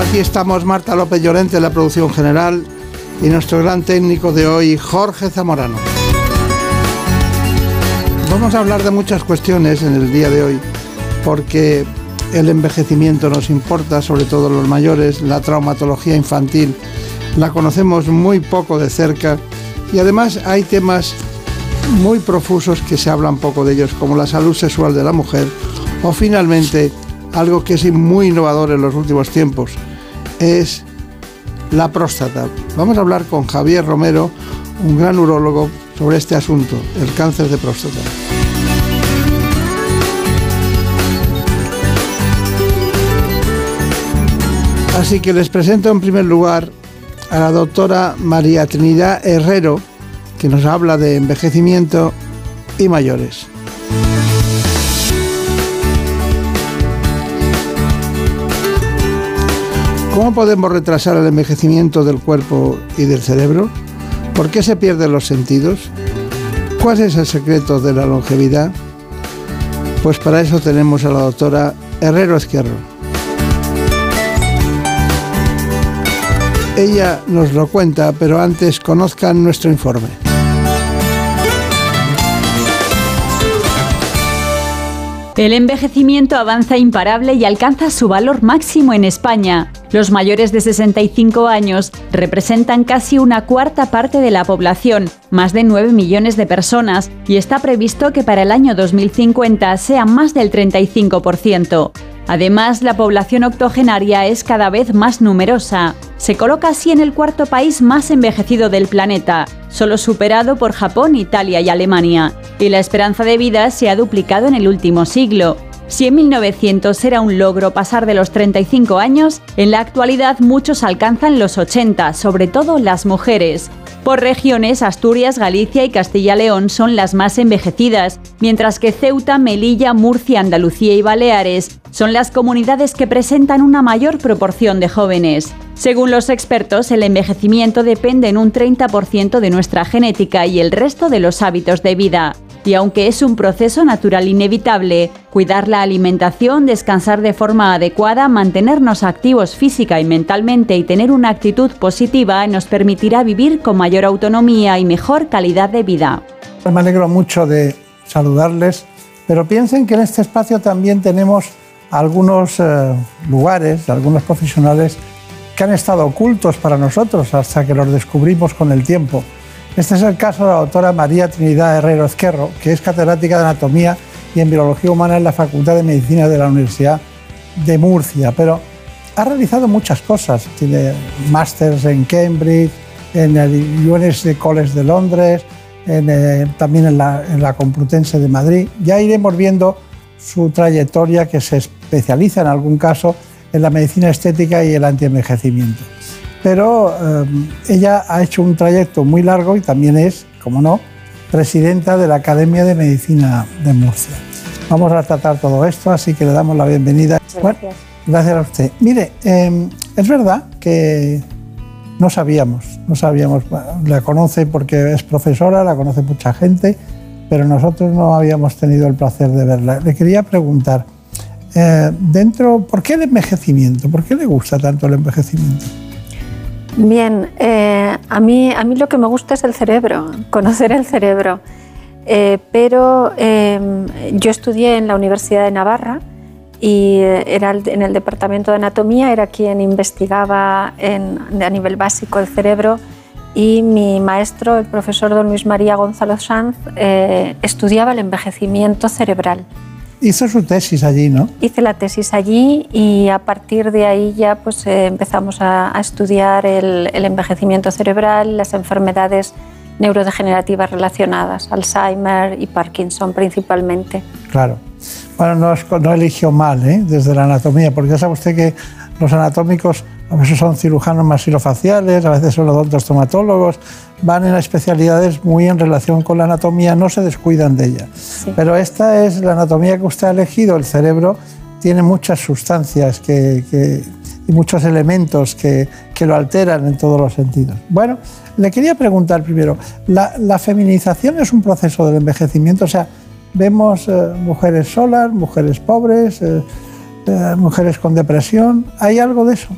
Aquí estamos Marta López Llorente, la producción general, y nuestro gran técnico de hoy, Jorge Zamorano. Vamos a hablar de muchas cuestiones en el día de hoy, porque el envejecimiento nos importa, sobre todo los mayores, la traumatología infantil la conocemos muy poco de cerca y además hay temas muy profusos que se hablan poco de ellos, como la salud sexual de la mujer, o finalmente, algo que es muy innovador en los últimos tiempos, es la próstata. Vamos a hablar con Javier Romero, un gran urólogo, sobre este asunto, el cáncer de próstata. Así que les presento en primer lugar a la doctora María Trinidad Herrero, que nos habla de envejecimiento y mayores. Podemos retrasar el envejecimiento del cuerpo y del cerebro? ¿Por qué se pierden los sentidos? ¿Cuál es el secreto de la longevidad? Pues para eso tenemos a la doctora Herrero Esquerro. Ella nos lo cuenta, pero antes conozcan nuestro informe. El envejecimiento avanza imparable y alcanza su valor máximo en España. Los mayores de 65 años representan casi una cuarta parte de la población, más de 9 millones de personas, y está previsto que para el año 2050 sea más del 35%. Además, la población octogenaria es cada vez más numerosa. Se coloca así en el cuarto país más envejecido del planeta, solo superado por Japón, Italia y Alemania. Y la esperanza de vida se ha duplicado en el último siglo. Si en 1900 era un logro pasar de los 35 años, en la actualidad muchos alcanzan los 80, sobre todo las mujeres. Por regiones, Asturias, Galicia y Castilla-León son las más envejecidas, mientras que Ceuta, Melilla, Murcia, Andalucía y Baleares son las comunidades que presentan una mayor proporción de jóvenes. Según los expertos, el envejecimiento depende en un 30% de nuestra genética y el resto de los hábitos de vida. Y aunque es un proceso natural inevitable, cuidar la alimentación, descansar de forma adecuada, mantenernos activos física y mentalmente y tener una actitud positiva nos permitirá vivir con mayor autonomía y mejor calidad de vida. Me alegro mucho de saludarles, pero piensen que en este espacio también tenemos algunos eh, lugares, algunos profesionales que han estado ocultos para nosotros hasta que los descubrimos con el tiempo. Este es el caso de la doctora María Trinidad Herrero Ezquerro, que es catedrática de Anatomía y en Biología Humana en la Facultad de Medicina de la Universidad de Murcia, pero ha realizado muchas cosas. Tiene másters en Cambridge, en el UNS College de Londres, eh, también en la, en la Complutense de Madrid. Ya iremos viendo su trayectoria que se especializa en algún caso en la medicina estética y el antienvejecimiento pero eh, ella ha hecho un trayecto muy largo y también es, como no, presidenta de la Academia de Medicina de Murcia. Vamos a tratar todo esto, así que le damos la bienvenida. Gracias. gracias a usted. Mire, em, es verdad que no sabíamos, no sabíamos, la conoce porque es profesora, la conoce mucha gente, pero nosotros no habíamos tenido el placer de verla. Le quería preguntar, eh, dentro, ¿por qué el envejecimiento? ¿Por qué le gusta tanto el envejecimiento? Bien, eh, a, mí, a mí lo que me gusta es el cerebro, conocer el cerebro. Eh, pero em, yo estudié en la Universidad de Navarra y eh, era en el departamento de anatomía, era quien investigaba a nivel básico el cerebro y mi maestro, el profesor don Luis María Gonzalo Sanz, estudiaba el envejecimiento cerebral. Hizo su tesis allí, ¿no? Hice la tesis allí y a partir de ahí ya pues, eh, empezamos a, estudiar el, envejecimiento cerebral, las enfermedades neurodegenerativas relacionadas, Alzheimer y Parkinson principalmente. Claro. Bueno, no, no eligió mal ¿eh? desde la anatomía, porque ya sabe usted que los anatómicos a veces son cirujanos masilofaciales, a veces son odontostomatólogos, van en especialidades muy en relación con la anatomía, no se descuidan de ella. Pero esta es la anatomía que usted ha elegido, el cerebro tiene muchas sustancias que, y muchos elementos que, que, lo alteran en todos los sentidos. Bueno, le quería preguntar primero, ¿la, feminización es un proceso del envejecimiento? O sea, vemos eh, mujeres solas, mujeres pobres, eh, eh, mujeres con depresión, ¿hay algo de eso?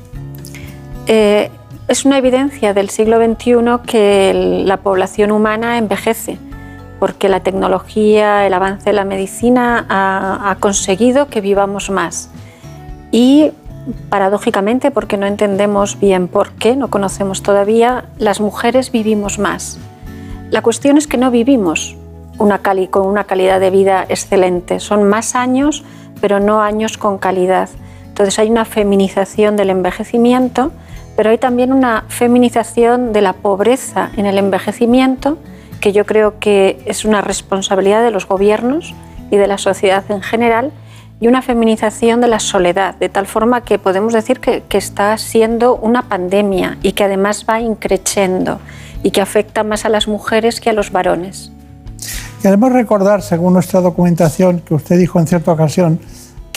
Es una evidencia del siglo XXI que la población humana envejece, porque la tecnología, el avance de la medicina ha, conseguido que vivamos más. Y paradójicamente, porque no entendemos bien por qué, no conocemos todavía, las mujeres vivimos más. La cuestión es que no vivimos con una calidad de vida excelente. Son más años, pero no años con calidad. Entonces hay una feminización del envejecimiento, pero hay también una feminización de la pobreza en el envejecimiento, que yo creo que es una responsabilidad de los gobiernos y de la sociedad en general, y una feminización de la soledad, de tal forma que podemos decir que, está siendo una pandemia y que además va increciendo y que afecta más a las mujeres que a los varones. Queremos recordar, según nuestra documentación, que usted dijo en cierta ocasión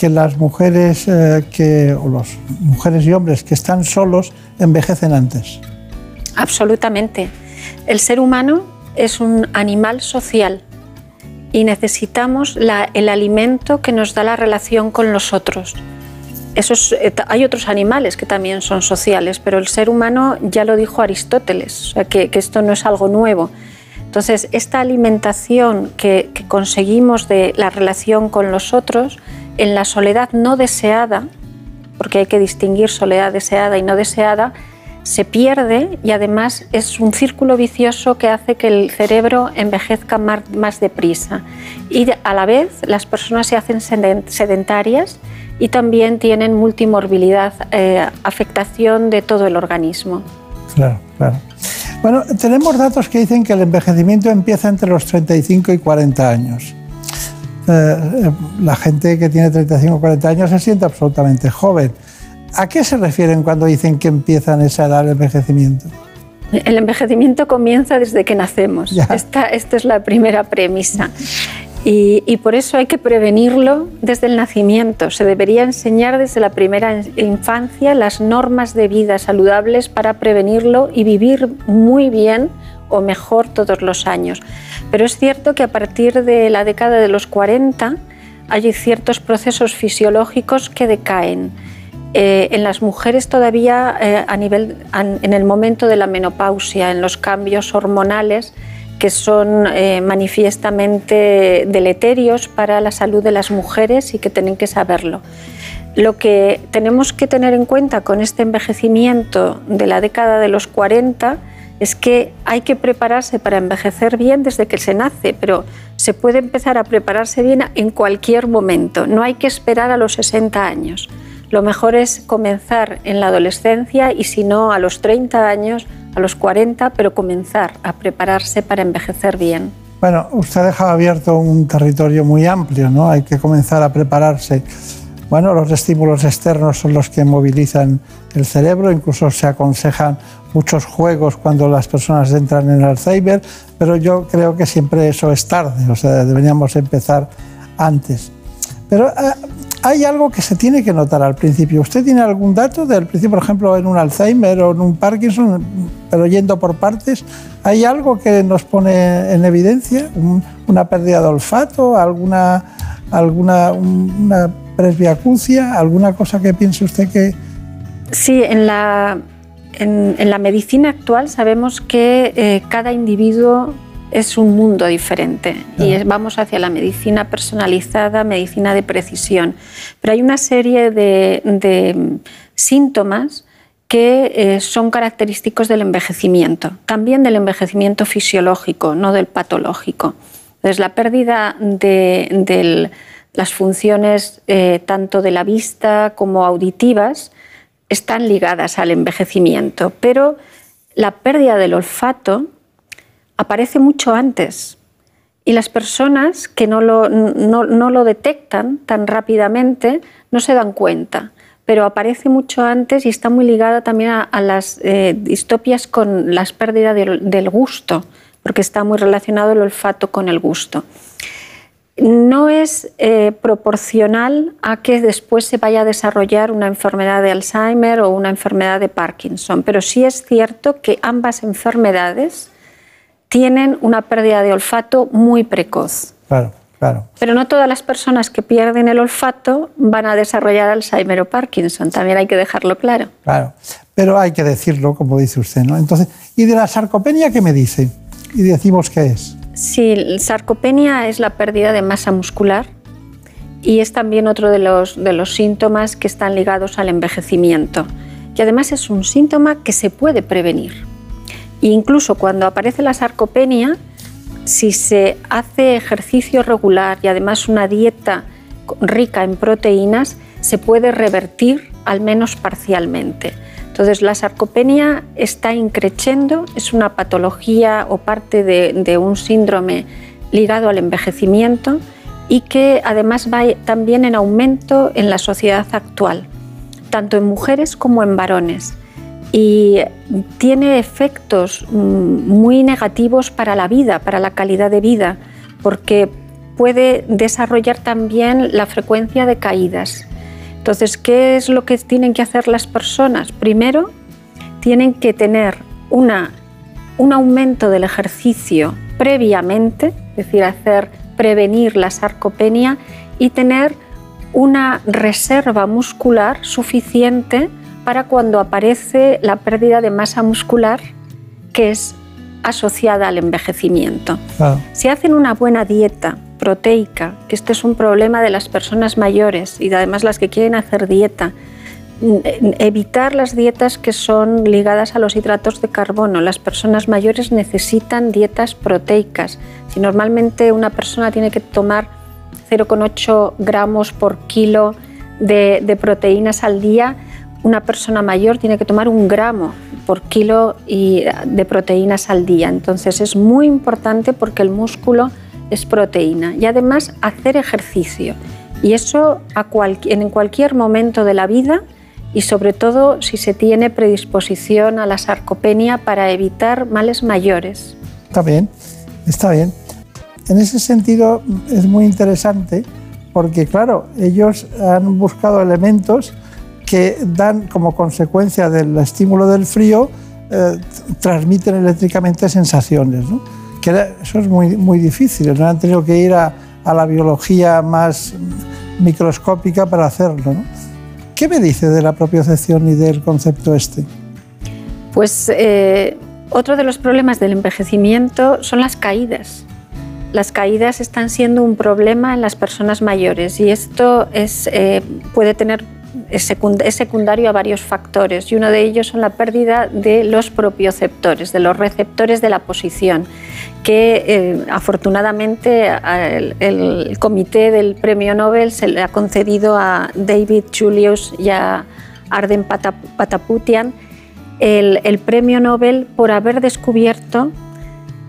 que las mujeres, eh, que, o los mujeres y hombres que están solos envejecen antes. Absolutamente. El ser humano es un animal social y necesitamos el alimento que nos da la relación con los otros. Eh, hay otros animales que también son sociales, pero el ser humano ya lo dijo Aristóteles, que, esto no es algo nuevo. Entonces, esta alimentación que, que conseguimos de la relación con los otros, en la soledad no deseada, porque hay que distinguir soledad deseada y no deseada, se pierde y además es un círculo vicioso que hace que el cerebro envejezca más, deprisa. Y a la vez las personas se hacen sedentarias y también tienen multimorbilidad, eh, afectación de todo el organismo. Claro, claro. Bueno, tenemos datos que dicen que el envejecimiento empieza entre los 35 y 40 años. Eh, eh, la gente que tiene 35 o 40 años se siente absolutamente joven. ¿A qué se refieren cuando dicen que empiezan esa edad el envejecimiento? El envejecimiento comienza desde que nacemos. Esta, es la primera premisa. Y, y, por eso hay que prevenirlo desde el nacimiento. Se debería enseñar desde la primera infancia las normas de vida saludables para prevenirlo y vivir muy bien o mejor todos los años. Pero es cierto que a partir de la década de los 40 hay ciertos procesos fisiológicos que decaen eh, en las mujeres todavía eh, a nivel, en el momento de la menopausia, en los cambios hormonales que son eh, manifiestamente deleterios para la salud de las mujeres y que tienen que saberlo. Lo que tenemos que tener en cuenta con este envejecimiento de la década de los 40 es que hay que prepararse para envejecer bien desde que se nace, pero se puede empezar a prepararse bien en cualquier momento, no hay que esperar a los 60 años. Lo mejor es comenzar en la adolescencia y si no a los 30 años, a los 40, pero comenzar a prepararse para envejecer bien. Bueno, usted ha dejado abierto un territorio muy amplio, ¿no? Hay que comenzar a prepararse. Bueno, los estímulos externos son los que movilizan el cerebro, incluso se aconsejan muchos juegos cuando las personas entran en Alzheimer, pero yo creo que siempre eso es tarde, o sea, deberíamos empezar antes. Pero eh, hay algo que se tiene que notar al principio. ¿Usted tiene algún dato del principio, por ejemplo, en un Alzheimer o en un Parkinson, pero yendo por partes? ¿Hay algo que nos pone en evidencia? ¿Una pérdida de olfato? ¿Alguna, alguna una presbiacusia? ¿Alguna cosa que piense usted que...? Sí, en la, en, la medicina actual sabemos que eh, cada individuo es un mundo diferente y vamos hacia la medicina personalizada, medicina de precisión. Pero hay una serie de, síntomas que eh, son característicos del envejecimiento, también del envejecimiento fisiológico, no del patológico. Entonces, la pérdida de, las funciones eh, tanto de la vista como auditivas están ligadas al envejecimiento, pero la pérdida del olfato aparece mucho antes y las personas que no lo, detectan tan rápidamente no se dan cuenta. pero aparece mucho antes y está muy ligada también a, las eh, distopias con las pérdidas del, gusto, porque está muy relacionado el olfato con el gusto. No es eh, proporcional a que después se vaya a desarrollar una enfermedad de Alzheimer o una enfermedad de Parkinson, pero sí es cierto que ambas enfermedades tienen una pérdida de olfato muy precoz. Claro. Pero no todas las personas que pierden el olfato van a desarrollar Alzheimer o Parkinson, también hay que dejarlo claro. Claro, pero hay que decirlo, como dice usted, ¿no? Entonces, ¿y de la sarcopenia qué me dice? Y decimos qué es. Sí, sarcopenia es la pérdida de masa muscular y es también otro de los, de los síntomas que están ligados al envejecimiento. Y además es un síntoma que se puede prevenir. E incluso cuando aparece la sarcopenia, si se hace ejercicio regular y además una dieta rica en proteínas, se puede revertir al menos parcialmente. Entonces la sarcopenia está increciendo, es una patología o parte de, un síndrome ligado al envejecimiento y que además va también en aumento en la sociedad actual, tanto en mujeres como en varones y tiene efectos mm, muy negativos para la vida, para la calidad de vida, porque puede desarrollar también la frecuencia de caídas. Entonces, ¿qué es lo que tienen que hacer las personas? Primero, tienen que tener una, un aumento del ejercicio previamente, es decir, hacer prevenir la sarcopenia y tener una reserva muscular suficiente para cuando aparece la pérdida de masa muscular que es asociada al envejecimiento. Si hacen una buena dieta proteica, que este es un problema de las personas mayores y además las que quieren hacer dieta, evitar las dietas que son ligadas a los hidratos de carbono. Las personas mayores necesitan dietas proteicas. Si normalmente una persona tiene que tomar 0,8 gramos por kilo de proteínas al día, una persona mayor tiene que tomar un gramo por kilo de proteínas al día. Entonces es muy importante porque el músculo es proteína y además hacer ejercicio. Y eso en cualquier momento de la vida y sobre todo si se tiene predisposición a la sarcopenia para evitar males mayores. Está bien, está bien. En ese sentido es muy interesante porque, claro, ellos han buscado elementos que dan como consecuencia del estímulo del frío, eh, transmiten eléctricamente sensaciones. Eso es muy, muy difícil, no han tenido que ir a, la biología más microscópica para hacerlo. ¿Qué me dice de la propiocepción y del concepto este? Pues eh, otro de los problemas del envejecimiento son las caídas. Las caídas están siendo un problema en las personas mayores y esto es, eh, puede tener es, secundario a varios factores y uno de ellos son la pérdida de los propioceptores, de los receptores de la posición, que eh, afortunadamente el, comité del premio Nobel se le ha concedido a David Julius y a Arden Pataputian el, premio Nobel por haber descubierto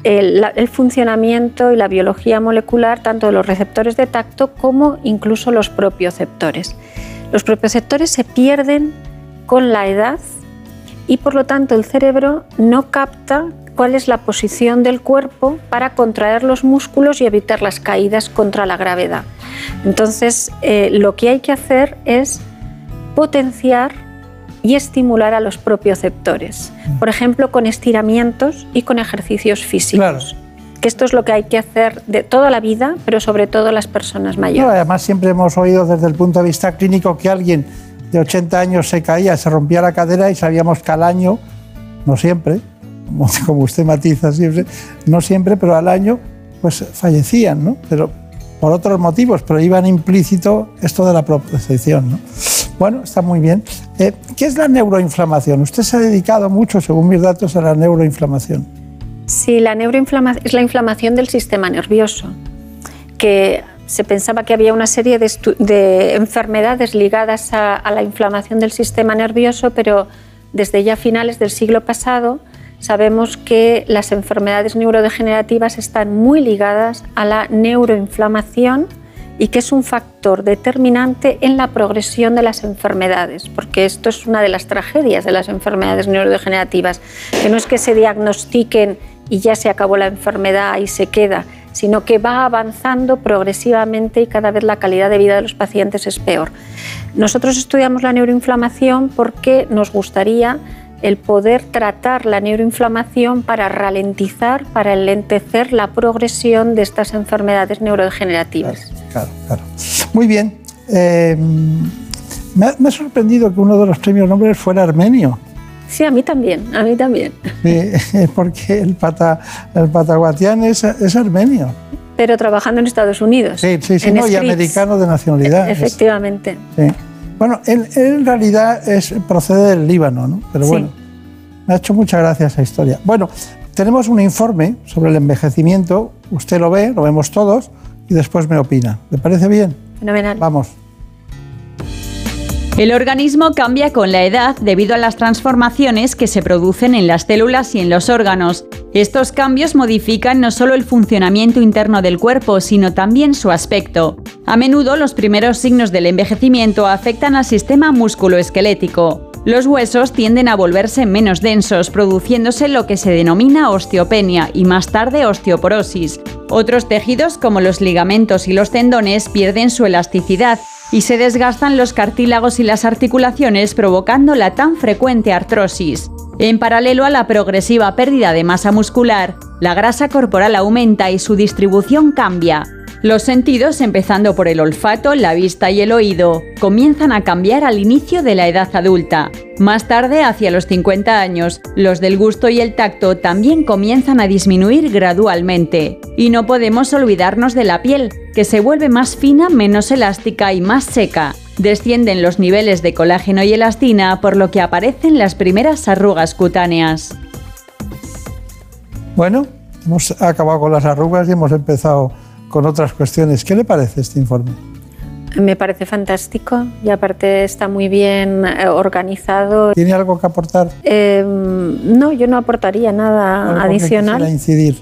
el, el, funcionamiento y la biología molecular tanto de los receptores de tacto como incluso los propioceptores. Los propioceptores se pierden con la edad y por lo tanto el cerebro no capta cuál es la posición del cuerpo para contraer los músculos y evitar las caídas contra la gravedad. Entonces, eh, lo que hay que hacer es potenciar y estimular a los propioceptores, por ejemplo, con estiramientos y con ejercicios físicos que esto es lo que hay que hacer de toda la vida, pero sobre todo las personas mayores. además, siempre hemos oído desde el punto de vista clínico que alguien de 80 años se caía, se rompía la cadera y sabíamos que al año, no siempre, como usted matiza siempre, no siempre, pero al año, pues fallecían, ¿no? Pero por otros motivos, pero iban implícito esto de la protección, ¿no? Bueno, está muy bien. Eh, ¿Qué es la neuroinflamación? Usted se ha dedicado mucho, según mis datos, a la neuroinflamación. Sí, la neuroinflamación es la inflamación del sistema nervioso, que se pensaba que había una serie de, enfermedades ligadas a, la inflamación del sistema nervioso, pero desde ya finales del siglo pasado sabemos que las enfermedades neurodegenerativas están muy ligadas a la neuroinflamación y que es un factor determinante en la progresión de las enfermedades, porque esto es una de las tragedias de las enfermedades neurodegenerativas, que no es que se diagnostiquen y ya se acabó la enfermedad y se queda, sino que va avanzando progresivamente y cada vez la calidad de vida de los pacientes es peor. Nosotros estudiamos la neuroinflamación porque nos gustaría el poder tratar la neuroinflamación para ralentizar, para enlentecer la progresión de estas enfermedades neurodegenerativas. Claro, claro. Muy bien. Eh, me, ha, sorprendido que uno de los premios Nobel fuera armenio. Sí, a mí también, a mí también. porque el, pata, el pataguatián es, es, armenio. Pero trabajando en Estados Unidos. Sí, sí, sí no, y americano de nacionalidad. Efectivamente. Sí. Bueno, él, en realidad es, procede del Líbano, ¿no? Pero bueno, me ha hecho mucha gracia esa historia. Bueno, tenemos un informe sobre el envejecimiento, usted lo ve, lo vemos todos, y después me opina. ¿Le parece bien? Fenomenal. Vamos. El organismo cambia con la edad debido a las transformaciones que se producen en las células y en los órganos. Estos cambios modifican no solo el funcionamiento interno del cuerpo, sino también su aspecto. A menudo los primeros signos del envejecimiento afectan al sistema musculoesquelético. Los huesos tienden a volverse menos densos, produciéndose lo que se denomina osteopenia y más tarde osteoporosis. Otros tejidos, como los ligamentos y los tendones, pierden su elasticidad y se desgastan los cartílagos y las articulaciones provocando la tan frecuente artrosis. En paralelo a la progresiva pérdida de masa muscular, la grasa corporal aumenta y su distribución cambia. Los sentidos, empezando por el olfato, la vista y el oído, comienzan a cambiar al inicio de la edad adulta. Más tarde, hacia los 50 años, los del gusto y el tacto también comienzan a disminuir gradualmente. Y no podemos olvidarnos de la piel, que se vuelve más fina, menos elástica y más seca. Descienden los niveles de colágeno y elastina, por lo que aparecen las primeras arrugas cutáneas. Bueno, hemos acabado con las arrugas y hemos empezado con otras cuestiones. ¿Qué le parece este informe? Me parece fantástico y aparte está muy bien eh, organizado. ¿Tiene algo que aportar? Em, no, yo no aportaría nada adicional. Que incidir.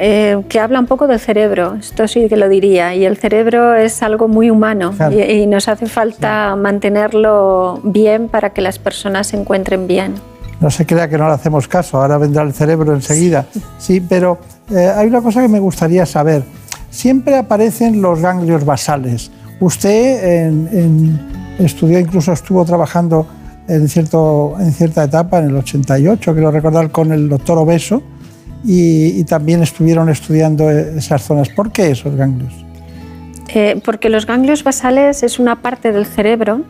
Eh, que habla un poco del cerebro, esto sí que lo diría, y el cerebro es algo muy humano y, nos hace falta mantenerlo bien para que las personas se encuentren bien. No se crea que no le hacemos caso, ahora vendrá el cerebro enseguida. Sí, pero eh, hay una cosa que me gustaría saber siempre aparecen los ganglios basales. Usted estudió, incluso estuvo trabajando en, cierta etapa, en el 88, quiero recordar, con el doctor Obeso, y, también estuvieron estudiando esas zonas. ¿Por qué esos ganglios? Eh, porque los ganglios basales es una parte del cerebro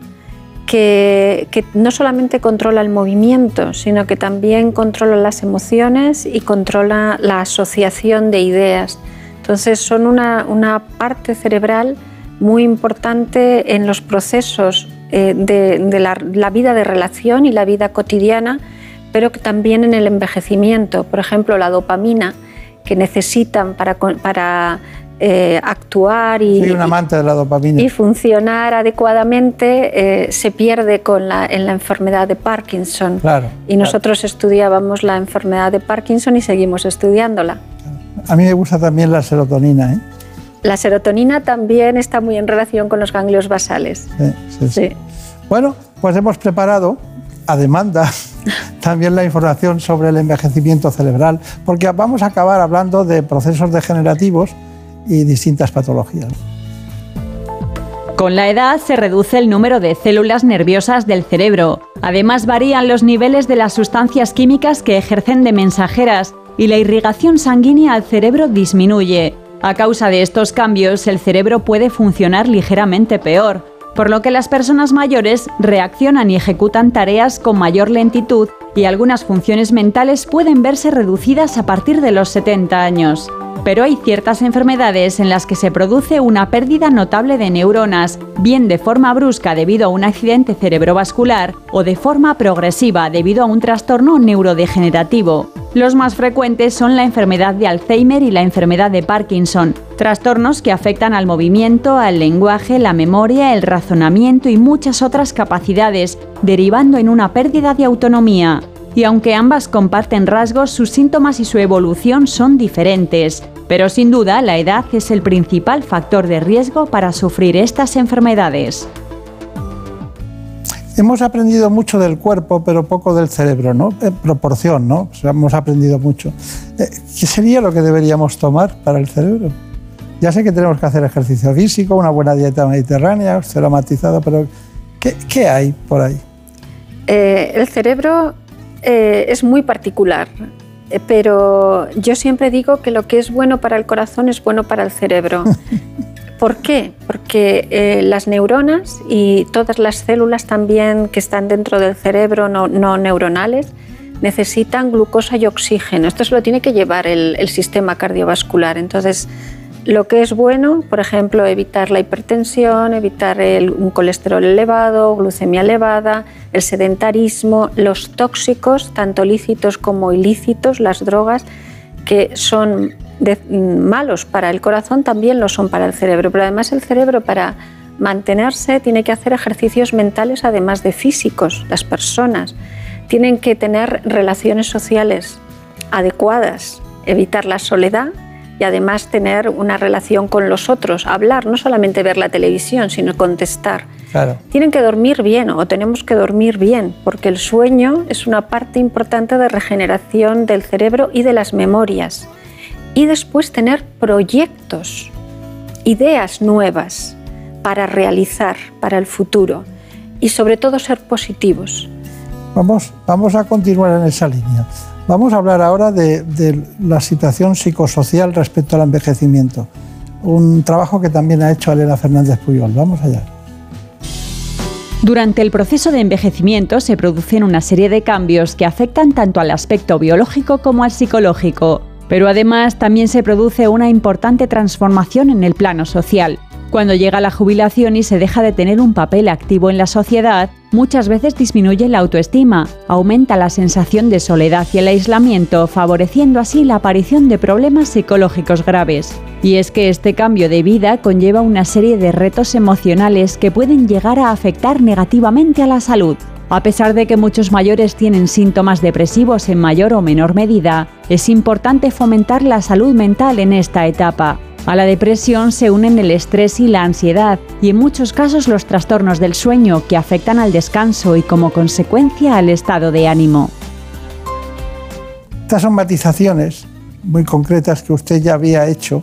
que, no solamente controla el movimiento, sino que también controla las emociones y controla la asociación de ideas. Entonces son una, parte cerebral muy importante en los procesos eh, de, la, vida de relación y la vida cotidiana, pero también en el envejecimiento. Por ejemplo, la dopamina que necesitan para, para eh, actuar y, y, funcionar adecuadamente eh, se pierde con la, en la enfermedad de Parkinson. y nosotros estudiábamos la enfermedad de Parkinson y seguimos estudiándola. A mí me gusta también la serotonina. ¿eh? La serotonina también está muy en relación con los ganglios basales. Sí, sí, Bueno, pues hemos preparado a demanda también la información sobre el envejecimiento cerebral, porque vamos a acabar hablando de procesos degenerativos y distintas patologías. Con la edad se reduce el número de células nerviosas del cerebro. Además varían los niveles de las sustancias químicas que ejercen de mensajeras y la irrigación sanguínea al cerebro disminuye. A causa de estos cambios, el cerebro puede funcionar ligeramente peor, por lo que las personas mayores reaccionan y ejecutan tareas con mayor lentitud y algunas funciones mentales pueden verse reducidas a partir de los 70 años. Pero hay ciertas enfermedades en las que se produce una pérdida notable de neuronas, bien de forma brusca debido a un accidente cerebrovascular o de forma progresiva debido a un trastorno neurodegenerativo. Los más frecuentes son la enfermedad de Alzheimer y la enfermedad de Parkinson, trastornos que afectan al movimiento, al lenguaje, la memoria, el razonamiento y muchas otras capacidades, derivando en una pérdida de autonomía. Y aunque ambas comparten rasgos, sus síntomas y su evolución son diferentes. Pero sin duda, la edad es el principal factor de riesgo para sufrir estas enfermedades. Hemos aprendido mucho del cuerpo, pero poco del cerebro, ¿no? En proporción, ¿no? hemos aprendido mucho. Eh, ¿Qué sería lo que deberíamos tomar para el cerebro? Ya sé que tenemos que hacer ejercicio físico, una buena dieta mediterránea, cero matizado, pero ¿qué, hay por ahí? Eh, el cerebro eh, es muy particular, pero yo siempre digo que lo que es bueno para el corazón es bueno para el cerebro. ¿Por qué? Porque eh, las neuronas y todas las células también que están dentro del cerebro no, neuronales necesitan glucosa y oxígeno. Esto se lo tiene que llevar el, el sistema cardiovascular. Entonces, lo que es bueno, por ejemplo, evitar la hipertensión, evitar un colesterol elevado, glucemia elevada, el sedentarismo, los tóxicos, tanto lícitos como ilícitos, las drogas, que son malos para el corazón también lo son para el cerebro, pero además el cerebro para mantenerse tiene que hacer ejercicios mentales además de físicos. Las personas tienen que tener relaciones sociales adecuadas, evitar la soledad y además tener una relación con los otros, hablar, no solamente ver la televisión, sino contestar. Tienen que dormir bien o tenemos que dormir bien, porque el sueño es una parte importante de regeneración del cerebro y de las memorias y después tener proyectos, ideas nuevas para realizar para el futuro y sobre todo ser positivos. Vamos, vamos a continuar en esa línea. Vamos a hablar ahora de, la situación psicosocial respecto al envejecimiento, un trabajo que también ha hecho Elena Fernández Puyol. Vamos allá. Durante el proceso de envejecimiento se producen una serie de cambios que afectan tanto al aspecto biológico como al psicológico. Pero además también se produce una importante transformación en el plano social. Cuando llega la jubilación y se deja de tener un papel activo en la sociedad, muchas veces disminuye la autoestima, aumenta la sensación de soledad y el aislamiento, favoreciendo así la aparición de problemas psicológicos graves. Y es que este cambio de vida conlleva una serie de retos emocionales que pueden llegar a afectar negativamente a la salud. A pesar de que muchos mayores tienen síntomas depresivos en mayor o menor medida, es importante fomentar la salud mental en esta etapa. A la depresión se unen el estrés y la ansiedad, y en muchos casos los trastornos del sueño que afectan al descanso y como consecuencia al estado de ánimo. Estas son matizaciones muy concretas que usted ya había hecho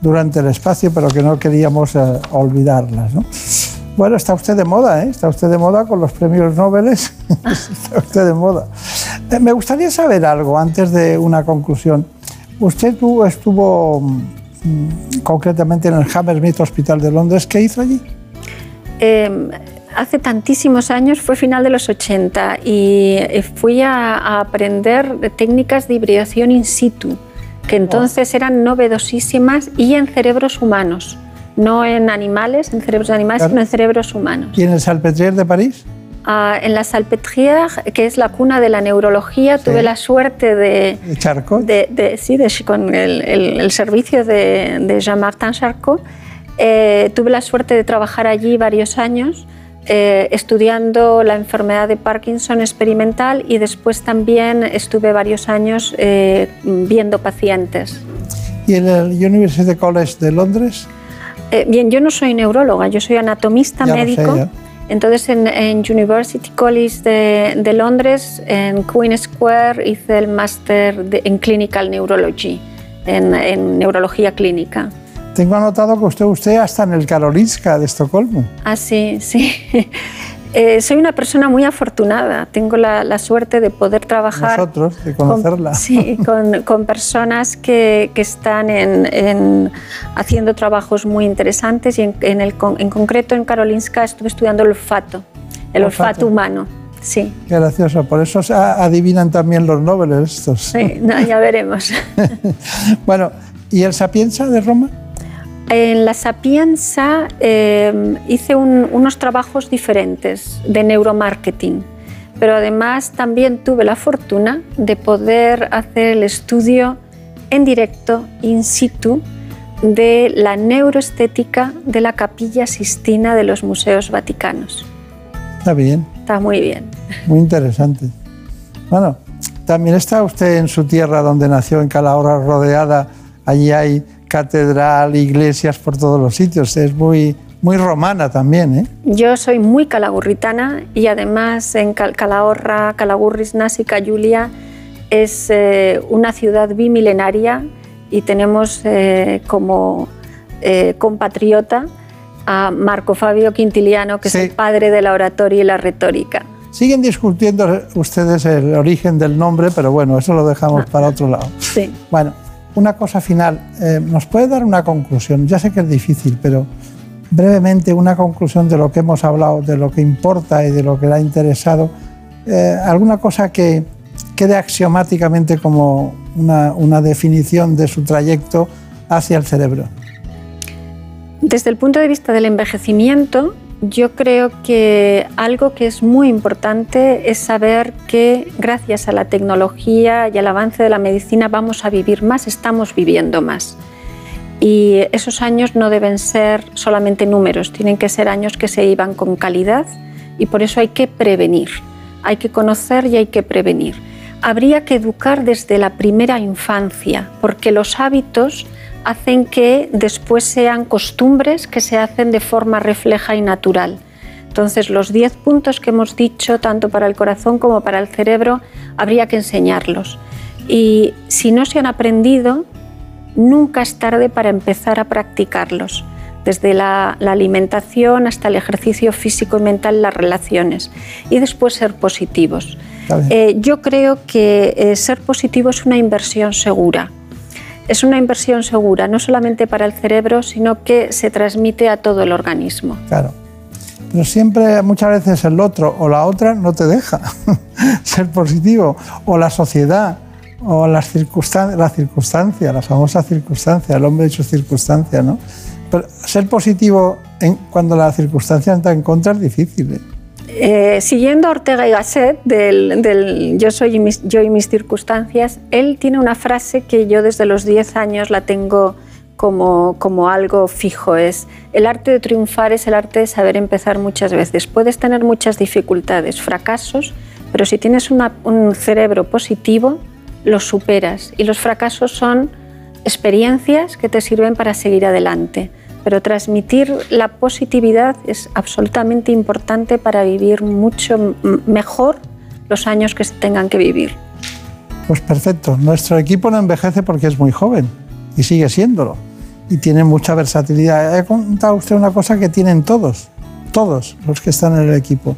durante el espacio, pero que no queríamos eh, olvidarlas. Bueno, está usted de moda, ¿eh? Está usted de moda con los premios Nobel. está usted de moda. Eh, me gustaría saber algo antes de una conclusión. Usted estuvo mm, concretamente en el Hammersmith Hospital de Londres. ¿Qué hizo allí? Em, hace tantísimos años, fue final de los 80, y eh, fui a, a aprender técnicas de hibridación in situ, que entonces eran novedosísimas y en cerebros humanos no en animales, en cerebros de animales, sino en cerebros humanos. ¿Y en el Salpêtrière de París? Ah, en la Salpêtrière, que es la cuna de la neurología, tuve la suerte de... ¿De Charcot? De, sí, de, con el, servicio de, Jean-Martin Charcot. Eh, tuve la suerte de trabajar allí varios años. Eh, estudiando la enfermedad de Parkinson experimental y después también estuve varios años eh, viendo pacientes. ¿Y en el University College de Londres? Eh, bien, yo no soy neuróloga, yo soy anatomista médico. Entonces en, University College de, Londres, en Queen Square, hice el máster en Clinical Neurology, en, neurología clínica. Tengo anotado que usted, usted hasta en el Karolinska de Estocolmo. Ah, sí, sí. Eh, soy una persona muy afortunada. Tengo la, suerte de poder trabajar. Nosotros, de conocerla. Con, sí, con, personas que, que están en, haciendo trabajos muy interesantes y en, el, en concreto en Karolinska estuve estudiando el olfato, el olfato, humano. Sí. Qué gracioso. Por eso se adivinan también los nobles estos. Sí, ya veremos. bueno, ¿y el Sapienza de Roma? En la Sapienza eh, hice unos trabajos diferentes de neuromarketing, pero además también tuve la fortuna de poder hacer el estudio en directo, in situ, de la neuroestética de la capilla Sistina de los museos vaticanos. Está bien. Está muy bien. Muy interesante. Bueno, también está usted en su tierra donde nació, en Calahorra, rodeada. Allí hay catedral, iglesias por todos los sitios. Es muy, muy romana también, ¿eh? Yo soy muy calagurritana y además en Calahorra, Calagurris, Násica, Julia es eh, una ciudad bimilenaria y tenemos eh, como eh, compatriota a Marco Fabio Quintiliano, que es el padre de la oratoria y la retórica. Siguen discutiendo ustedes el origen del nombre, pero bueno, eso lo dejamos ah. para otro lado. Sí. Bueno, una cosa final. ¿Nos puede dar una conclusión? Ya sé que es difícil, pero brevemente una conclusión de lo que hemos hablado, de lo que importa y de lo que le ha interesado. ¿Alguna cosa que, quede axiomáticamente como una, definición de su trayecto hacia el cerebro? Desde el punto de vista del envejecimiento, yo creo que algo que es muy importante es saber que gracias a la tecnología y al avance de la medicina vamos a vivir más, estamos viviendo más. Y esos años no deben ser solamente números, tienen que ser años que se iban con calidad y por eso hay que prevenir, hay que conocer y hay que prevenir habría que educar desde la primera infancia, porque los hábitos hacen que después sean costumbres que se hacen de forma refleja y natural. Entonces, los 10 puntos que hemos dicho, tanto para el corazón como para el cerebro, habría que enseñarlos. Y si no se han aprendido, nunca es tarde para empezar a practicarlos, desde la, alimentación hasta el ejercicio físico y mental, las relaciones, y después ser positivos. Eh, yo creo que eh, ser positivo es una inversión segura. Es una inversión segura, no solamente para el cerebro, sino que se transmite a todo el organismo. Claro. Pero siempre, muchas veces el otro o la otra no te deja ser positivo, o la sociedad, o las circunstancias, la circunstancia, la famosa circunstancia, el hombre hecho circunstancia, ¿no? Pero ser positivo en, cuando la circunstancia está en contra es difícil. ¿eh? Eh, siguiendo a Ortega y Gasset del, yo, soy yo y mis circunstancias, él tiene una frase que yo desde los 10 años la tengo como, como algo fijo, es el arte de triunfar es el arte de saber empezar muchas veces. Puedes tener muchas dificultades, fracasos, pero si tienes un cerebro positivo, los superas y los fracasos son experiencias que te sirven para seguir adelante pero transmitir la positividad es absolutamente importante para vivir mucho mejor los años que se tengan que vivir. Pues perfecto, nuestro equipo no envejece porque es muy joven y sigue siéndolo y tiene mucha versatilidad. He contado usted una cosa que tienen todos, todos los que están en el equipo,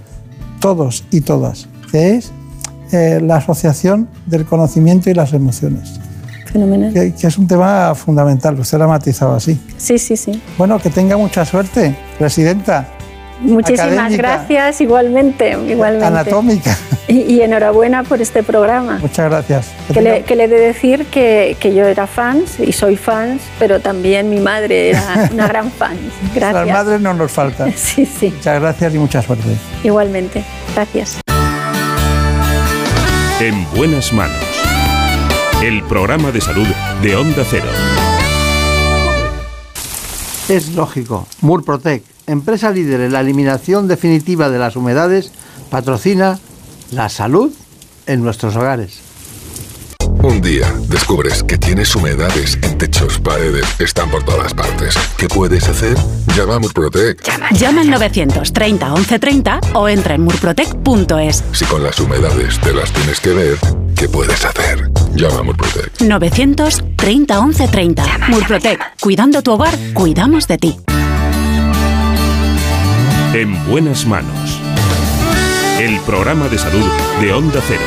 todos y todas, que es eh, la asociación del conocimiento y las emociones. Que, es un tema fundamental, usted lo ha matizado así. Sí, sí, sí. Bueno, que tenga mucha suerte, presidenta. Muchísimas gracias, igualmente, igualmente. Anatómica. Y, enhorabuena por este programa. Muchas gracias. Que, le, he de decir que, que, yo era fans y soy fans, pero también mi madre era una gran fan. Gracias. Las madres no nos faltan. Sí, sí. Muchas gracias y mucha suerte. Igualmente. Gracias. En buenas manos el programa de salud de Onda Cero. Es lógico. Murprotec, empresa líder en la eliminación definitiva de las humedades, patrocina la salud en nuestros hogares. Un día descubres que tienes humedades en techos, paredes, están por todas partes. ¿Qué puedes hacer? Llama a Murprotec. Llama, al 930 1130 o entra en murprotec.es. Si con las humedades te las tienes que ver, ¿qué puedes hacer? Llama a Murprotec. 930 1130. Murprotec. Cuidando tu hogar, cuidamos de ti. En buenas manos. El programa de salud de Onda Cero.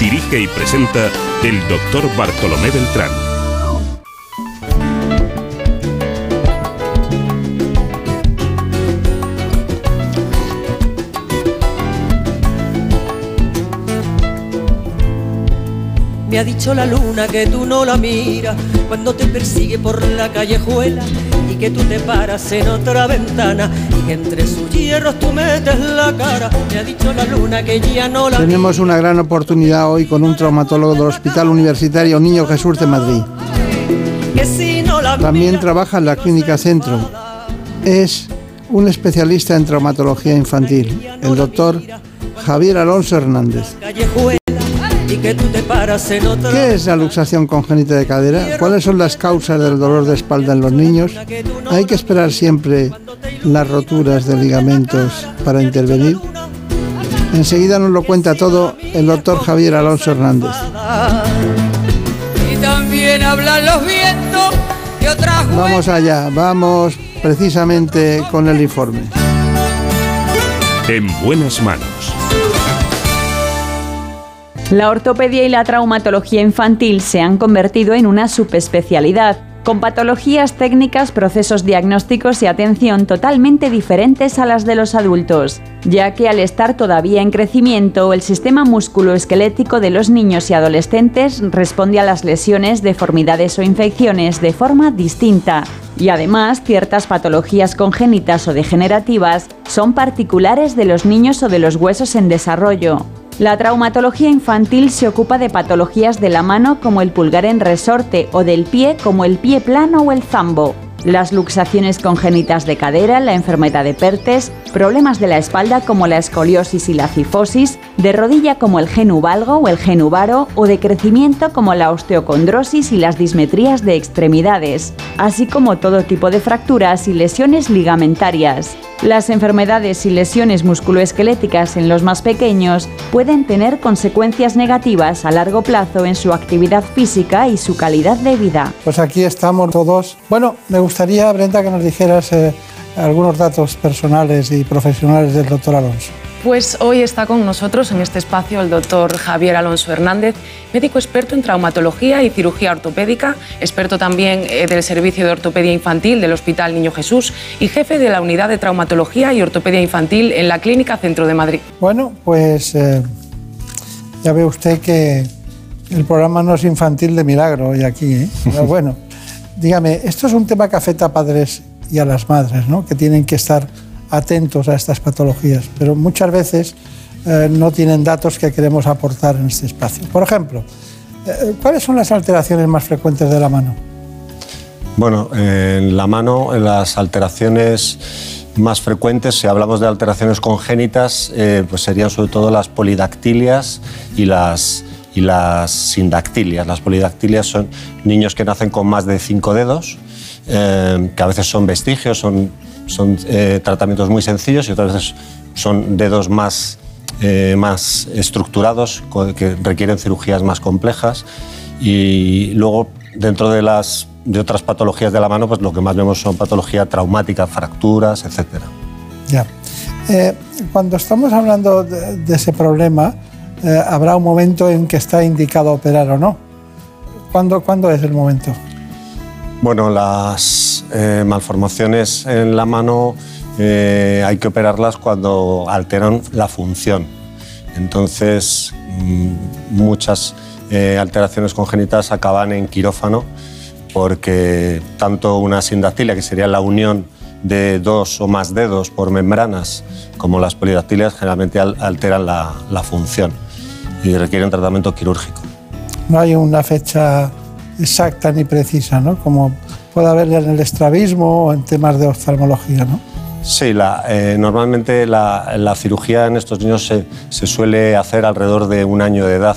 Dirige y presenta el doctor Bartolomé Beltrán. Me ha dicho la luna que tú no la miras cuando te persigue por la callejuela y que tú te paras en otra ventana y que entre sus hierros tú metes la cara. Me ha dicho la luna que ya no la Tenemos una gran oportunidad hoy con un traumatólogo del Hospital Universitario Niño Jesús de Madrid. También trabaja en la Clínica Centro. Es un especialista en traumatología infantil, el doctor Javier Alonso Hernández. Y que tú te paras en otra. ¿Qué es la luxación congénita de cadera? ¿Cuáles son las causas del dolor de espalda en los niños? ¿Hay que esperar siempre las roturas de ligamentos para intervenir? Enseguida nos lo cuenta todo el doctor Javier Alonso Hernández. Y también hablan los vientos de otras Vamos allá, vamos precisamente con el informe. En buenas manos. La ortopedia y la traumatología infantil se han convertido en una subespecialidad, con patologías técnicas, procesos diagnósticos y atención totalmente diferentes a las de los adultos, ya que al estar todavía en crecimiento, el sistema musculoesquelético de los niños y adolescentes responde a las lesiones, deformidades o infecciones de forma distinta. Y además, ciertas patologías congénitas o degenerativas son particulares de los niños o de los huesos en desarrollo. La traumatología infantil se ocupa de patologías de la mano como el pulgar en resorte o del pie como el pie plano o el zambo. Las luxaciones congénitas de cadera, la enfermedad de Pertes, problemas de la espalda como la escoliosis y la cifosis, de rodilla como el genuvalgo o el genuvaro o de crecimiento como la osteocondrosis y las dismetrías de extremidades, así como todo tipo de fracturas y lesiones ligamentarias. Las enfermedades y lesiones musculoesqueléticas en los más pequeños pueden tener consecuencias negativas a largo plazo en su actividad física y su calidad de vida. Pues aquí estamos todos. Bueno, me gustaría, Brenda, que nos dijeras eh, algunos datos personales y profesionales del doctor Alonso. Pues hoy está con nosotros en este espacio el doctor Javier Alonso Hernández, médico experto en traumatología y cirugía ortopédica, experto también eh, del Servicio de Ortopedia Infantil del Hospital Niño Jesús y jefe de la Unidad de Traumatología y Ortopedia Infantil en la Clínica Centro de Madrid. Bueno, pues eh, ya ve usted que el programa no es infantil de milagro hoy aquí. ¿eh? Pero bueno, dígame, esto es un tema que afecta a padres y a las madres, ¿no? que tienen que estar atentos a estas patologías, pero muchas veces eh, no tienen datos que queremos aportar en este espacio. Por ejemplo, eh, ¿cuáles son las alteraciones más frecuentes de la mano? Bueno, en la mano, las alteraciones más frecuentes, si hablamos de alteraciones congénitas, eh, pues serían sobre todo las polidactilias y las, y las sindactilias. Las polidactilias son niños que nacen con más de cinco dedos, eh, que a veces son vestigios, son, son eh, tratamientos muy sencillos y otras veces son dedos más, eh, más estructurados, que requieren cirugías más complejas. Y luego, dentro de las de otras patologías de la mano, pues lo que más vemos son patología traumática, fracturas, etcétera. Ya. Cuando estamos hablando de ese problema, eh, habrá un momento en que está indicado operar o no. ¿Cuándo, ¿cuándo es el momento? Bueno, las eh, malformaciones en la mano eh, hay que operarlas cuando alteran la función. Entonces, mm, muchas alteraciones congénitas acaban en quirófano porque tanto una sindactilia, que sería la unión de dos o más dedos por membranas, como las polidactilias, generalmente al- alteran la función y requieren tratamiento quirúrgico. No hay una fecha exacta ni precisa, ¿no? Como puede haber en el estrabismo o en temas de oftalmología, ¿no? Sí, la, eh, normalmente la, la cirugía en estos niños se, se suele hacer alrededor de un año de edad.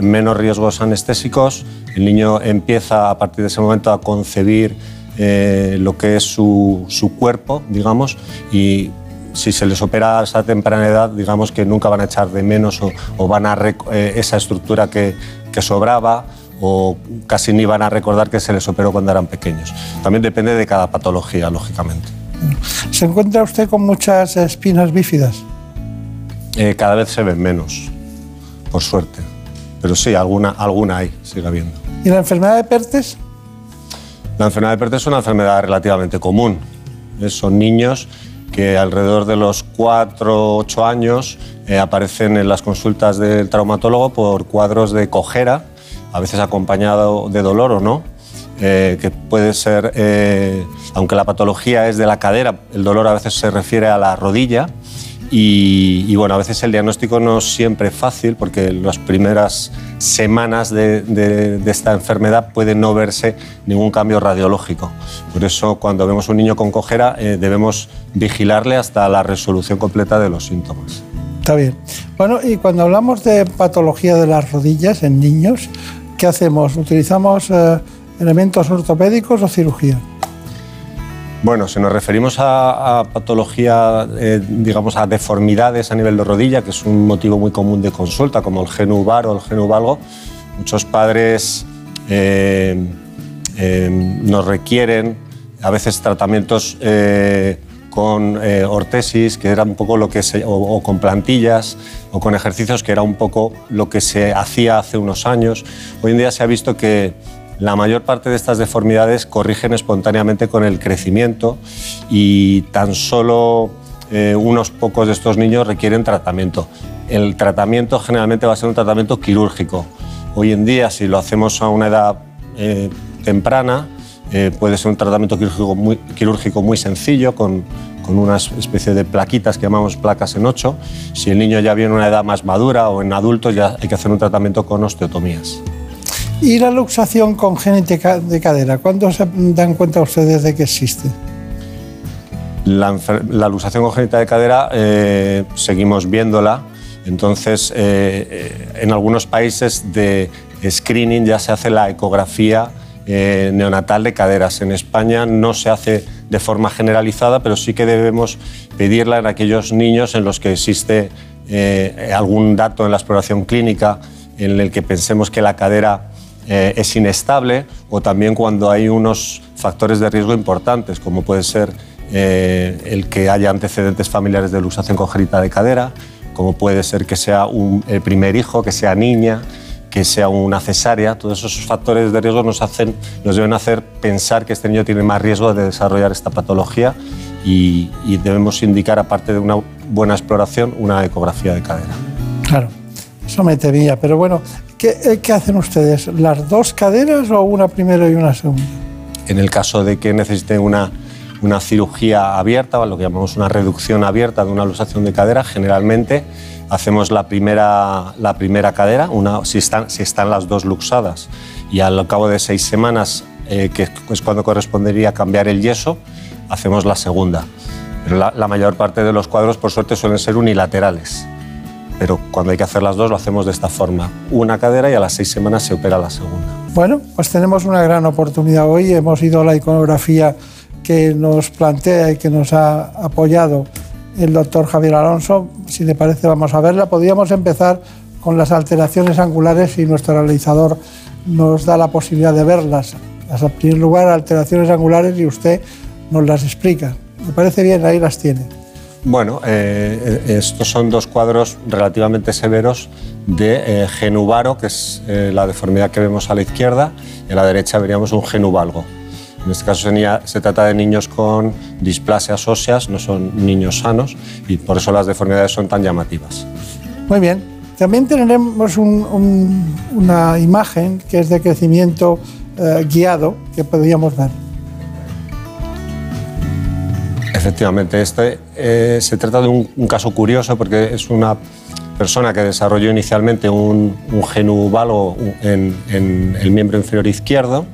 Menos riesgos anestésicos, el niño empieza a partir de ese momento a concebir eh, lo que es su, su cuerpo, digamos, y si se les opera a esa temprana edad, digamos que nunca van a echar de menos o, o van a eh, esa estructura que, que sobraba o casi ni van a recordar que se les operó cuando eran pequeños. También depende de cada patología, lógicamente. ¿Se encuentra usted con muchas espinas bífidas? Eh, cada vez se ven menos, por suerte. Pero sí, alguna, alguna hay, sigue habiendo. ¿Y la enfermedad de Pertes? La enfermedad de Pertes es una enfermedad relativamente común. Eh, Son niños que alrededor de los 4 o 8 años eh, aparecen en las consultas del traumatólogo por cuadros de cojera, a veces acompañado de dolor o no, eh, que puede ser, eh, aunque la patología es de la cadera, el dolor a veces se refiere a la rodilla. Y, bueno, a veces el diagnóstico no es siempre fácil porque las primeras semanas de esta enfermedad puede no verse ningún cambio radiológico. Por eso cuando vemos un niño con cojera eh, debemos vigilarle hasta la resolución completa de los síntomas. Está bien. Bueno, y cuando hablamos de patología de las rodillas en niños, ¿qué hacemos? ¿Utilizamos eh, elementos ortopédicos o cirugía? Bueno, si nos referimos a, patología, eh, digamos, a deformidades a nivel de rodilla, que es un motivo muy común de consulta, como el genubar o el genuvalgo, muchos padres eh, eh, nos requieren a veces tratamientos con ortesis, que era un poco lo que se, o con plantillas, o con ejercicios, que era un poco lo que se hacía hace unos años. Hoy en día se ha visto que la mayor parte de estas deformidades corrigen espontáneamente con el crecimiento y tan solo eh, unos pocos de estos niños requieren tratamiento. El tratamiento generalmente va a ser un tratamiento quirúrgico. Hoy en día, si lo hacemos a una edad eh, temprana, eh, puede ser un tratamiento quirúrgico muy, sencillo, con, con, una especie de plaquitas que llamamos placas en 8. Si el niño ya viene a una edad más madura o en adultos, ya hay que hacer un tratamiento con osteotomías. ¿Y la luxación congénita de cadera? ¿Cuándo se dan cuenta ustedes de que existe? La, luxación congénita de cadera eh, seguimos viéndola. Entonces, eh, eh, en algunos países de screening ya se hace la ecografía neonatal de caderas. En España no se hace de forma generalizada, pero sí que debemos pedirla en aquellos niños en los que existe algún dato en la exploración clínica en el que pensemos que la cadera eh, es inestable o también cuando hay unos factores de riesgo importantes, como puede ser eh, el que haya antecedentes familiares de luxación congénita de cadera, como puede ser que sea un, el primer hijo, que sea niña, que sea una cesárea. Todos esos factores de riesgo nos, hacen, nos deben hacer pensar que este niño tiene más riesgo de desarrollar esta patología y, y debemos indicar, aparte de una buena exploración, una ecografía de cadera. Claro, eso me temía, pero bueno, eh, ¿Qué, hacen ustedes? ¿Las dos caderas o una primera y una segunda? En el caso de que necesiten una, una cirugía abierta, o lo que llamamos una reducción abierta de una luxación de cadera, generalmente hacemos la primera, la primera cadera, una, si, están, si están las dos luxadas, y al cabo de seis semanas, eh, que es cuando correspondería cambiar el yeso, hacemos la segunda. Pero la, la mayor parte de los cuadros, por suerte, suelen ser unilaterales pero cuando hay que hacer las dos lo hacemos de esta forma. Una cadera y a las seis semanas se opera la segunda. Bueno, pues tenemos una gran oportunidad hoy. Hemos ido a la iconografía que nos plantea y que nos ha apoyado el doctor Javier Alonso. Si le parece, vamos a verla. Podríamos empezar con las alteraciones angulares y nuestro realizador nos da la posibilidad de verlas. En primer lugar, alteraciones angulares y usted nos las explica. Me parece bien, ahí las tiene. Bueno, eh, eh, estos son dos cuadros relativamente severos de eh, genubaro, que es la deformidad que vemos a la izquierda, y a la derecha veríamos un genubalgo. En este caso se, trata de niños con displasias óseas, no son niños sanos, y por eso las deformidades son tan llamativas. Muy bien. También tenemos una imagen que es de crecimiento guiado que podríamos ver. Efectivamente, este eh, se trata de un, caso curioso porque es una persona que desarrolló inicialmente un, un en, el miembro inferior izquierdo.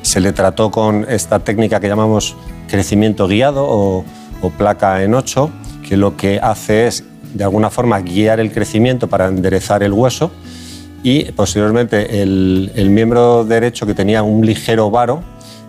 Se le trató con esta técnica que llamamos crecimiento guiado o, placa en 8, que lo que hace es de alguna forma guiar el crecimiento para enderezar el hueso y posteriormente el, el miembro derecho que tenía un ligero varo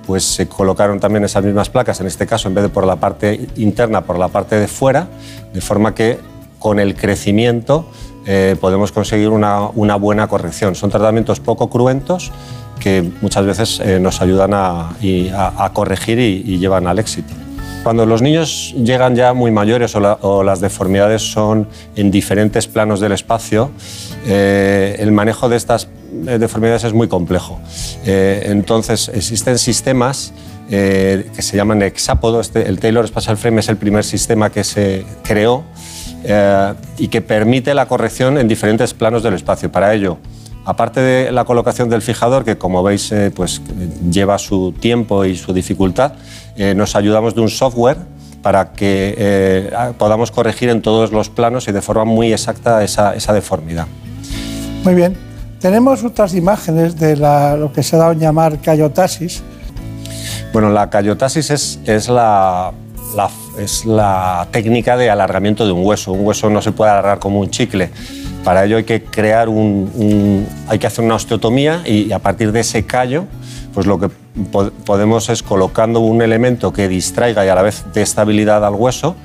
pues se colocaron también esas mismas placas, en este caso en vez de por la parte interna, por la parte de fuera, de forma que con el crecimiento eh, podemos conseguir una, buena corrección. Son tratamientos poco cruentos que muchas veces eh, nos ayudan a, corregir y, llevan al éxito. Cuando los niños llegan ya muy mayores o, las deformidades son en diferentes planos del espacio, eh, el manejo de estas eh, deformidades es muy complejo. Eh, entonces, existen sistemas eh, que se llaman hexápodo. Este, el Taylor Spatial Frame es el primer sistema que se creó y que permite la corrección en diferentes planos del espacio. Para ello, aparte de la colocación del fijador, que como veis pues, lleva su tiempo y su dificultad, nos ayudamos de un software para que podamos corregir en todos los planos y de forma muy exacta esa, esa deformidad. Muy bien. Tenemos otras imágenes de lo que se ha dado a llamar cayotasis. Bueno, la cayotasis es, la, la técnica de alargamiento de un hueso. Un hueso no se puede alargar como un chicle. Para ello hay que crear un, hay que hacer una osteotomía y a partir de ese callo, pues lo que podemos es colocando un elemento que distraiga y a la vez dé estabilidad al hueso,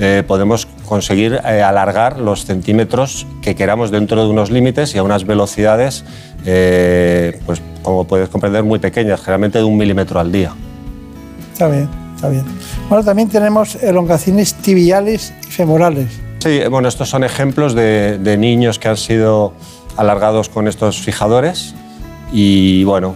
eh, podemos conseguir eh, alargar los centímetros que queramos dentro de unos límites y a unas velocidades, eh, pues como puedes comprender, muy pequeñas, generalmente de un milímetro al día. Está bien, está bien. Bueno, también tenemos elongaciones tibiales y femorales. Sí, bueno, estos son ejemplos de, de niños que han sido alargados con estos fijadores y bueno,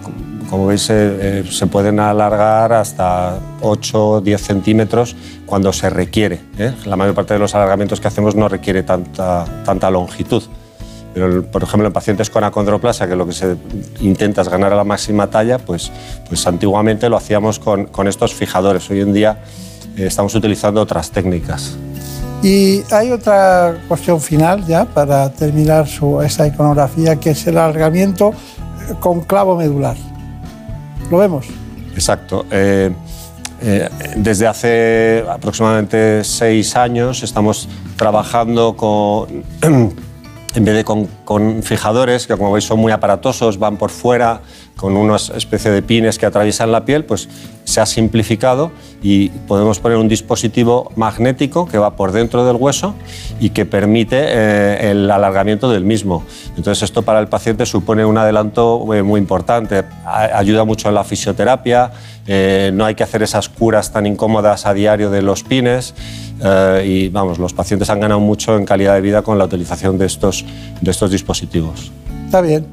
como veis, eh, se pueden alargar hasta 8 o 10 centímetros cuando se requiere. ¿eh? La mayor parte de los alargamientos que hacemos no requiere tanta, tanta longitud. Pero, por ejemplo, en pacientes con acondroplasia, que lo que se intenta es ganar a la máxima talla, pues, pues antiguamente lo hacíamos con, con estos fijadores. Hoy en día eh, estamos utilizando otras técnicas. Y hay otra cuestión final ya para terminar su, esta iconografía, que es el alargamiento con clavo medular. ¿Lo vemos? Exacto. Eh, eh, desde hace aproximadamente seis años estamos trabajando con, en vez de con, fijadores, que como veis son muy aparatosos, van por fuera, con una especie de pines que atraviesan la piel, pues se ha simplificado y podemos poner un dispositivo magnético que va por dentro del hueso y que permite eh, el alargamiento del mismo. Entonces esto para el paciente supone un adelanto eh, muy importante, ayuda mucho en la fisioterapia, eh, no hay que hacer esas curas tan incómodas a diario de los pines y vamos, los pacientes han ganado mucho en calidad de vida con la utilización de estos, de estos dispositivos. Está bien.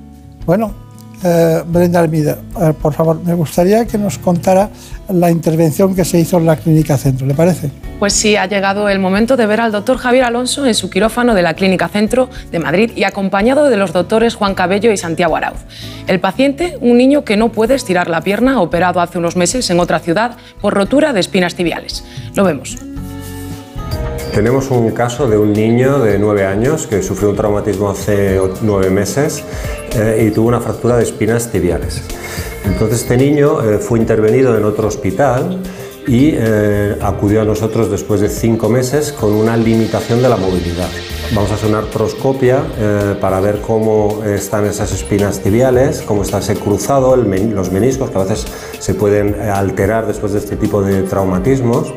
Bueno, eh, Brenda Almida, por favor, me gustaría que nos contara la intervención que se hizo en la Clínica Centro, ¿le parece? Pues sí, ha llegado el momento de ver al doctor Javier Alonso en su quirófano de la Clínica Centro de Madrid y acompañado de los doctores Juan Cabello y Santiago Arauz. El paciente, un niño que no puede estirar la pierna, operado hace unos meses en otra ciudad por rotura de espinas tibiales. Lo vemos. Tenemos un caso de un niño de 9 años que sufrió un traumatismo hace 9 meses eh, y tuvo una fractura de espinas tibiales. Entonces este niño eh, fue intervenido en otro hospital y eh, acudió a nosotros después de 5 meses con una limitación de la movilidad. Vamos a hacer una artroscopia para ver cómo están esas espinas tibiales, cómo está ese cruzado, los meniscos que a veces se pueden alterar después de este tipo de traumatismos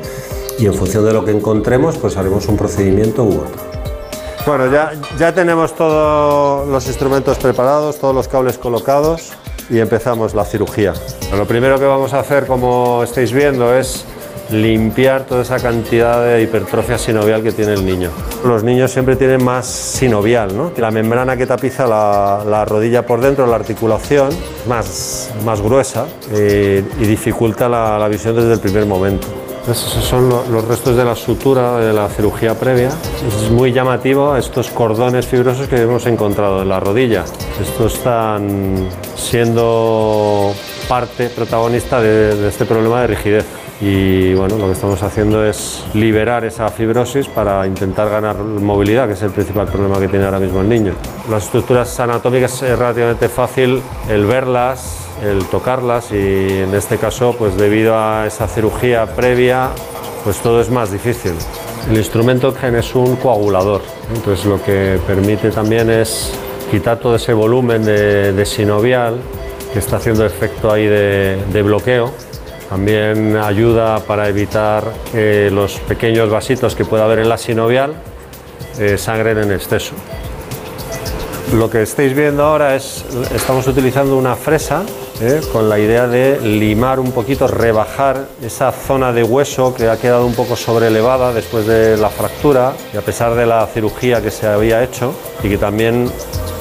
y en función de lo que encontremos pues haremos un procedimiento u otro. Bueno, ya, ya tenemos todos los instrumentos preparados, todos los cables colocados y empezamos la cirugía. Lo primero que vamos a hacer, como estáis viendo, es limpiar toda esa cantidad de hipertrofia sinovial que tiene el niño. Los niños siempre tienen más sinovial, ¿no? La membrana que tapiza la, rodilla por dentro, la articulación, más, más gruesa y, dificulta la, la visión desde el primer momento esos son los restos de la sutura de la cirugía previa. Es muy llamativo estos cordones fibrosos que hemos encontrado en la rodilla. Estos están siendo parte protagonista de, este problema de rigidez. Y bueno, lo que estamos haciendo es liberar esa fibrosis para intentar ganar movilidad, que es el principal problema que tiene ahora mismo el niño. Las estructuras anatómicas es relativamente fácil el verlas, el tocarlas y en este caso, pues debido a esa cirugía previa, pues todo es más difícil. El instrumento es un coagulador, entonces lo que permite también es quitar todo ese volumen de, sinovial que está haciendo efecto ahí de, bloqueo. También ayuda para evitar que los pequeños vasitos que pueda haber en la sinovial eh, sangren en exceso. Lo que estáis viendo ahora es, estamos utilizando una fresa ¿eh? con la idea de limar un poquito, rebajar esa zona de hueso que ha quedado un poco sobrelevada después de la fractura y a pesar de la cirugía que se había hecho y que también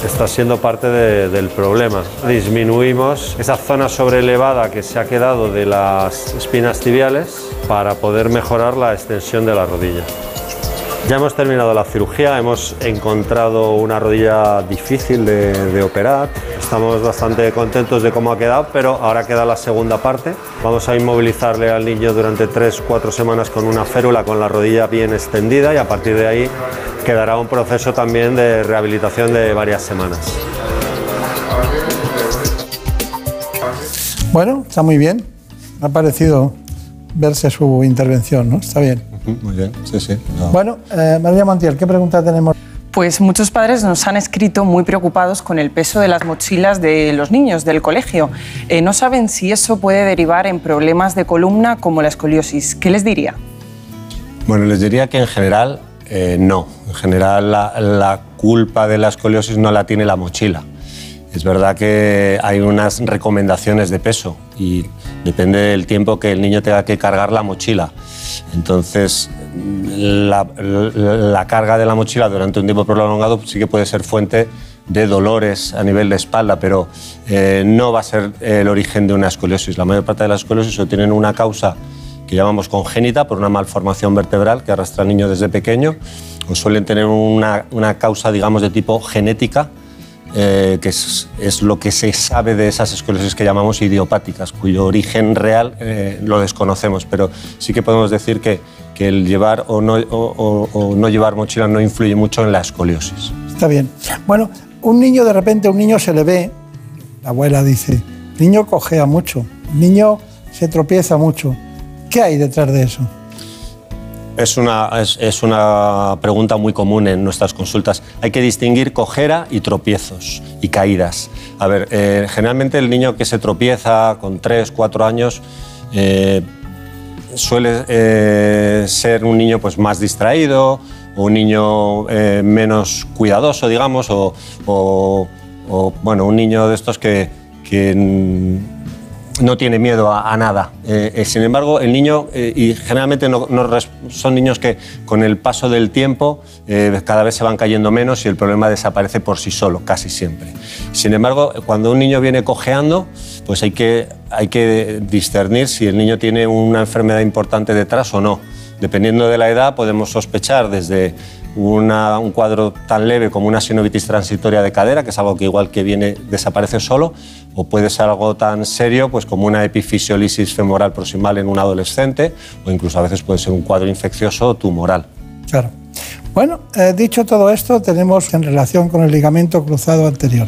está siendo parte del problema. Disminuimos esa zona sobrelevada que se ha quedado de las espinas tibiales para poder mejorar la extensión de la rodilla. Ya hemos terminado la cirugía, hemos encontrado una rodilla difícil de, operar, estamos bastante contentos de cómo ha quedado, pero ahora queda la segunda parte. Vamos a inmovilizarle al niño durante 3-4 semanas con una férula con la rodilla bien extendida y a partir de ahí quedará un proceso también de rehabilitación de varias semanas. Bueno, está muy bien. Ha parecido verse su intervención, ¿no? Está bien. Muy bien, sí, sí. no. Bueno, eh, María Montiel, ¿qué pregunta tenemos? Pues muchos padres nos han escrito muy preocupados con el peso de las mochilas de los niños del colegio. Eh, no saben si eso puede derivar en problemas de columna como la escoliosis. ¿Qué les diría? Bueno, les diría que en general eh, no. En general la, la culpa de la escoliosis no la tiene la mochila. Es verdad que hay unas recomendaciones de peso y depende del tiempo que el niño tenga que cargar la mochila. Entonces, la, carga de la mochila durante un tiempo prolongado sí que puede ser fuente de dolores a nivel de espalda, pero eh, no va a ser el origen de una escoliosis. La mayor parte de las escoliosis tienen una causa que llamamos congénita por una malformación vertebral que arrastra al niño desde pequeño, o suelen tener una causa, digamos, de tipo genética, eh, que es, lo que se sabe de esas escoliosis que llamamos idiopáticas, cuyo origen real eh, lo desconocemos, pero sí que podemos decir que, que el llevar o no, o- no llevar mochila no influye mucho en la escoliosis. Está bien. Bueno, un niño de repente, un niño se le ve, la abuela dice, niño cojea mucho, niño se tropieza mucho. ¿Qué hay detrás de eso? Es una, es, una pregunta muy común en nuestras consultas. Hay que distinguir cojera y tropiezos y caídas. A ver, eh, generalmente el niño que se tropieza con 3, 4 años eh, suele eh, ser un niño pues, más distraído un niño menos cuidadoso, digamos, o, o- bueno, un niño de estos que, que, no tiene miedo a, nada. Eh, eh, sin embargo, el niño, eh, y generalmente son niños que con el paso del tiempo cada vez se van cayendo menos y el problema desaparece por sí solo, casi siempre. Sin embargo, cuando un niño viene cojeando, pues hay que, hay que discernir si el niño tiene una enfermedad importante detrás o no. Dependiendo de la edad, podemos sospechar desde un cuadro tan leve como una sinovitis transitoria de cadera, que es algo que igual que viene desaparece solo, o puede ser algo tan serio pues como una epifisiolisis femoral proximal en un adolescente, o incluso a veces puede ser un cuadro infeccioso o tumoral. Claro. Bueno, eh, dicho todo esto, tenemos en relación con el ligamento cruzado anterior.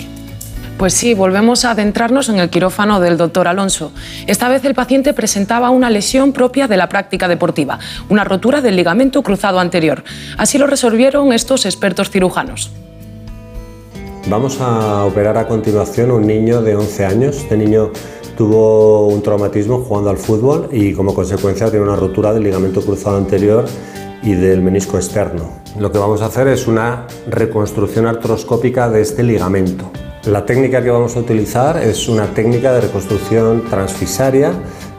Pues sí, volvemos a adentrarnos en el quirófano del doctor Alonso. Esta vez el paciente presentaba una lesión propia de la práctica deportiva, una rotura del ligamento cruzado anterior. Así lo resolvieron estos expertos cirujanos. Vamos a operar a continuación un niño de 11 años. Este niño tuvo un traumatismo jugando al fútbol y como consecuencia tiene una rotura del ligamento cruzado anterior y del menisco externo. Lo que vamos a hacer es una reconstrucción artroscópica de este ligamento. La técnica que vamos a utilizar es una técnica de reconstrucción transfisaria.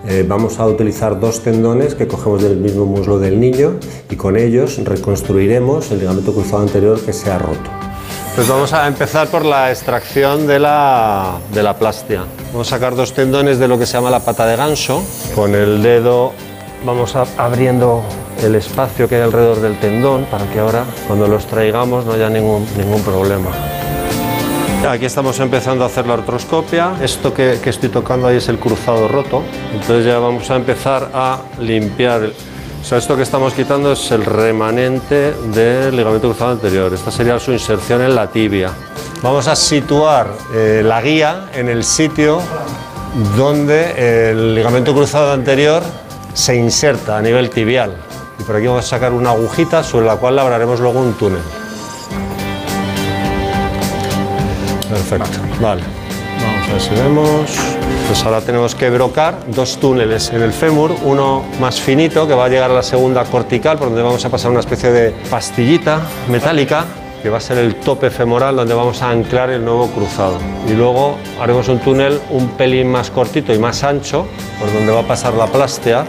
Eh, vamos a utilizar dos tendones que cogemos del mismo muslo del niño y con ellos reconstruiremos el ligamento cruzado anterior que se ha roto. Pues vamos a empezar por la extracción de la, de la plastia. Vamos a sacar dos tendones de lo que se llama la pata de ganso. Con el dedo vamos abriendo el espacio que hay alrededor del tendón para que ahora cuando los traigamos no haya ningún, ningún problema. Aquí estamos empezando a hacer la artroscopia. Esto que, que estoy tocando ahí es el cruzado roto. Entonces ya vamos a empezar a limpiar. O sea, esto que estamos quitando es el remanente del ligamento cruzado anterior. Esta sería su inserción en la tibia. Vamos a situar eh, la guía en el sitio donde el ligamento cruzado anterior se inserta a nivel tibial. Y por aquí vamos a sacar una agujita sobre la cual labraremos luego un túnel. Perfecto, vale. Vamos a ver. Pues ahora tenemos que brocar dos túneles en el fémur, uno más finito que va a llegar a la segunda cortical, por donde vamos a pasar una especie de pastillita metálica que va a ser el tope femoral donde vamos a anclar el nuevo cruzado. Y luego haremos un túnel un pelín más cortito y más ancho, por donde va a pasar la plástea.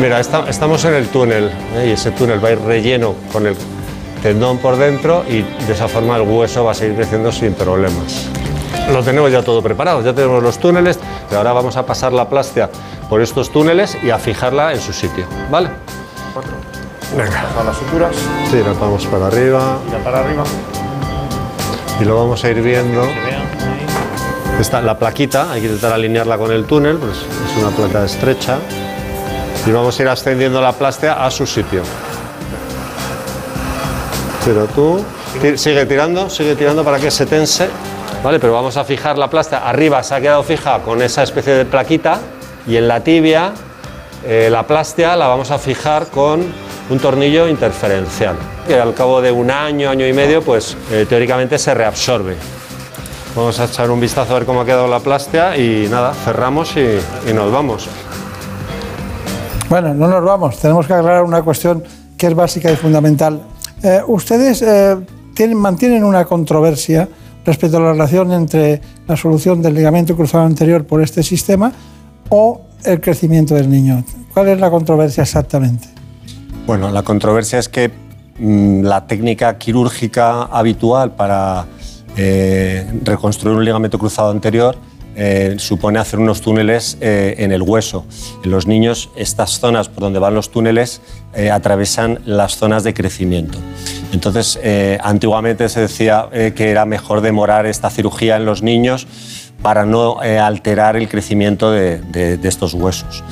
Mira, esta- estamos en el túnel ¿eh? y ese túnel va a ir relleno con el tendón por dentro y de esa forma el hueso va a seguir creciendo sin problemas. Lo tenemos ya todo preparado, ya tenemos los túneles, pero ahora vamos a pasar la plástea por estos túneles y a fijarla en su sitio, ¿vale? Venga. A las suturas. Sí, nos vamos para arriba Ya para arriba. y lo vamos a ir viendo. Esta, la plaquita, hay que intentar alinearla con el túnel, pues es una placa estrecha. Y vamos a ir ascendiendo la plástea a su sitio. Pero tú sigue tirando, sigue tirando para que se tense. Vale, pero vamos a fijar la plástea. Arriba se ha quedado fija con esa especie de plaquita y en la tibia eh, la plástica la vamos a fijar con un tornillo interferencial, que al cabo de un año, año y medio, pues eh, teóricamente se reabsorbe. Vamos a echar un vistazo a ver cómo ha quedado la plástica y nada, cerramos y, y nos vamos. Bueno, no nos vamos, tenemos que aclarar una cuestión que es básica y fundamental. Eh, ustedes eh, tienen, mantienen una controversia respecto a la relación entre la solución del ligamento cruzado anterior por este sistema o el crecimiento del niño. ¿Cuál es la controversia exactamente? Bueno, la controversia es que mm, la técnica quirúrgica habitual para eh, reconstruir un ligamento cruzado anterior eh, supone hacer unos túneles eh, en el hueso. En los niños, estas zonas por donde van los túneles eh, atravesan las zonas de crecimiento. Entonces, eh, antiguamente se decía que era mejor demorar esta cirugía en los niños para no alterar el crecimiento de, de- estos huesos.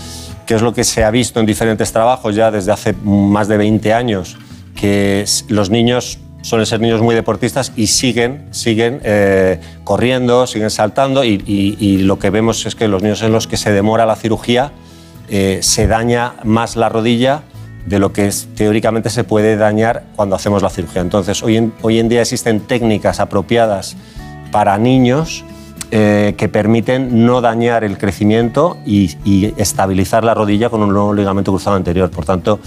Que es lo que se ha visto en diferentes trabajos ya desde hace más de 20 años, que los niños suelen ser niños muy deportistas y siguen, siguen eh, corriendo, siguen saltando y, lo que vemos es que los niños en los que se demora la cirugía eh, se daña más la rodilla de lo que teóricamente se puede dañar cuando hacemos la cirugía. Entonces, hoy en, hoy en día existen técnicas apropiadas para niños eh, que permiten no dañar el crecimiento y estabilizar la rodilla con un nuevo ligamento cruzado anterior. Por tanto,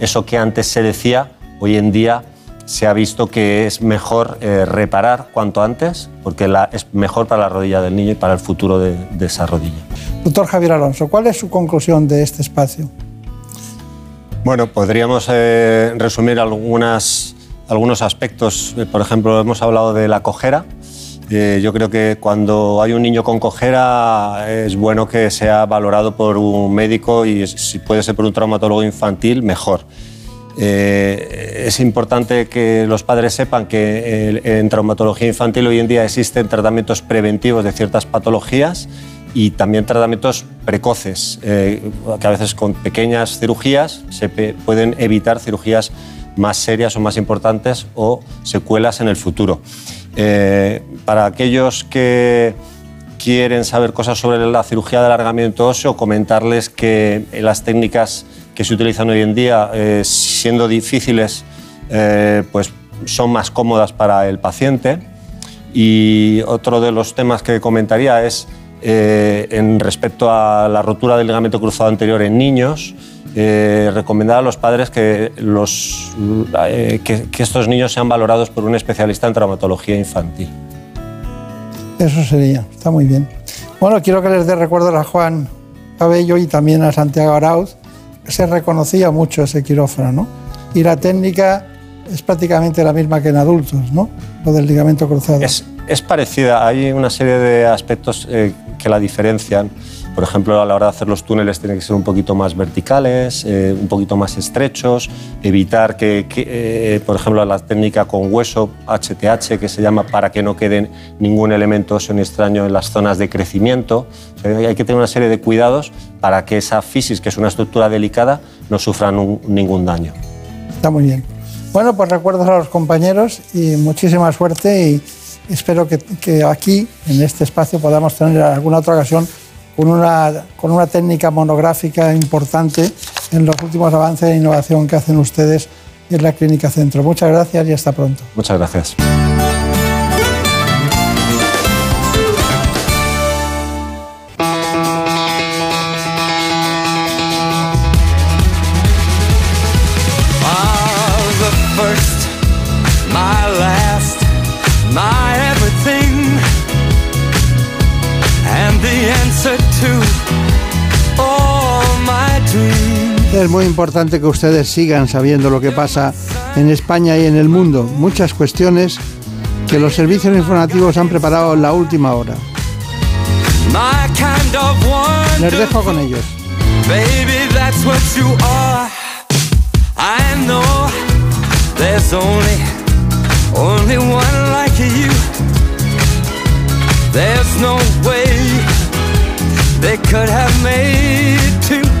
eso que antes se decía, hoy en día se ha visto que es mejor eh, reparar cuanto antes, porque la- es mejor para la rodilla del niño y para el futuro de- de esa rodilla. Doctor Javier Alonso, ¿cuál es su conclusión de este espacio? Bueno, podríamos eh, resumir algunas, algunos aspectos. Eh, Por ejemplo, hemos hablado de la cojera. Eh, yo creo que cuando hay un niño con cojera es bueno que sea valorado por un médico y si puede ser por un traumatólogo infantil, mejor. Eh, es importante que los padres sepan que el- en traumatología infantil hoy en día existen tratamientos preventivos de ciertas patologías y también tratamientos precoces, eh, que a veces con pequeñas cirugías se pueden evitar cirugías más serias o más importantes o secuelas en el futuro. Eh, para aquellos que quieren saber cosas sobre la cirugía de alargamiento óseo, comentarles que eh, las técnicas que se utilizan hoy en día, eh, siendo difíciles, eh, pues son más cómodas para el paciente. Y otro de los temas que comentaría es eh, en respecto a la rotura del ligamento cruzado anterior en niños, eh, recomendar a los padres que, los, eh, que, que estos niños sean valorados por un especialista en traumatología infantil. Eso sería, está muy bien. Bueno, quiero que les dé recuerdos a Juan Cabello y también a Santiago Arauz. Se reconocía mucho ese quirófano, ¿no? Y la técnica es prácticamente la misma que en adultos, ¿no? Lo del ligamento cruzado. Es, es parecida, hay una serie de aspectos eh, que la diferencian. Por ejemplo, a la hora de hacer los túneles tienen que ser un poquito más verticales, eh, un poquito más estrechos, evitar que, eh, por ejemplo, la técnica con hueso, HTH, que se llama para que no quede ningún elemento óseo ni extraño en las zonas de crecimiento. Hay que tener una serie de cuidados para que esa fisis, que es una estructura delicada, no sufra ningún daño. Está muy bien. Bueno, pues recuerdos a los compañeros y muchísima suerte y espero que aquí, en este espacio, podamos tener alguna otra ocasión con una, con una técnica monográfica importante en los últimos avances de innovación que hacen ustedes en la Clínica Centro. Muchas gracias y hasta pronto. Muchas gracias. Es muy importante que ustedes sigan sabiendo lo que pasa en España y en el mundo. Muchas cuestiones que los servicios informativos han preparado en la última hora. Les dejo con ellos. baby, that's what you are. I know there's only, only one like you. There's no way they could have made two.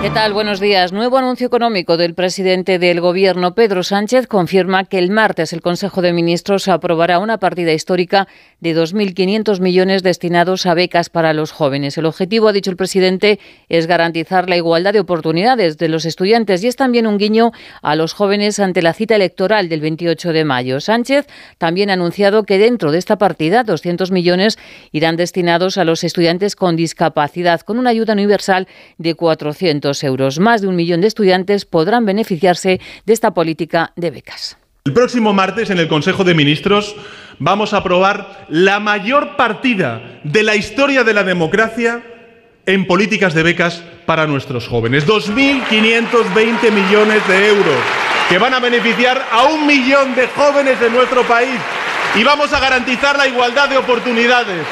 ¿Qué tal? Buenos días. Nuevo anuncio económico del presidente del Gobierno, Pedro Sánchez, confirma que el martes el Consejo de Ministros aprobará una partida histórica de 2.500 millones destinados a becas para los jóvenes. El objetivo, ha dicho el presidente, es garantizar la igualdad de oportunidades de los estudiantes y es también un guiño a los jóvenes ante la cita electoral del 28 de mayo. Sánchez también ha anunciado que dentro de esta partida 200 millones irán destinados a los estudiantes con discapacidad, con una ayuda universal de 400 euros. Más de un millón de estudiantes podrán beneficiarse de esta política de becas. El próximo martes en el Consejo de Ministros vamos a aprobar la mayor partida de la historia de la democracia en políticas de becas para nuestros jóvenes. 2.520 millones de euros que van a beneficiar a un millón de jóvenes de nuestro país y vamos a garantizar la igualdad de oportunidades.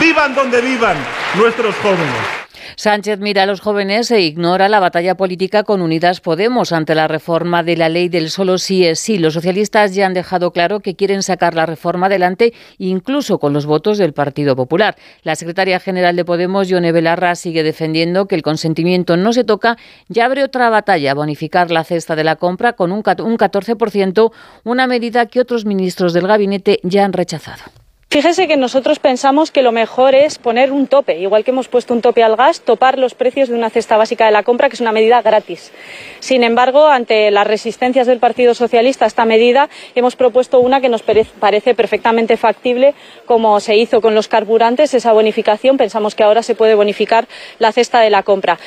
Vivan donde vivan nuestros jóvenes. Sánchez mira a los jóvenes e ignora la batalla política con Unidas Podemos ante la reforma de la ley del solo sí es sí. Los socialistas ya han dejado claro que quieren sacar la reforma adelante, incluso con los votos del Partido Popular. La secretaria general de Podemos, Yone Belarra, sigue defendiendo que el consentimiento no se toca y abre otra batalla, bonificar la cesta de la compra con un 14%, una medida que otros ministros del gabinete ya han rechazado. Fíjese que nosotros pensamos que lo mejor es poner un tope, igual que hemos puesto un tope al gas, topar los precios de una cesta básica de la compra, que es una medida gratis. Sin embargo, ante las resistencias del Partido Socialista a esta medida, hemos propuesto una que nos parece perfectamente factible, como se hizo con los carburantes, esa bonificación. Pensamos que ahora se puede bonificar la cesta de la compra.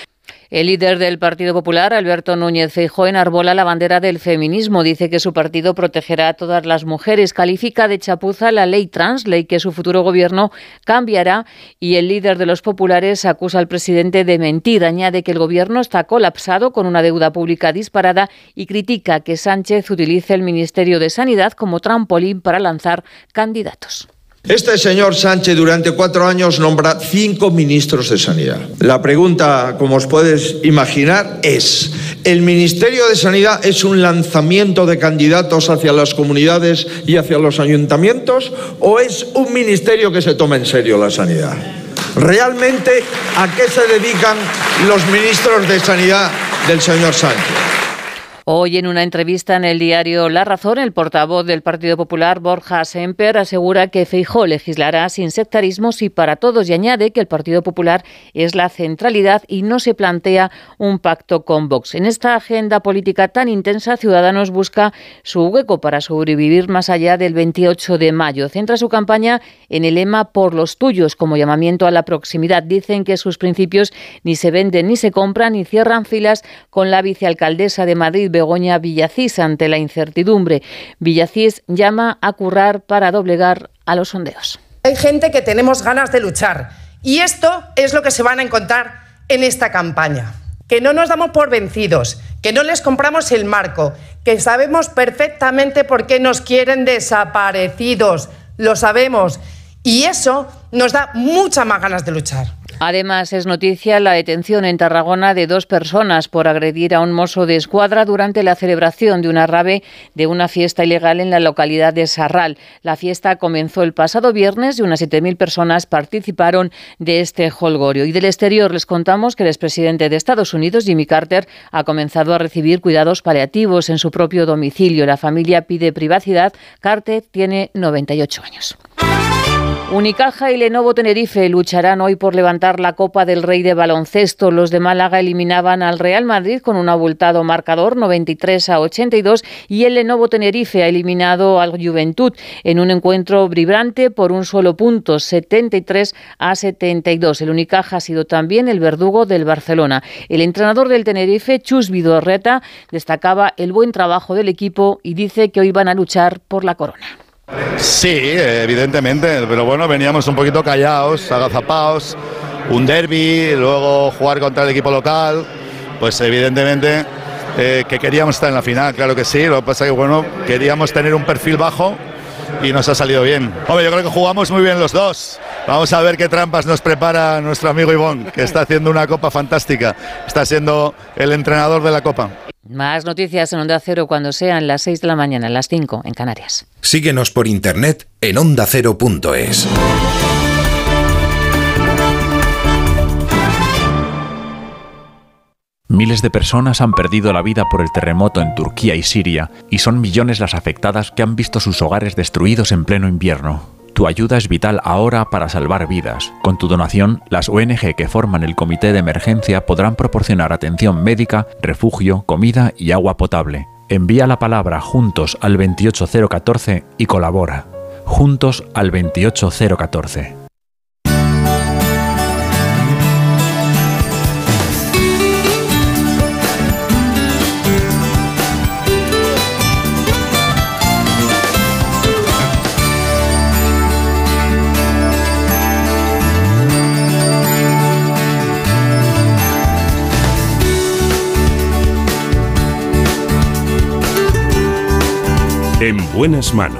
El líder del Partido Popular, Alberto Núñez Feijóo, enarbola la bandera del feminismo. Dice que su partido protegerá a todas las mujeres. Califica de chapuza la ley trans, ley que su futuro gobierno cambiará. Y el líder de los populares acusa al presidente de mentir. Añade que el gobierno está colapsado con una deuda pública disparada y critica que Sánchez utilice el Ministerio de Sanidad como trampolín para lanzar candidatos. Este señor Sánchez durante cuatro años nombra cinco ministros de Sanidad. La pregunta, como os puedes imaginar, es, ¿el Ministerio de Sanidad es un lanzamiento de candidatos hacia las comunidades y hacia los ayuntamientos o es un ministerio que se toma en serio la sanidad? ¿Realmente a qué se dedican los ministros de Sanidad del señor Sánchez? Hoy en una entrevista en el diario La Razón, el portavoz del Partido Popular, Borja Semper, asegura que Feijó legislará sin sectarismos y para todos y añade que el Partido Popular es la centralidad y no se plantea un pacto con Vox. En esta agenda política tan intensa, Ciudadanos busca su hueco para sobrevivir más allá del 28 de mayo. Centra su campaña en el lema por los tuyos como llamamiento a la proximidad. Dicen que sus principios ni se venden ni se compran ni cierran filas con la vicealcaldesa de Madrid, Begoña Villacís ante la incertidumbre. Villacís llama a currar para doblegar a los sondeos. Hay gente que tenemos ganas de luchar y esto es lo que se van a encontrar en esta campaña. Que no nos damos por vencidos, que no les compramos el marco, que sabemos perfectamente por qué nos quieren desaparecidos, lo sabemos. Y eso nos da muchas más ganas de luchar. Además, es noticia la detención en Tarragona de dos personas por agredir a un mozo de escuadra durante la celebración de una rave de una fiesta ilegal en la localidad de Sarral. La fiesta comenzó el pasado viernes y unas 7.000 personas participaron de este holgorio. Y del exterior les contamos que el expresidente de Estados Unidos, Jimmy Carter, ha comenzado a recibir cuidados paliativos en su propio domicilio. La familia pide privacidad. Carter tiene 98 años. Unicaja y Lenovo Tenerife lucharán hoy por levantar la Copa del Rey de baloncesto. Los de Málaga eliminaban al Real Madrid con un abultado marcador 93 a 82 y el Lenovo Tenerife ha eliminado al Juventud en un encuentro vibrante por un solo punto 73 a 72. El Unicaja ha sido también el verdugo del Barcelona. El entrenador del Tenerife, Chus Vidorreta, destacaba el buen trabajo del equipo y dice que hoy van a luchar por la corona. Sí, evidentemente, pero bueno, veníamos un poquito callados, agazapados, un derby, luego jugar contra el equipo local, pues evidentemente eh, que queríamos estar en la final, claro que sí, lo que pasa es que bueno, queríamos tener un perfil bajo y nos ha salido bien. Hombre, yo creo que jugamos muy bien los dos. Vamos a ver qué trampas nos prepara nuestro amigo Ivón, que está haciendo una copa fantástica, está siendo el entrenador de la copa. Más noticias en Onda Cero cuando sean las 6 de la mañana, las 5 en Canarias. Síguenos por internet en ondacero.es. Miles de personas han perdido la vida por el terremoto en Turquía y Siria, y son millones las afectadas que han visto sus hogares destruidos en pleno invierno. Tu ayuda es vital ahora para salvar vidas. Con tu donación, las ONG que forman el comité de emergencia podrán proporcionar atención médica, refugio, comida y agua potable. Envía la palabra juntos al 28014 y colabora. Juntos al 28014. En buenas manos.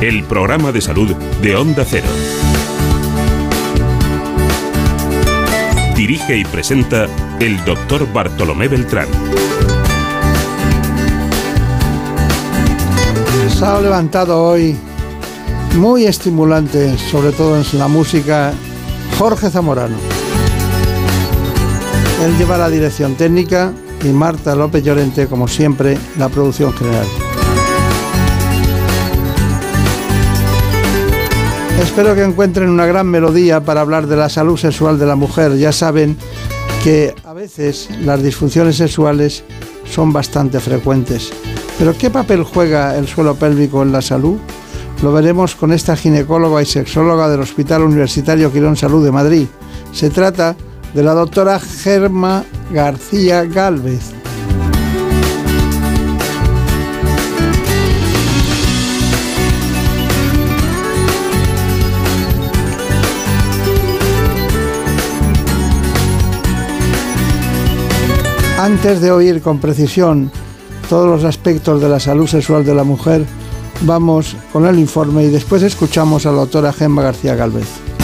El programa de salud de Onda Cero. Dirige y presenta el doctor Bartolomé Beltrán. Se ha levantado hoy muy estimulante, sobre todo en la música, Jorge Zamorano. Él lleva la dirección técnica y Marta López Llorente, como siempre, la producción general. Espero que encuentren una gran melodía para hablar de la salud sexual de la mujer. Ya saben que a veces las disfunciones sexuales son bastante frecuentes. Pero ¿qué papel juega el suelo pélvico en la salud? Lo veremos con esta ginecóloga y sexóloga del Hospital Universitario Quirón Salud de Madrid. Se trata de la doctora Germa García Galvez. Antes de oír con precisión todos los aspectos de la salud sexual de la mujer, vamos con el informe y después escuchamos a la doctora Gemma García Galvez.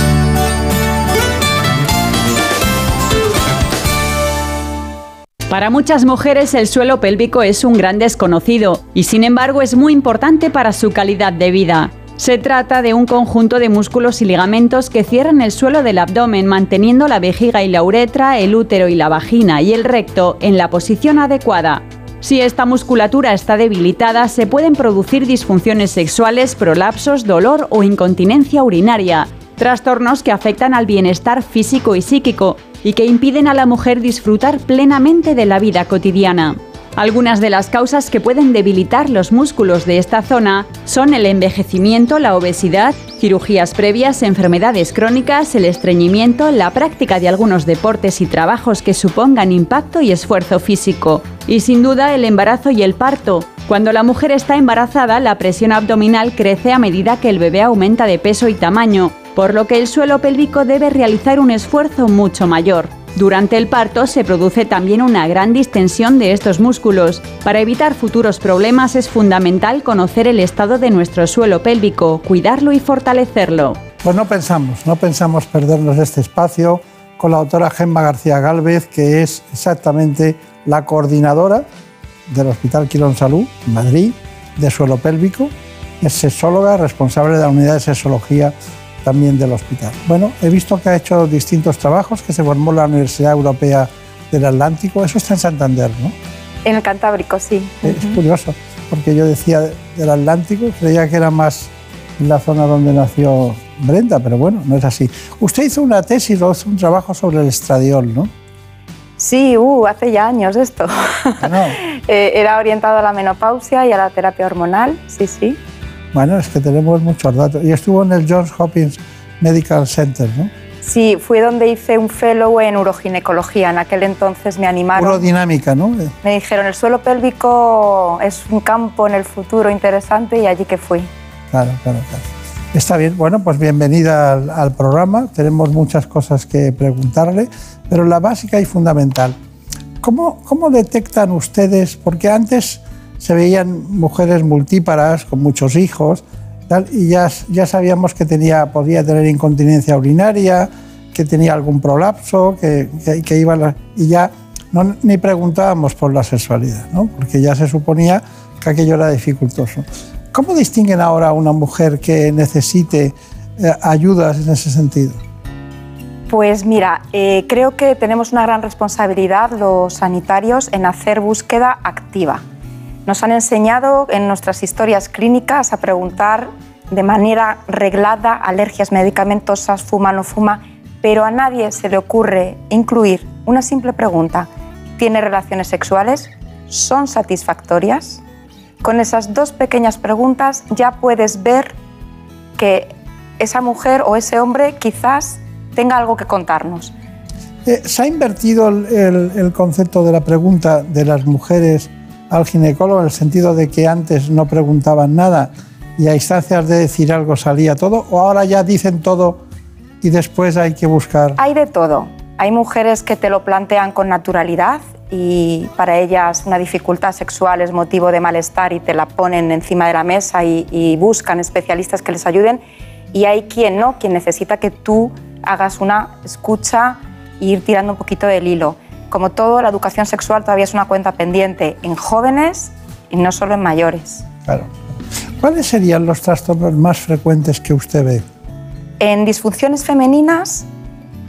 Para muchas mujeres el suelo pélvico es un gran desconocido y sin embargo es muy importante para su calidad de vida. Se trata de un conjunto de músculos y ligamentos que cierran el suelo del abdomen manteniendo la vejiga y la uretra, el útero y la vagina y el recto en la posición adecuada. Si esta musculatura está debilitada, se pueden producir disfunciones sexuales, prolapsos, dolor o incontinencia urinaria, trastornos que afectan al bienestar físico y psíquico y que impiden a la mujer disfrutar plenamente de la vida cotidiana. Algunas de las causas que pueden debilitar los músculos de esta zona son el envejecimiento, la obesidad, cirugías previas, enfermedades crónicas, el estreñimiento, la práctica de algunos deportes y trabajos que supongan impacto y esfuerzo físico. Y sin duda el embarazo y el parto. Cuando la mujer está embarazada, la presión abdominal crece a medida que el bebé aumenta de peso y tamaño, por lo que el suelo pélvico debe realizar un esfuerzo mucho mayor. Durante el parto se produce también una gran distensión de estos músculos. Para evitar futuros problemas es fundamental conocer el estado de nuestro suelo pélvico, cuidarlo y fortalecerlo. Pues no pensamos, no pensamos perdernos este espacio con la doctora Gemma García Galvez, que es exactamente la coordinadora del Hospital Quirón Salud, Madrid, de suelo pélvico. Es sexóloga, responsable de la unidad de sexología también del hospital. Bueno, he visto que ha hecho distintos trabajos, que se formó la Universidad Europea del Atlántico, eso está en Santander, ¿no? En el Cantábrico, sí. Es curioso, porque yo decía del Atlántico, creía que era más la zona donde nació Brenda, pero bueno, no es así. Usted hizo una tesis o hizo un trabajo sobre el estradiol, ¿no? Sí, uh, hace ya años esto. Eh, era orientado a la menopausia y a la terapia hormonal, sí, sí. Bueno, es que tenemos muchos datos. Y estuvo en el Johns Hopkins Medical Center, ¿no? Sí, fui donde hice un fellow en uroginecología. En aquel entonces me animaron. Urodinámica, ¿no? Me dijeron, el suelo pélvico es un campo en el futuro interesante y allí que fui. Claro, claro, claro. Está bien, bueno, pues bienvenida al, al programa. Tenemos muchas cosas que preguntarle, pero la básica y fundamental. ¿Cómo, cómo detectan ustedes? Porque antes se veían mujeres multíparas con muchos hijos y ya, ya sabíamos que tenía, podía tener incontinencia urinaria, que tenía algún prolapso, que, que, iba y ya no, ni preguntábamos por la sexualidad, ¿no? porque ya se suponía que aquello era dificultoso. ¿Cómo distinguen ahora a una mujer que necesite eh, ayudas en ese sentido? Pues mira, eh, creo que tenemos una gran responsabilidad los sanitarios en hacer búsqueda activa. Nos han enseñado en nuestras historias clínicas a preguntar de manera reglada alergias medicamentosas, fuma no fuma, pero a nadie se le ocurre incluir una simple pregunta. ¿Tiene relaciones sexuales? ¿Son satisfactorias? Con esas dos pequeñas preguntas ya puedes ver que esa mujer o ese hombre quizás tenga algo que contarnos. Eh, ¿Se ha invertido el concepto de la pregunta de las mujeres al ginecólogo en el sentido de que antes no preguntaban nada y a instancias de decir algo salía todo? ¿O ahora ya dicen todo y después hay que buscar? Hay de todo. Hay mujeres que te lo plantean con naturalidad y para ellas una dificultad sexual es motivo de malestar y te la ponen encima de la mesa y, buscan especialistas que les ayuden. Y hay quien no, quien necesita que tú hagas una escucha e ir tirando un poquito del hilo. Como todo, la educación sexual todavía es una cuenta pendiente en jóvenes y no solo en mayores. Claro. ¿Cuáles serían los trastornos más frecuentes que usted ve? En disfunciones femeninas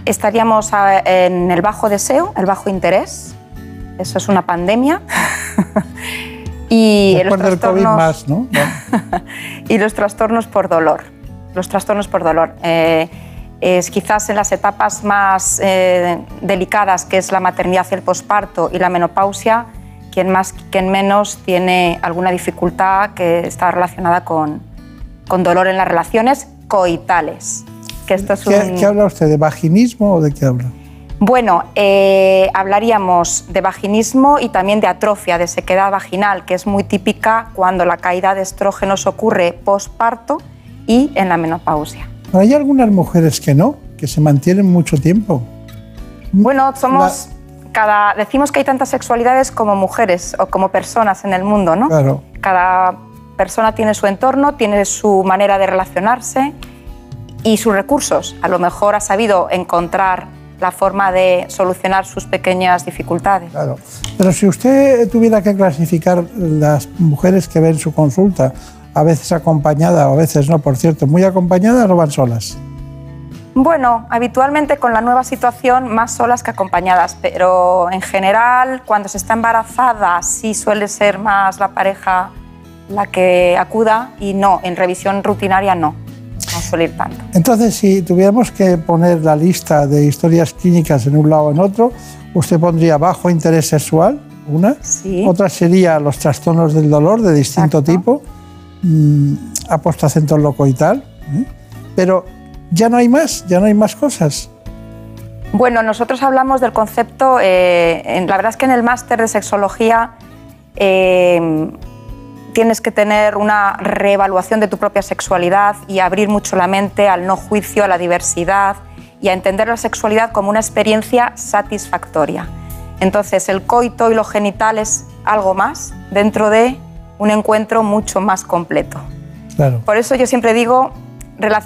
estaríamos a- en el bajo deseo, el bajo interés. Eso es una pandemia. y, los Después COVID trastornos- más, ¿no? y los trastornos por dolor. Los trastornos por dolor. Eh, es quizás en las etapas más eh, delicadas, que es la maternidad y el posparto y la menopausia, quien más, quien menos tiene alguna dificultad que está relacionada con, con dolor en las relaciones coitales. Que esto es ¿Qué, un- qué habla usted? ¿De vaginismo o de qué habla? bueno, eh, hablaríamos de vaginismo y también de atrofia, de sequedad vaginal, que es muy típica cuando la caída de estrógenos ocurre posparto y en la menopausia. Pero hay algunas mujeres que no, que se mantienen mucho tiempo. Bueno, somos cada decimos que hay tantas sexualidades como mujeres o como personas en el mundo, ¿no? Claro. Cada persona tiene su entorno, tiene su manera de relacionarse y sus recursos. A lo mejor ha sabido encontrar la forma de solucionar sus pequeñas dificultades. Claro. Pero si usted tuviera que clasificar las mujeres que ven su consulta, a veces acompañada o a veces no, por cierto, muy acompañadas o van solas. Bueno, habitualmente con la nueva situación más solas que acompañadas, pero en general cuando se está embarazada sí suele ser más la pareja la que acuda y no, en revisión rutinaria no, no suele ir tanto. Entonces, si tuviéramos que poner la lista de historias clínicas en un lado o en otro, usted pondría bajo interés sexual, una. Otra sería los trastornos del dolor de distinto tipo, mm, ha puesto acento en lo coital, ¿eh? pero ya no hay más, ya no hay más cosas. Bueno, nosotros hablamos del concepto, eh, en- la verdad es que en el máster de sexología eh, tienes que tener una reevaluación de tu propia sexualidad y abrir mucho la mente al no juicio, a la diversidad y a entender la sexualidad como una experiencia satisfactoria. Entonces, el coito y lo genital es algo más dentro de un encuentro mucho más completo. Claro. Por eso yo siempre digo,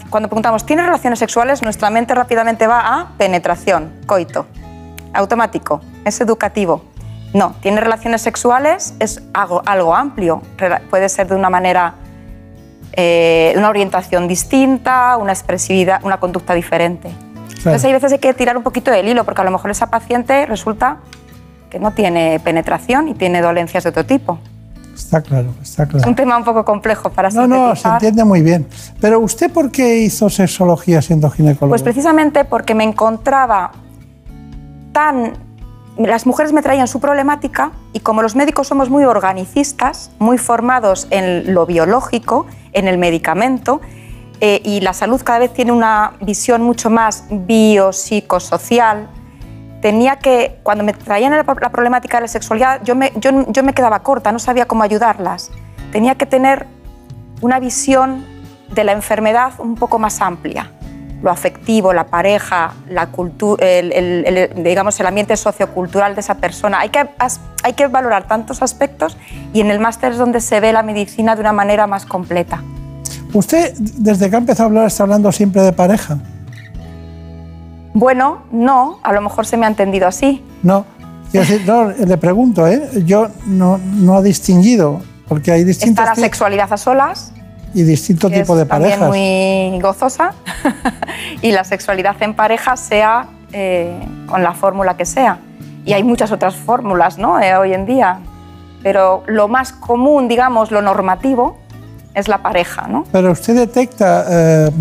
cuando preguntamos, ¿tienes relaciones sexuales? Nuestra mente rápidamente va a penetración, coito, automático, es educativo. No, tiene relaciones sexuales, es algo, algo amplio, puede ser de una manera, eh, una orientación distinta, una expresividad, una conducta diferente. Entonces hay veces hay que tirar un poquito del hilo, porque a lo mejor esa paciente resulta que no tiene penetración y tiene dolencias de otro tipo. Está claro, está Es claro. un tema un poco complejo para No, no, se entiende muy bien. Pero ¿usted por qué hizo sexología siendo ginecólogo? Pues precisamente porque me encontraba tan... Las mujeres me traían su problemática y como los médicos somos muy organicistas, muy formados en lo biológico, en el medicamento, eh, y la salud cada vez tiene una visión mucho más biopsicosocial, tenía que, cuando me traían la, la problemática de la sexualidad, yo me, yo, yo me quedaba corta, no sabía cómo ayudarlas. Tenía que tener una visión de la enfermedad un poco más amplia. Lo afectivo, la pareja, la el, el- el- digamos, el ambiente sociocultural de esa persona. Hay que, hay que valorar tantos aspectos y en el máster es donde se ve la medicina de una manera más completa. Usted, desde que ha empezado a hablar, está hablando siempre de pareja. Bueno, no, a lo mejor se me ha entendido así. No, decir, no, le pregunto, ¿eh? yo no, no ha distinguido, porque hay distintos Está la sexualidad a solas y distinto tipo es de también parejas. muy gozosa y la sexualidad en pareja sea eh, con la fórmula que sea. Y hay muchas otras fórmulas ¿no? Eh, hoy en día, pero lo más común, digamos, lo normativo, es la pareja. ¿no? Pero usted detecta eh,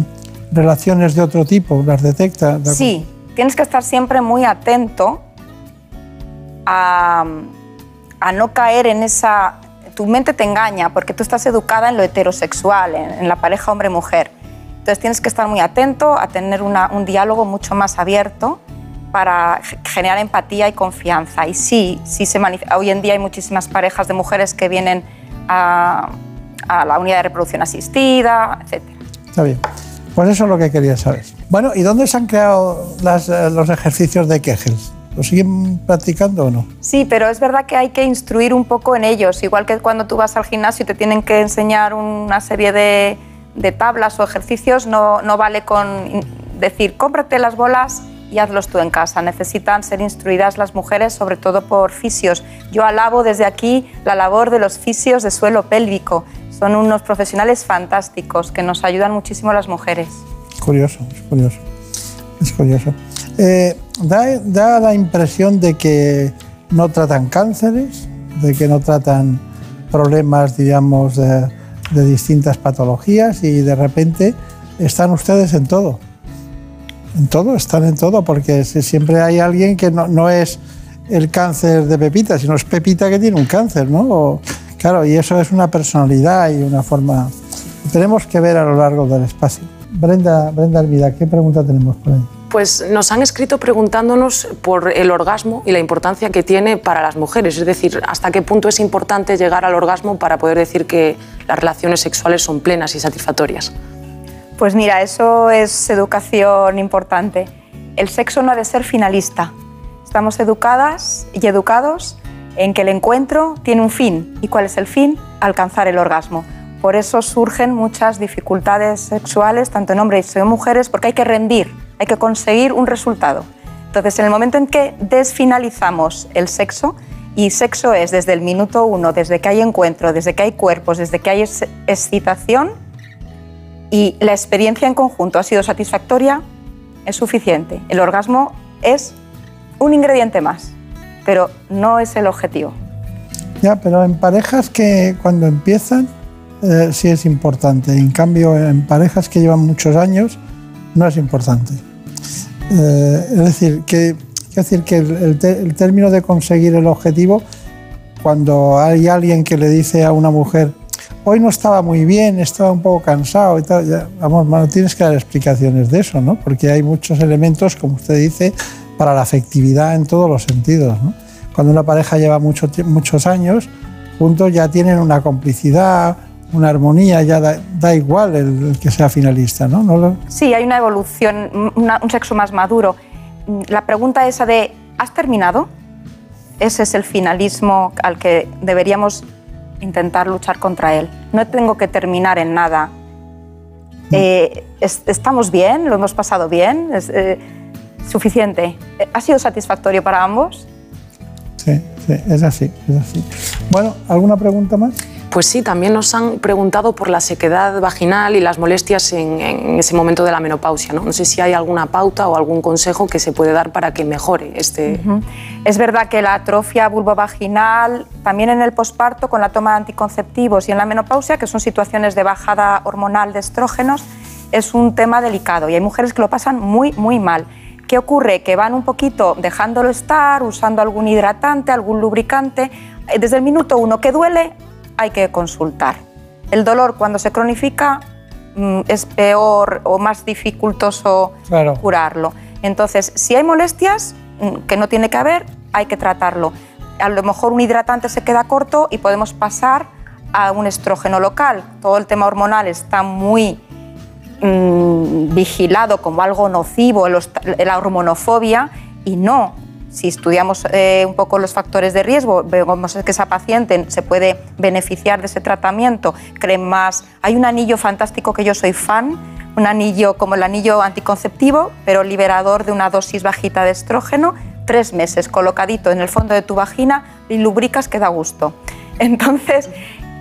relaciones de otro tipo, las detecta. ¿de Sí, tienes que estar siempre muy atento a, a no caer en esa... Tu mente te engaña porque tú estás educada en lo heterosexual, en, en la pareja hombre-mujer. Entonces tienes que estar muy atento a tener una- un diálogo mucho más abierto para ge- generar empatía y confianza. Y sí, sí se hoy en día hay muchísimas parejas de mujeres que vienen a, a la unidad de reproducción asistida, etc. Está bien. Pues eso es lo que quería saber. Bueno, ¿y dónde se han creado eh, los ejercicios de Kegel? ¿Lo siguen practicando o no? Sí, pero es verdad que hay que instruir un poco en ellos, igual que cuando tú vas al gimnasio y te tienen que enseñar una serie de, tablas o ejercicios, no, no vale con decir cómprate las bolas y hazlos tú en casa. Necesitan ser instruidas las mujeres, sobre todo por fisios. Yo alabo desde aquí la labor de los fisios de suelo pélvico. Son unos profesionales fantásticos que nos ayudan muchísimo a las mujeres. Curioso, es curioso. Es curioso. Eh, da, da la impresión de que no tratan cánceres, de que no tratan problemas, digamos, de, de distintas patologías y de repente están ustedes en todo. En todo, están en todo, porque si- siempre hay alguien que no, no es el cáncer de Pepita, sino es Pepita que tiene un cáncer, ¿no? Claro, y eso es una personalidad y una forma que tenemos que ver a lo largo del espacio. Brenda, Brenda Hermida, ¿qué pregunta tenemos por ahí? Pues nos han escrito preguntándonos por el orgasmo y la importancia que tiene para las mujeres, es decir, hasta qué punto es importante llegar al orgasmo para poder decir que las relaciones sexuales son plenas y satisfactorias. Pues mira, eso es educación importante. El sexo no ha de ser finalista. Estamos educadas y educados en que el encuentro tiene un fin. ¿Y cuál es el fin? Alcanzar el orgasmo. Por eso surgen muchas dificultades sexuales, tanto en hombres como en mujeres, porque hay que rendir, hay que conseguir un resultado. Entonces, en el momento en que desfinalizamos el sexo, y sexo es desde el minuto uno, desde que hay encuentro, desde que hay cuerpos, desde que hay ex- excitación, y la experiencia en conjunto ha sido satisfactoria, es suficiente. El orgasmo es un ingrediente más, pero no es el objetivo. Ya, pero en parejas que cuando empiezan eh, sí es importante. En cambio, en parejas que llevan muchos años no es importante. Eh, es decir, que, es decir, que el, término de conseguir el objetivo, cuando hay alguien que le dice a una mujer, hoy no estaba muy bien, estaba un poco cansado y tal, vamos, no tienes que dar explicaciones de eso, ¿no? Porque hay muchos elementos, como usted dice, para la afectividad en todos los sentidos, ¿no? Cuando una pareja lleva mucho muchos años, juntos ya tienen una complicidad, una armonía, ya da, da igual el, el que sea finalista, ¿no? No lo- Sí, hay una evolución, una- un sexo más maduro. Mm, La pregunta esa de, ¿has terminado? Ese es el finalismo al que deberíamos intentar luchar contra él. No tengo que terminar en nada. Eh, es- ¿Estamos bien? ¿Lo hemos pasado bien? ¿Es eh, suficiente? ¿Ha sido satisfactorio para ambos? Sí, sí, es así, es así. Bueno, ¿alguna pregunta más? Pues sí, también nos han preguntado por la sequedad vaginal y las molestias en, en ese momento de la menopausia. ¿no? no sé si hay alguna pauta o algún consejo que se puede dar para que mejore este... Es verdad que la atrofia vulvovaginal, también en el posparto con la toma de anticonceptivos y en la menopausia, que son situaciones de bajada hormonal de estrógenos, es un tema delicado y hay mujeres que lo pasan muy, muy mal. ¿Qué ocurre? Que van un poquito dejándolo estar, usando algún hidratante, algún lubricante. Eh, Desde el minuto uno que duele, hay que consultar. El dolor cuando se cronifica mm, es peor o más dificultoso Claro. curarlo. Entonces, si hay molestias, mm, que no tiene que haber, hay que tratarlo. A lo mejor un hidratante se queda corto y podemos pasar a un estrógeno local. Todo el tema hormonal está muy mm, vigilado como algo nocivo, la hormonofobia, y no. Si estudiamos eh, un poco los factores de riesgo, vemos que esa paciente se puede beneficiar de ese tratamiento, creen más. Hay un anillo fantástico que yo soy fan, un anillo como el anillo anticonceptivo, pero liberador de una dosis bajita de estrógeno, tres meses colocadito en el fondo de tu vagina y lubricas que da gusto. Entonces,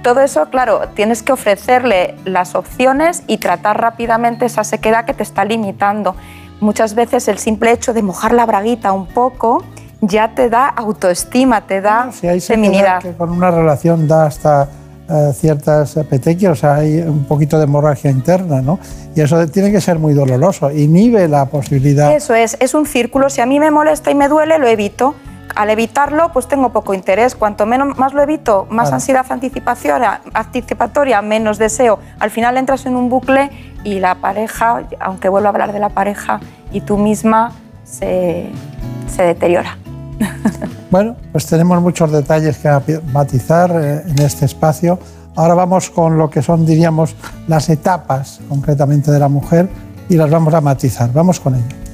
todo eso, claro, tienes que ofrecerle las opciones y tratar rápidamente esa sequedad que te está limitando. Muchas veces el simple hecho de mojar la braguita un poco ya te da autoestima, te da Si hay feminidad. que con una relación da hasta eh, ciertas petequias, o sea, hay un poquito de hemorragia interna, ¿no? Y eso tiene que ser muy doloroso, inhibe la posibilidad. Eso es, es un círculo. Si a mí me molesta y me duele, lo evito. Al evitarlo, pues tengo poco interés. Cuanto menos, más lo evito, más Claro. ansiedad anticipatoria, anticipatoria, menos deseo. Al final entras en un bucle y la pareja, aunque vuelva a hablar de la pareja, y tú misma se, se deteriora. Bueno, pues tenemos muchos detalles que matizar eh, en este espacio. Ahora vamos con lo que son, diríamos, las etapas concretamente de la mujer y las vamos a matizar. Vamos con ello.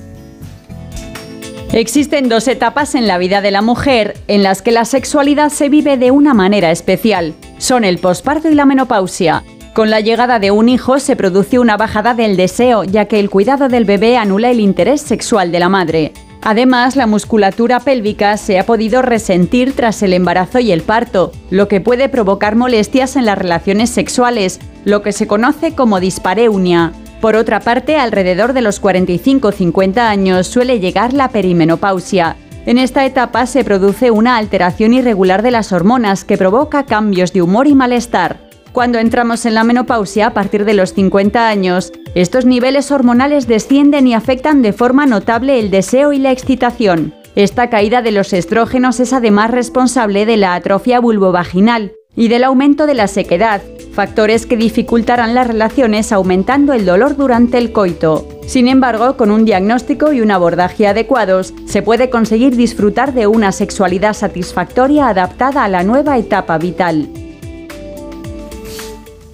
Existen dos etapas en la vida de la mujer en las que la sexualidad se vive de una manera especial. Son el posparto y la menopausia. Con la llegada de un hijo se produce una bajada del deseo, ya que el cuidado del bebé anula el interés sexual de la madre. Además, la musculatura pélvica se ha podido resentir tras el embarazo y el parto, lo que puede provocar molestias en las relaciones sexuales, lo que se conoce como dispareunia. Por otra parte, alrededor de los 45-50 años suele llegar la perimenopausia. En esta etapa se produce una alteración irregular de las hormonas que provoca cambios de humor y malestar. Cuando entramos en la menopausia a partir de los 50 años, estos niveles hormonales descienden y afectan de forma notable el deseo y la excitación. Esta caída de los estrógenos es además responsable de la atrofia vulvovaginal y del aumento de la sequedad, factores que dificultarán las relaciones aumentando el dolor durante el coito. Sin embargo, con un diagnóstico y un abordaje adecuados, se puede conseguir disfrutar de una sexualidad satisfactoria adaptada a la nueva etapa vital.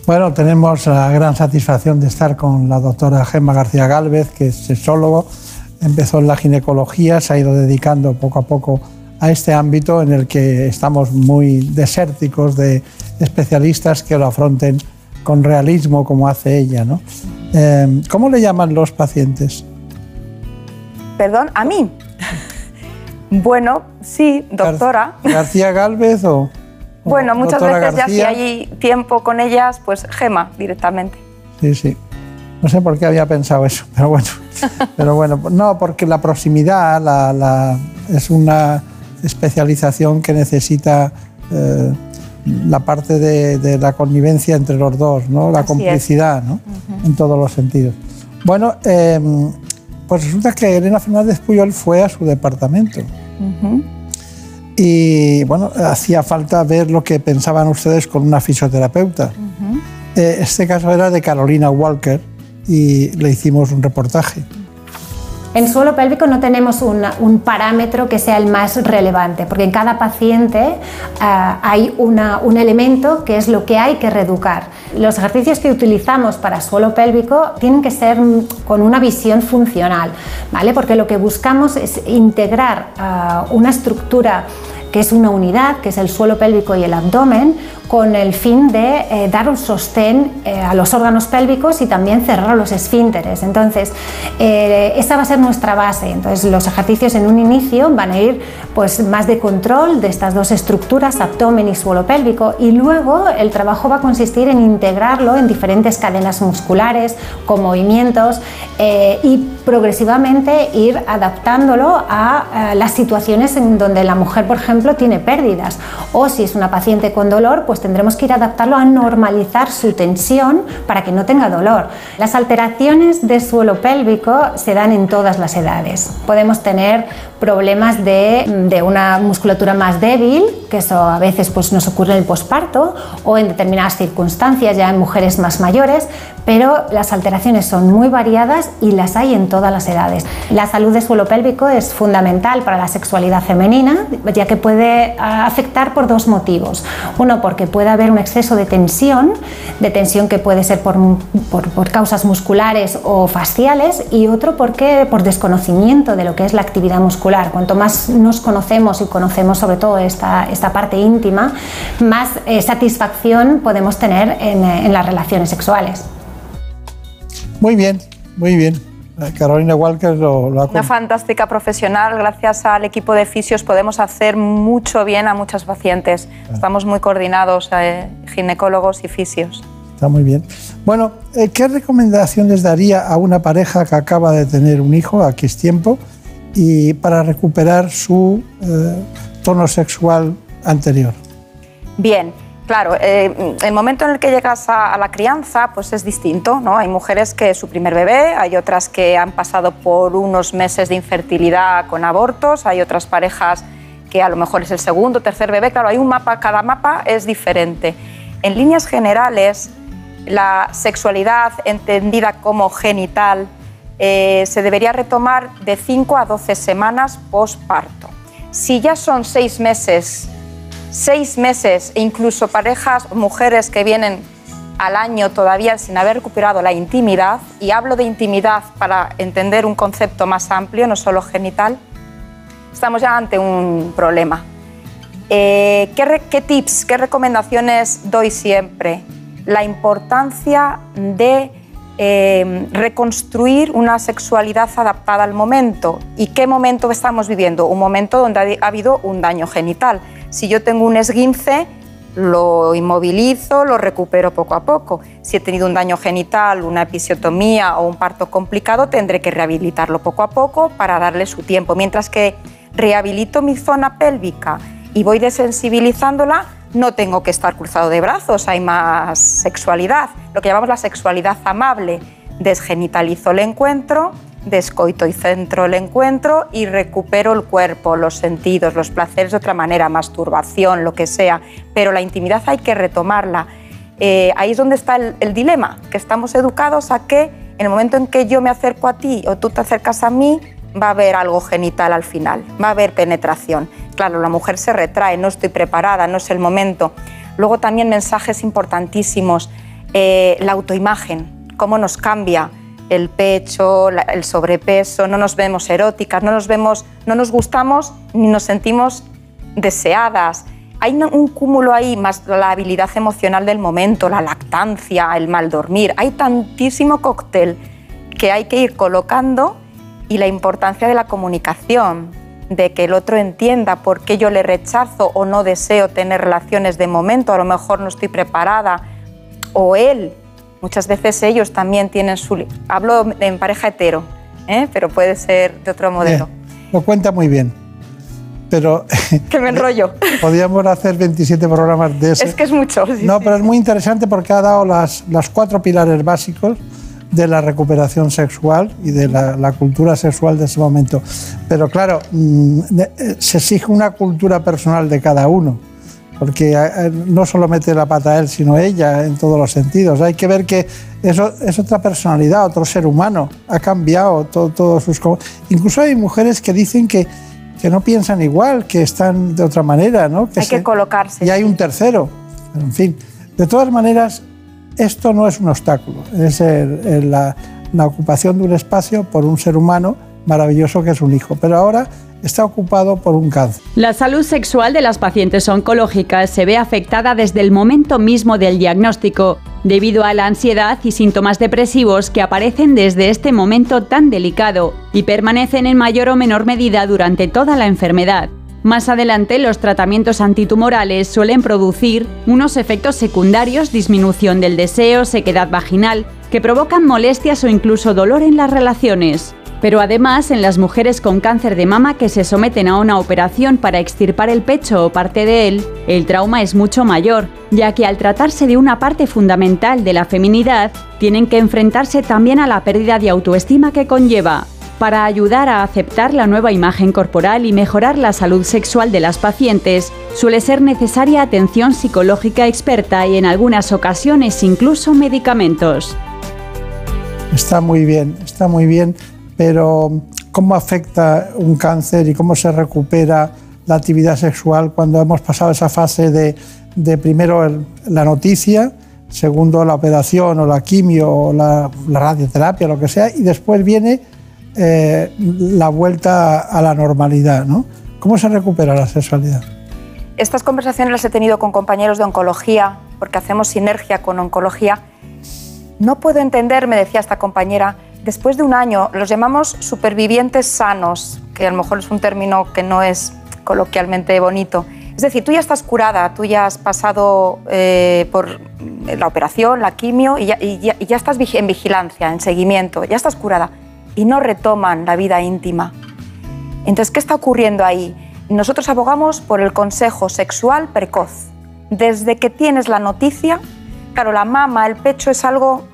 Bueno, tenemos la gran satisfacción de estar con la doctora Gemma García Gálvez, que es sexólogo, empezó en la ginecología, se ha ido dedicando poco a poco a este ámbito en el que estamos muy desérticos de especialistas que lo afronten con realismo como hace ella. ¿no? Eh, ¿Cómo le llaman los pacientes? Perdón, a mí. bueno, sí, doctora. ¿García Gálvez o...? Bueno, muchas veces ya si hay tiempo con ellas, pues Gema directamente. Sí, sí. No sé por qué había pensado eso, pero bueno. Pero bueno, no, porque la proximidad la- la- es una especialización que necesita eh, la parte de, de la connivencia entre los dos, ¿no? la Así complicidad, ¿no? en todos los sentidos. Bueno, eh, pues resulta que Elena Fernández Puyol fue a su departamento. Y bueno, hacía falta ver lo que pensaban ustedes con una fisioterapeuta. Eh, este caso era de Carolina Walker y le hicimos un reportaje. En suelo pélvico no tenemos una- un parámetro que sea el más relevante, porque en cada paciente ah, hay una- un elemento que es lo que hay que reeducar. Los ejercicios que utilizamos para suelo pélvico tienen que ser con una visión funcional, ¿vale? porque lo que buscamos es integrar ah, una estructura que es una unidad, que es el suelo pélvico y el abdomen, con el fin de eh, dar un sostén eh, a los órganos pélvicos y también cerrar los esfínteres. Entonces, eh, esa va a ser nuestra base. Entonces, los ejercicios en un inicio van a ir pues, más de control de estas dos estructuras, abdomen y suelo pélvico, y luego el trabajo va a consistir en integrarlo en diferentes cadenas musculares, con movimientos, eh, y progresivamente ir adaptándolo a, eh, las situaciones en donde la mujer, por ejemplo, tiene pérdidas. O si es una paciente con dolor, pues tendremos que ir adaptarlo a normalizar su tensión para que no tenga dolor. Las alteraciones de suelo pélvico se dan en todas las edades. Podemos tener problemas de, de una musculatura más débil, que eso a veces pues, nos ocurre en el posparto o en determinadas circunstancias, ya en mujeres más mayores, pero las alteraciones son muy variadas y las hay en todas las edades. La salud de suelo pélvico es fundamental para la sexualidad femenina, ya que puede ah, afectar por dos motivos. Uno, porque puede haber un exceso de tensión, de tensión que puede ser por, por- causas musculares o fasciales, y otro, porque por desconocimiento de lo que es la actividad muscular. Cuanto más nos conocemos y conocemos sobre todo esta, esta parte íntima, más eh, satisfacción podemos tener en, eh, en las relaciones sexuales. Muy bien, muy bien. Carolina Walker lo, lo ha Una fantástica profesional. Gracias al equipo de fisios podemos hacer mucho bien a muchos pacientes. Estamos muy coordinados, eh, ginecólogos y fisios. Está muy bien. Bueno, eh, ¿qué recomendaciones daría a una pareja que acaba de tener un hijo, aquí es tiempo, y para recuperar su eh, tono sexual anterior? Bien, claro, eh, el momento en el que llegas a, la crianza pues es distinto, ¿no? Hay mujeres que es su primer bebé, hay otras que han pasado por unos meses de infertilidad con abortos, hay otras parejas que a lo mejor es el segundo, tercer bebé, claro, hay un mapa, cada mapa es diferente. En líneas generales, la sexualidad entendida como genital eh, se debería retomar de 5 a 12 semanas postparto. Si ya son seis meses, seis meses e incluso parejas, mujeres que vienen al año todavía sin haber recuperado la intimidad, y hablo de intimidad para entender un concepto más amplio, no solo genital, estamos ya ante un problema. Eh, ¿qué, ¿Qué tips, qué recomendaciones doy siempre? La importancia de eh, reconstruir una sexualidad adaptada al momento. ¿Y qué momento estamos viviendo? Un momento donde ha habido un daño genital. Si yo tengo un esguince, lo inmovilizo, lo recupero poco a poco. Si he tenido un daño genital, una episiotomía o un parto complicado, tendré que rehabilitarlo poco a poco para darle su tiempo. Mientras que rehabilito mi zona pélvica y voy desensibilizándola, no tengo que estar cruzado de brazos, hay más sexualidad, lo que llamamos la sexualidad amable. Desgenitalizo el encuentro, descoito y centro el encuentro y recupero el cuerpo, los sentidos, los placeres de otra manera, masturbación, lo que sea, pero la intimidad hay que retomarla. Eh, ahí es donde está el, dilema, que estamos educados a que en el momento en que yo me acerco a ti o tú te acercas a mí, va a haber algo genital al final, va a haber penetración. Claro, la mujer se retrae, no estoy preparada, no es el momento. Luego también mensajes importantísimos, eh, la autoimagen, cómo nos cambia el pecho, el sobrepeso, no nos vemos eróticas, no nos vemos, no nos gustamos ni nos sentimos deseadas. Hay un cúmulo ahí, más la habilidad emocional del momento, la lactancia, el mal dormir. Hay tantísimo cóctel que hay que ir colocando y la importancia de la comunicación, de que el otro entienda por qué yo le rechazo o no deseo tener relaciones de momento, a lo mejor no estoy preparada, o él, muchas veces ellos también tienen su... Hablo en pareja hetero, ¿eh? pero puede ser de otro modelo. Bien, lo cuenta muy bien. Pero Que me enrollo. podríamos hacer 27 programas de ese. Es que es mucho. sí, no, sí. pero es muy interesante porque ha dado las, las cuatro pilares básicos de la recuperación sexual y de la, la cultura sexual de ese momento. Pero claro, mm, eh, se exige una cultura personal de cada uno, porque eh, no solo mete la pata él, sino ella en todos los sentidos. Hay que ver que eso es otra personalidad, otro ser humano, ha cambiado todo, todos sus... co- Incluso hay mujeres que dicen que, que no piensan igual, que están de otra manera, ¿no? Hay se- que colocarse. y hay un tercero. En fin, de todas maneras, esto no es un obstáculo, es el- el- la, la ocupación de un espacio por un ser humano maravilloso que es un hijo, pero ahora está ocupado por un cáncer. La salud sexual de las pacientes oncológicas se ve afectada desde el momento mismo del diagnóstico, debido a la ansiedad y síntomas depresivos que aparecen desde este momento tan delicado y permanecen en mayor o menor medida durante toda la enfermedad. Más adelante, los tratamientos antitumorales suelen producir unos efectos secundarios, disminución del deseo, sequedad vaginal, que provocan molestias o incluso dolor en las relaciones. Pero además, en las mujeres con cáncer de mama que se someten a una operación para extirpar el pecho o parte de él, el trauma es mucho mayor, ya que al tratarse de una parte fundamental de la feminidad, tienen que enfrentarse también a la pérdida de autoestima que conlleva. Para ayudar a aceptar la nueva imagen corporal y mejorar la salud sexual de las pacientes, suele ser necesaria atención psicológica experta y en algunas ocasiones incluso medicamentos. Está muy bien, está muy bien, pero ¿cómo afecta un cáncer y cómo se recupera la actividad sexual cuando hemos pasado esa fase de, primero la noticia, segundo la operación o la quimio o la, la radioterapia, lo que sea, y después viene eh, la vuelta a la normalidad? ¿no? ¿Cómo se recupera la sexualidad? Estas conversaciones las he tenido con compañeros de oncología, porque hacemos sinergia con oncología, No puedo entender, me decía esta compañera, después de un año, los llamamos supervivientes sanos, que a lo mejor es un término que no es coloquialmente bonito. Es decir, tú ya estás curada, tú ya has pasado eh, por la operación, la quimio, y ya, y ya- estás en vigilancia, en seguimiento, ya estás curada, y no retoman la vida íntima. Entonces, ¿qué está ocurriendo ahí? Nosotros abogamos por el consejo sexual precoz. Desde que tienes la noticia, claro, la mama, el pecho es algo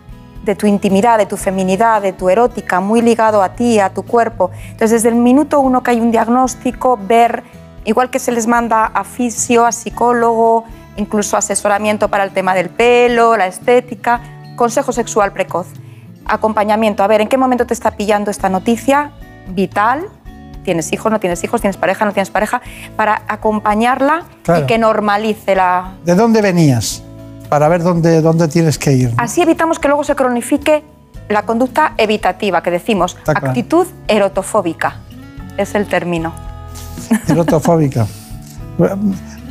de tu intimidad, de tu feminidad, de tu erótica, muy ligado a ti, a tu cuerpo. Entonces, desde el minuto uno que hay un diagnóstico, ver, igual que se les manda a fisio, a psicólogo, incluso asesoramiento para el tema del pelo, la estética, consejo sexual precoz, acompañamiento. A ver, ¿en qué momento te está pillando esta noticia vital? ¿Tienes hijos, no tienes hijos? ¿Tienes pareja, no tienes pareja? Para acompañarla Claro. y que normalice la, ¿De dónde venías? Para ver dónde, dónde tienes que ir. Así evitamos que luego se cronifique la conducta evitativa, que decimos Está claro. actitud erotofóbica. Es el término. Erotofóbica.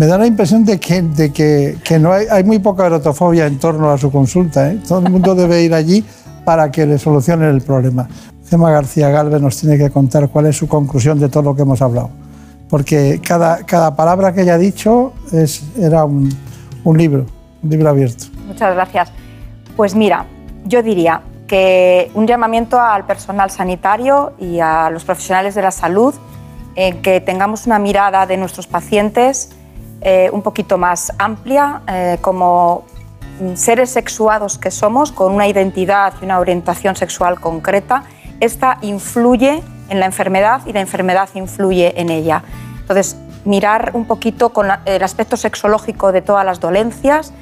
Me da la impresión de que, de que, que no hay, hay muy poca erotofobia en torno a su consulta. ¿eh? Todo el mundo debe ir allí para que le solucionen el problema. Gemma García Galvez nos tiene que contar cuál es su conclusión de todo lo que hemos hablado. Porque cada, cada palabra que ella ha dicho es, era un, un libro, libro abierto. Muchas gracias. Pues mira, yo diría que un llamamiento al personal sanitario y a los profesionales de la salud en que tengamos una mirada de nuestros pacientes eh, un poquito más amplia, eh, como seres sexuados que somos, con una identidad y una orientación sexual concreta. Esta influye en la enfermedad y la enfermedad influye en ella. Entonces, mirar un poquito con la- el aspecto sexológico de todas las dolencias.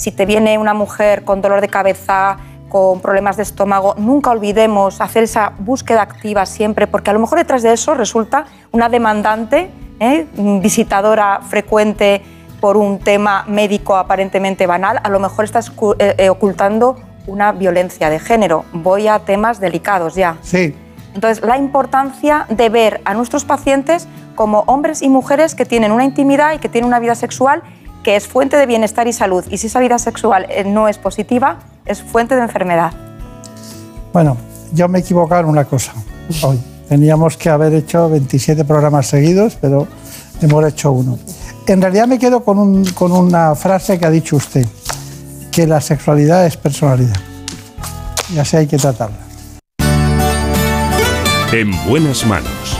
Si te viene una mujer con dolor de cabeza, con problemas de estómago, nunca olvidemos hacer esa búsqueda activa siempre, porque a lo mejor detrás de eso resulta una demandante, ¿eh? visitadora frecuente por un tema médico aparentemente banal, a lo mejor estás eh, eh, ocultando una violencia de género. Voy a temas delicados ya. Sí. Entonces, la importancia de ver a nuestros pacientes como hombres y mujeres que tienen una intimidad y que tienen una vida sexual que es fuente de bienestar y salud. Y si esa vida sexual eh, no es positiva, es fuente de enfermedad. Bueno, yo me he equivocado en una cosa hoy. Teníamos que haber hecho 27 programas seguidos, pero hemos hecho uno. En realidad me quedo con, un- con una frase que ha dicho usted, que la sexualidad es personalidad. Y así hay que tratarla. En buenas manos.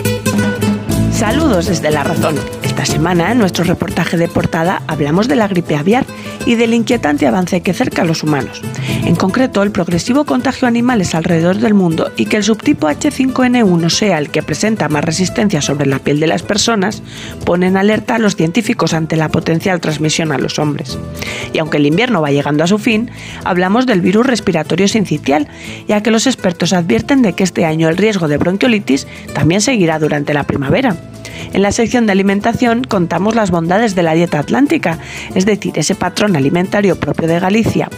Saludos desde La Razón. Esta semana, en nuestro reportaje de portada, hablamos de la gripe aviar y del inquietante avance que cerca a los humanos. En concreto, el progresivo contagio a animales alrededor del mundo y que el subtipo H5N1 sea el que presenta más resistencia sobre la piel de las personas, pone en alerta a los científicos ante la potencial transmisión a los hombres. Y aunque el invierno va llegando a su fin, hablamos del virus respiratorio sincitial, ya que los expertos advierten de que este año el riesgo de bronquiolitis también seguirá durante la primavera. En la sección de alimentación contamos las bondades de la dieta atlántica, es decir, ese patrón alimentario propio de Galicia.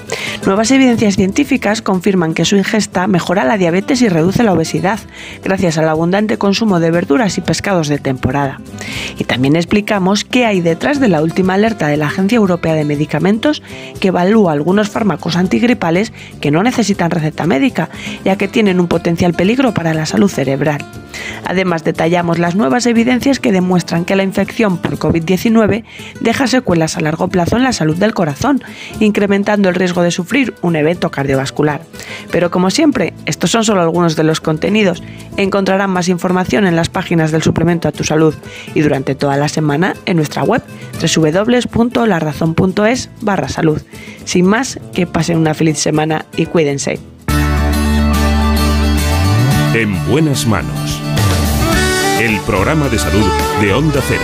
Nuevas evidencias científicas confirman que su ingesta mejora la diabetes y reduce la obesidad, gracias al abundante consumo de verduras y pescados de temporada. Y también explicamos qué hay detrás de la última alerta de la Agencia Europea de Medicamentos que evalúa algunos fármacos antigripales que no necesitan receta médica, ya que tienen un potencial peligro para la salud cerebral. Además, detallamos las nuevas evidencias que demuestran que la infección por COVID-19 deja secuelas a largo plazo en la salud del corazón, incrementando el riesgo de sufrir un evento cardiovascular. Pero como siempre, estos son solo algunos de los contenidos. Encontrarán más información en las páginas del suplemento a tu salud y durante toda la semana en nuestra web www.larazón.es barra salud. Sin más, que pasen una feliz semana y cuídense. En buenas manos. El programa de salud de Onda Cero.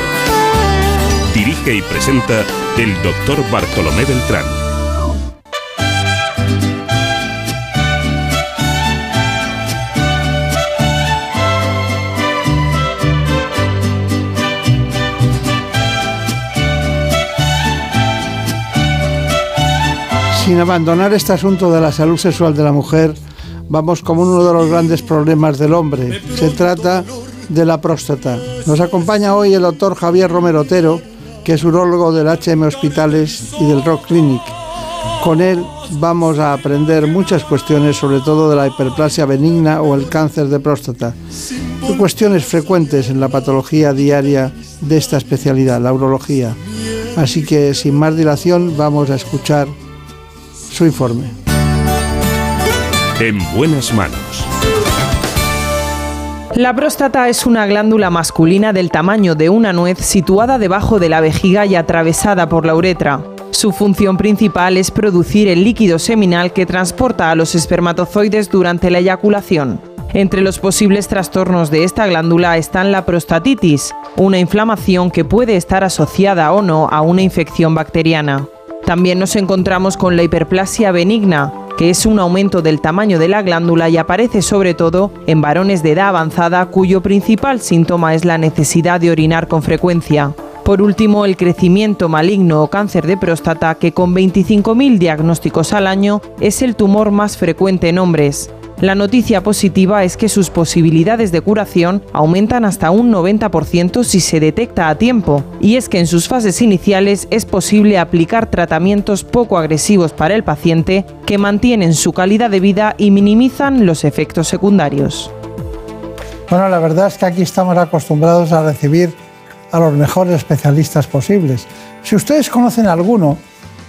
Dirige y presenta el doctor Bartolomé Beltrán. Sin abandonar este asunto de la salud sexual de la mujer, vamos como uno de los grandes problemas del hombre. Se trata de la próstata. Nos acompaña hoy el doctor Javier Romero Otero, que es urólogo del HM Hospitales y del Rock Clinic. Con él vamos a aprender muchas cuestiones, sobre todo de la hiperplasia benigna o el cáncer de próstata. Cuestiones frecuentes en la patología diaria de esta especialidad, la urología. Así que sin más dilación vamos a escuchar su informe. En buenas manos. La próstata es una glándula masculina del tamaño de una nuez situada debajo de la vejiga y atravesada por la uretra. Su función principal es producir el líquido seminal que transporta a los espermatozoides durante la eyaculación. Entre los posibles trastornos de esta glándula están la prostatitis, una inflamación que puede estar asociada o no a una infección bacteriana. También nos encontramos con la hiperplasia benigna, que es un aumento del tamaño de la glándula y aparece sobre todo en varones de edad avanzada cuyo principal síntoma es la necesidad de orinar con frecuencia. Por último, el crecimiento maligno o cáncer de próstata, que con 25.000 diagnósticos al año es el tumor más frecuente en hombres. La noticia positiva es que sus posibilidades de curación aumentan hasta un 90% si se detecta a tiempo, y es que en sus fases iniciales es posible aplicar tratamientos poco agresivos para el paciente que mantienen su calidad de vida y minimizan los efectos secundarios. Bueno, la verdad es que aquí estamos acostumbrados a recibir a los mejores especialistas posibles. Si ustedes conocen alguno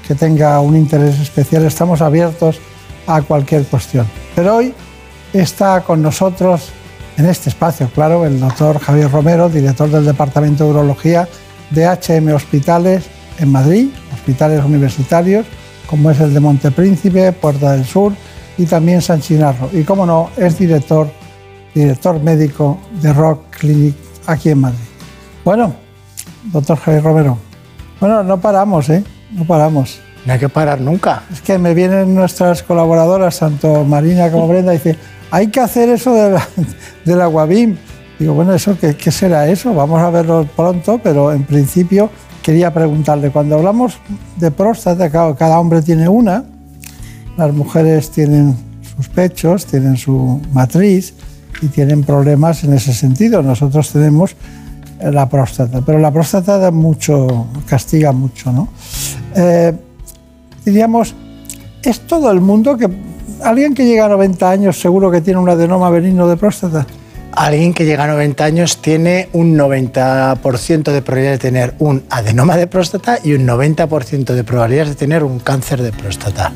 que tenga un interés especial, estamos abiertos a cualquier cuestión. Pero hoy está con nosotros en este espacio, claro, el doctor Javier Romero, director del Departamento de Urología de HM Hospitales en Madrid, hospitales universitarios, como es el de Montepríncipe, Puerta del Sur y también San Chinarro. Y como no, es director, director médico de Rock Clinic aquí en Madrid. Bueno, doctor Javier Romero, bueno, no paramos, ¿eh? No paramos. No hay que parar nunca. Es que me vienen nuestras colaboradoras, tanto Marina como Brenda, y dicen, hay que hacer eso de la, de la Guabim. Digo, bueno, ¿eso qué, qué, será eso? Vamos a verlo pronto, pero en principio quería preguntarle, cuando hablamos de próstata, cada, cada hombre tiene una, las mujeres tienen sus pechos, tienen su matriz y tienen problemas en ese sentido. Nosotros tenemos la próstata, pero la próstata da mucho, castiga mucho, ¿no? Eh, diríamos, ¿es todo el mundo que alguien que llega a 90 años seguro que tiene un adenoma benigno de próstata? Alguien que llega a 90 años tiene un 90% de probabilidad de tener un adenoma de próstata y un 90% de probabilidades de tener un cáncer de próstata.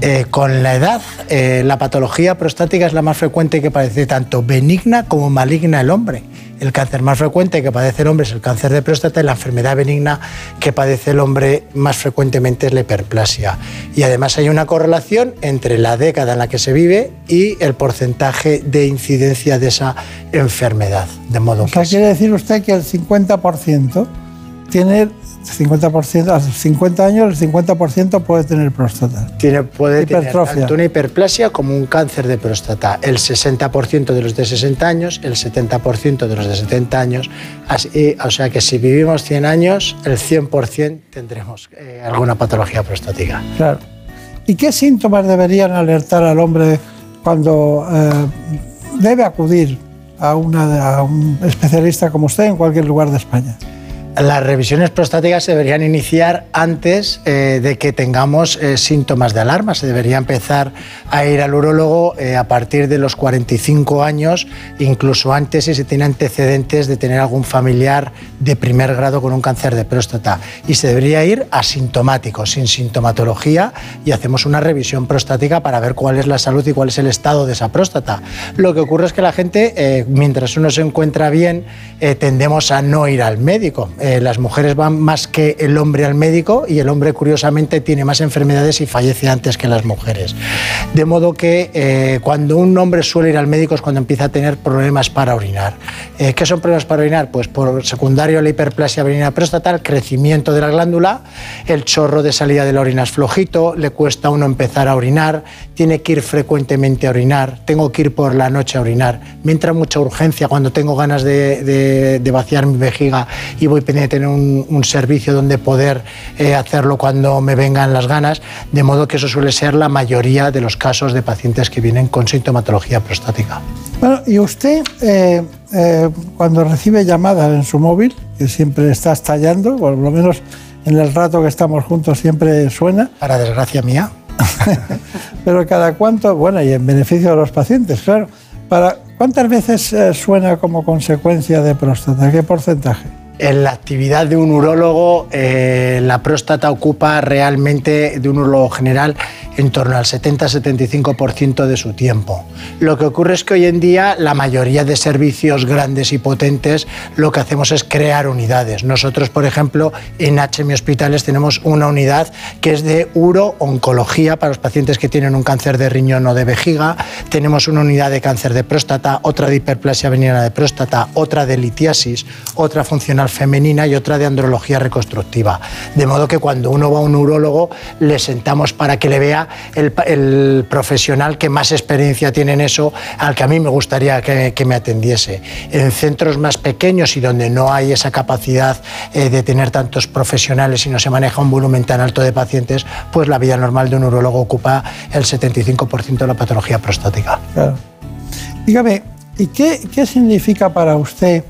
Eh, con la edad, eh, la patología prostática es la más frecuente que padece tanto benigna como maligna el hombre. El cáncer más frecuente que padece el hombre es el cáncer de próstata y la enfermedad benigna que padece el hombre más frecuentemente es la hiperplasia. Y además hay una correlación entre la década en la que se vive y el porcentaje de incidencia de esa enfermedad. De modo o sea, quiere decir usted que el 50% tiene 50%, a 50 años el 50% puede tener próstata. Tiene, puede tener tanto una hiperplasia como un cáncer de próstata. El 60% de los de 60 años, el 70% de los de 70 años. Así, o sea que si vivimos 100 años, el 100% tendremos eh, alguna patología prostática. Claro. ¿Y qué síntomas deberían alertar al hombre cuando eh, debe acudir a, una, a un especialista como usted en cualquier lugar de España? Las revisiones prostáticas se deberían iniciar antes eh, de que tengamos eh, síntomas de alarma. Se debería empezar a ir al urólogo eh, a partir de los 45 años, incluso antes si se tiene antecedentes de tener algún familiar de primer grado con un cáncer de próstata. Y se debería ir asintomático, sin sintomatología, y hacemos una revisión prostática para ver cuál es la salud y cuál es el estado de esa próstata. Lo que ocurre es que la gente, mientras uno se encuentra bien, tendemos a no ir al médico eh, las mujeres van más que el hombre al médico y el hombre curiosamente tiene más enfermedades y fallece antes que las mujeres. De modo que eh, cuando un hombre suele ir al médico es cuando empieza a tener problemas para orinar. Eh, ¿Qué son problemas para orinar? Pues por secundario la hiperplasia benigna prostatal, crecimiento de la glándula, el chorro de salida de la orina es flojito, le cuesta a uno empezar a orinar, tiene que ir frecuentemente a orinar, tengo que ir por la noche a orinar, me entra mucha urgencia cuando tengo ganas de, vaciar mi vejiga y voy pendiente de tener un, servicio donde poder eh, hacerlo cuando me vengan las ganas, de modo que eso suele ser la mayoría de los casos de pacientes que vienen con sintomatología prostática. Bueno, y usted, eh, eh, cuando recibe llamadas en su móvil, que siempre está estallando, por lo menos en el rato que estamos juntos siempre suena. Para desgracia mía. Pero cada cuánto, bueno, y en beneficio de los pacientes, claro. Para, ¿Cuántas veces eh, suena como consecuencia de próstata? ¿Qué porcentaje? En la actividad de un urólogo, eh, la próstata ocupa realmente, de un urólogo general, en torno al 70-75% de su tiempo. Lo que ocurre es que hoy en día la mayoría de servicios grandes y potentes lo que hacemos es crear unidades. Nosotros, por ejemplo, en HMI Hospitales tenemos una unidad que es de uro-oncología para los pacientes que tienen un cáncer de riñón o de vejiga. Tenemos una unidad de cáncer de próstata, otra de hiperplasia benigna de próstata, otra de litiasis, otra funcional femenina y otra de andrología reconstructiva. De modo que cuando uno va a un urólogo le sentamos para que le vea el, profesional que más experiencia tiene en eso, al que a mí me gustaría que, me atendiese. En centros más pequeños y donde no hay esa capacidad eh, de tener tantos profesionales y no se maneja un volumen tan alto de pacientes, pues la vida normal de un urologo ocupa el 75% de la patología prostática. Dígame, ¿y qué, significa para usted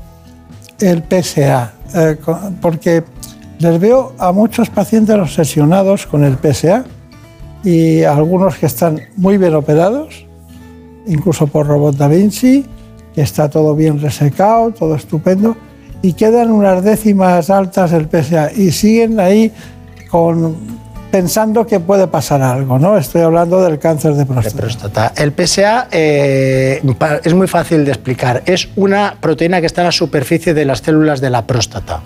el PSA? Eh, porque les veo a muchos pacientes obsesionados con el PSA y algunos que están muy bien operados, incluso por robot Da Vinci, que está todo bien resecado, todo estupendo, y quedan unas décimas altas el PSA y siguen ahí con, pensando que puede pasar algo, ¿no? Estoy hablando del cáncer de próstata. De próstata. El PSA eh, es muy fácil de explicar. Es una proteína que está en la superficie de las células de la próstata.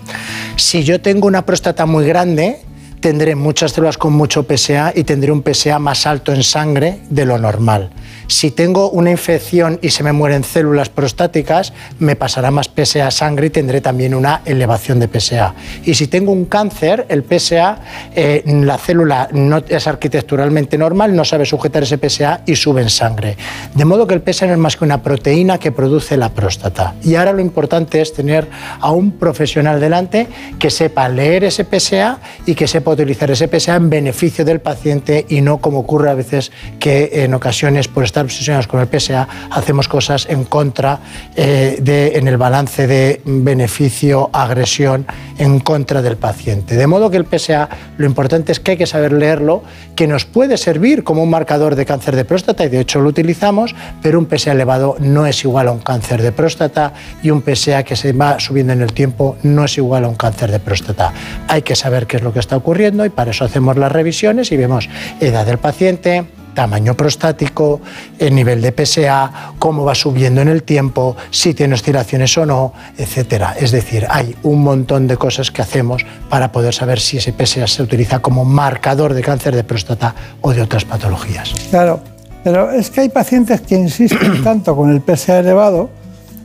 Si yo tengo una próstata muy grande, tendré muchas células con mucho PSA y tendré un PSA más alto en sangre de lo normal. Si tengo una infección y se me mueren células prostáticas, me pasará más PSA a sangre y tendré también una elevación de PSA. Y si tengo un cáncer, el PSA, eh, la célula no es arquitecturalmente normal, no sabe sujetar ese PSA y sube en sangre. De modo que el PSA no es más que una proteína que produce la próstata. Y ahora lo importante es tener a un profesional delante que sepa leer ese PSA y que sepa utilizar ese PSA en beneficio del paciente y no como ocurre a veces que en ocasiones por estar obsesionados con el PSA, hacemos cosas en contra eh, de, en el balance de beneficio-agresión en contra del paciente. De modo que el PSA, lo importante es que hay que saber leerlo, que nos puede servir como un marcador de cáncer de próstata y de hecho lo utilizamos, pero un PSA elevado no es igual a un cáncer de próstata y un PSA que se va subiendo en el tiempo no es igual a un cáncer de próstata. Hay que saber qué es lo que está ocurriendo y para eso hacemos las revisiones y vemos edad del paciente, tamaño prostático, el nivel de PSA, cómo va subiendo en el tiempo, si tiene oscilaciones o no, etcétera. Es decir, hay un montón de cosas que hacemos para poder saber si ese PSA se utiliza como marcador de cáncer de próstata o de otras patologías. Claro, pero es que hay pacientes que insisten tanto con el PSA elevado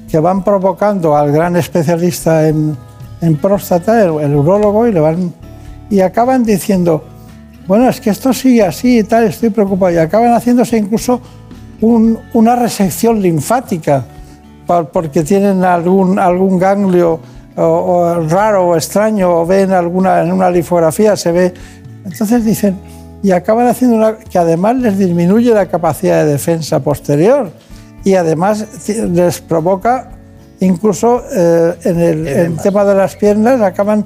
que van provocando al gran especialista en, próstata, el, el urólogo, y le van y acaban diciendo bueno, es que esto sigue así y tal, estoy preocupado. Y acaban haciéndose incluso una resección linfática porque tienen algún, algún ganglio raro o extraño o ven alguna, en una linfografía, se ve. Entonces dicen, y acaban haciendo una que además les disminuye la capacidad de defensa posterior y además les provoca incluso eh, en el tema de las piernas acaban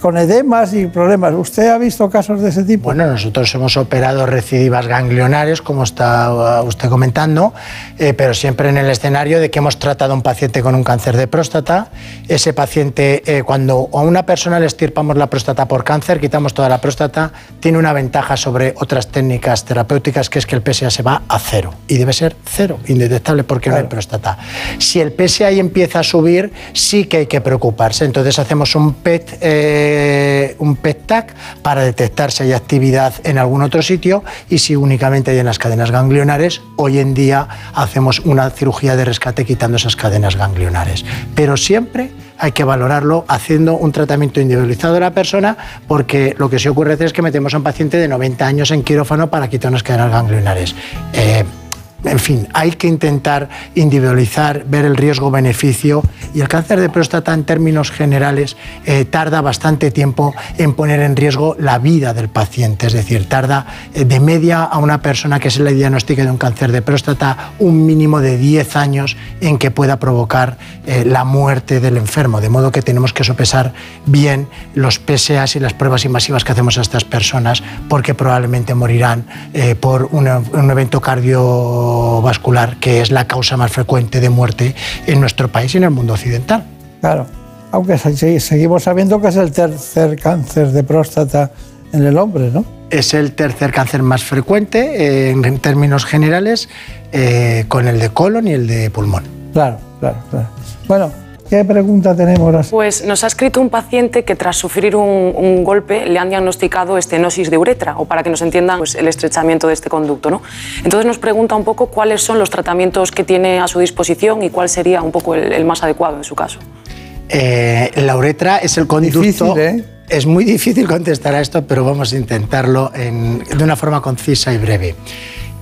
con edemas y problemas. ¿Usted ha visto casos de ese tipo? Bueno, nosotros hemos operado recidivas ganglionares, como está uh, usted comentando, eh, pero siempre en el escenario de que hemos tratado a un paciente con un cáncer de próstata. Ese paciente, eh, cuando a una persona le estirpamos la próstata por cáncer, quitamos toda la próstata, tiene una ventaja sobre otras técnicas terapéuticas, que es que el PSA se va a cero. Y debe ser cero, indetectable, porque no hay próstata. Si el PSA ahí empieza empieza a subir, sí que hay que preocuparse. Entonces hacemos un PET, eh, un PET TAC para detectar si hay actividad en algún otro sitio y si únicamente hay en las cadenas ganglionares. Hoy en día hacemos una cirugía de rescate quitando esas cadenas ganglionares. Pero siempre hay que valorarlo haciendo un tratamiento individualizado de la persona, porque lo que sí ocurre es que metemos a un paciente de 90 años en quirófano para quitar unas cadenas ganglionares. Eh, en fin, hay que intentar individualizar, ver el riesgo-beneficio y el cáncer de próstata en términos generales eh, tarda bastante tiempo en poner en riesgo la vida del paciente, es decir, tarda eh, de media a una persona que se le diagnostique de un cáncer de próstata un mínimo de 10 años en que pueda provocar eh, la muerte del enfermo, de modo que tenemos que sopesar bien los PSAs y las pruebas invasivas que hacemos a estas personas porque probablemente morirán por un, un evento cardio vascular, que es la causa más frecuente de muerte en nuestro país y en el mundo occidental. Claro, aunque seguimos sabiendo que es el tercer cáncer de próstata en el hombre, ¿no? Es el tercer cáncer más frecuente eh, en términos generales, eh, con el de colon y el de pulmón. Claro, claro, claro. Bueno, ¿Qué pregunta tenemos? Pues nos ha escrito un paciente que tras sufrir un, golpe le han diagnosticado estenosis de uretra, o para que nos entiendan pues, el estrechamiento de este conducto. ¿no? Entonces nos pregunta un poco cuáles son los tratamientos que tiene a su disposición y cuál sería un poco el, más adecuado en su caso. Eh, la uretra es el conducto... ¿eh? Es muy difícil contestar a esto, pero vamos a intentarlo de una forma concisa y breve.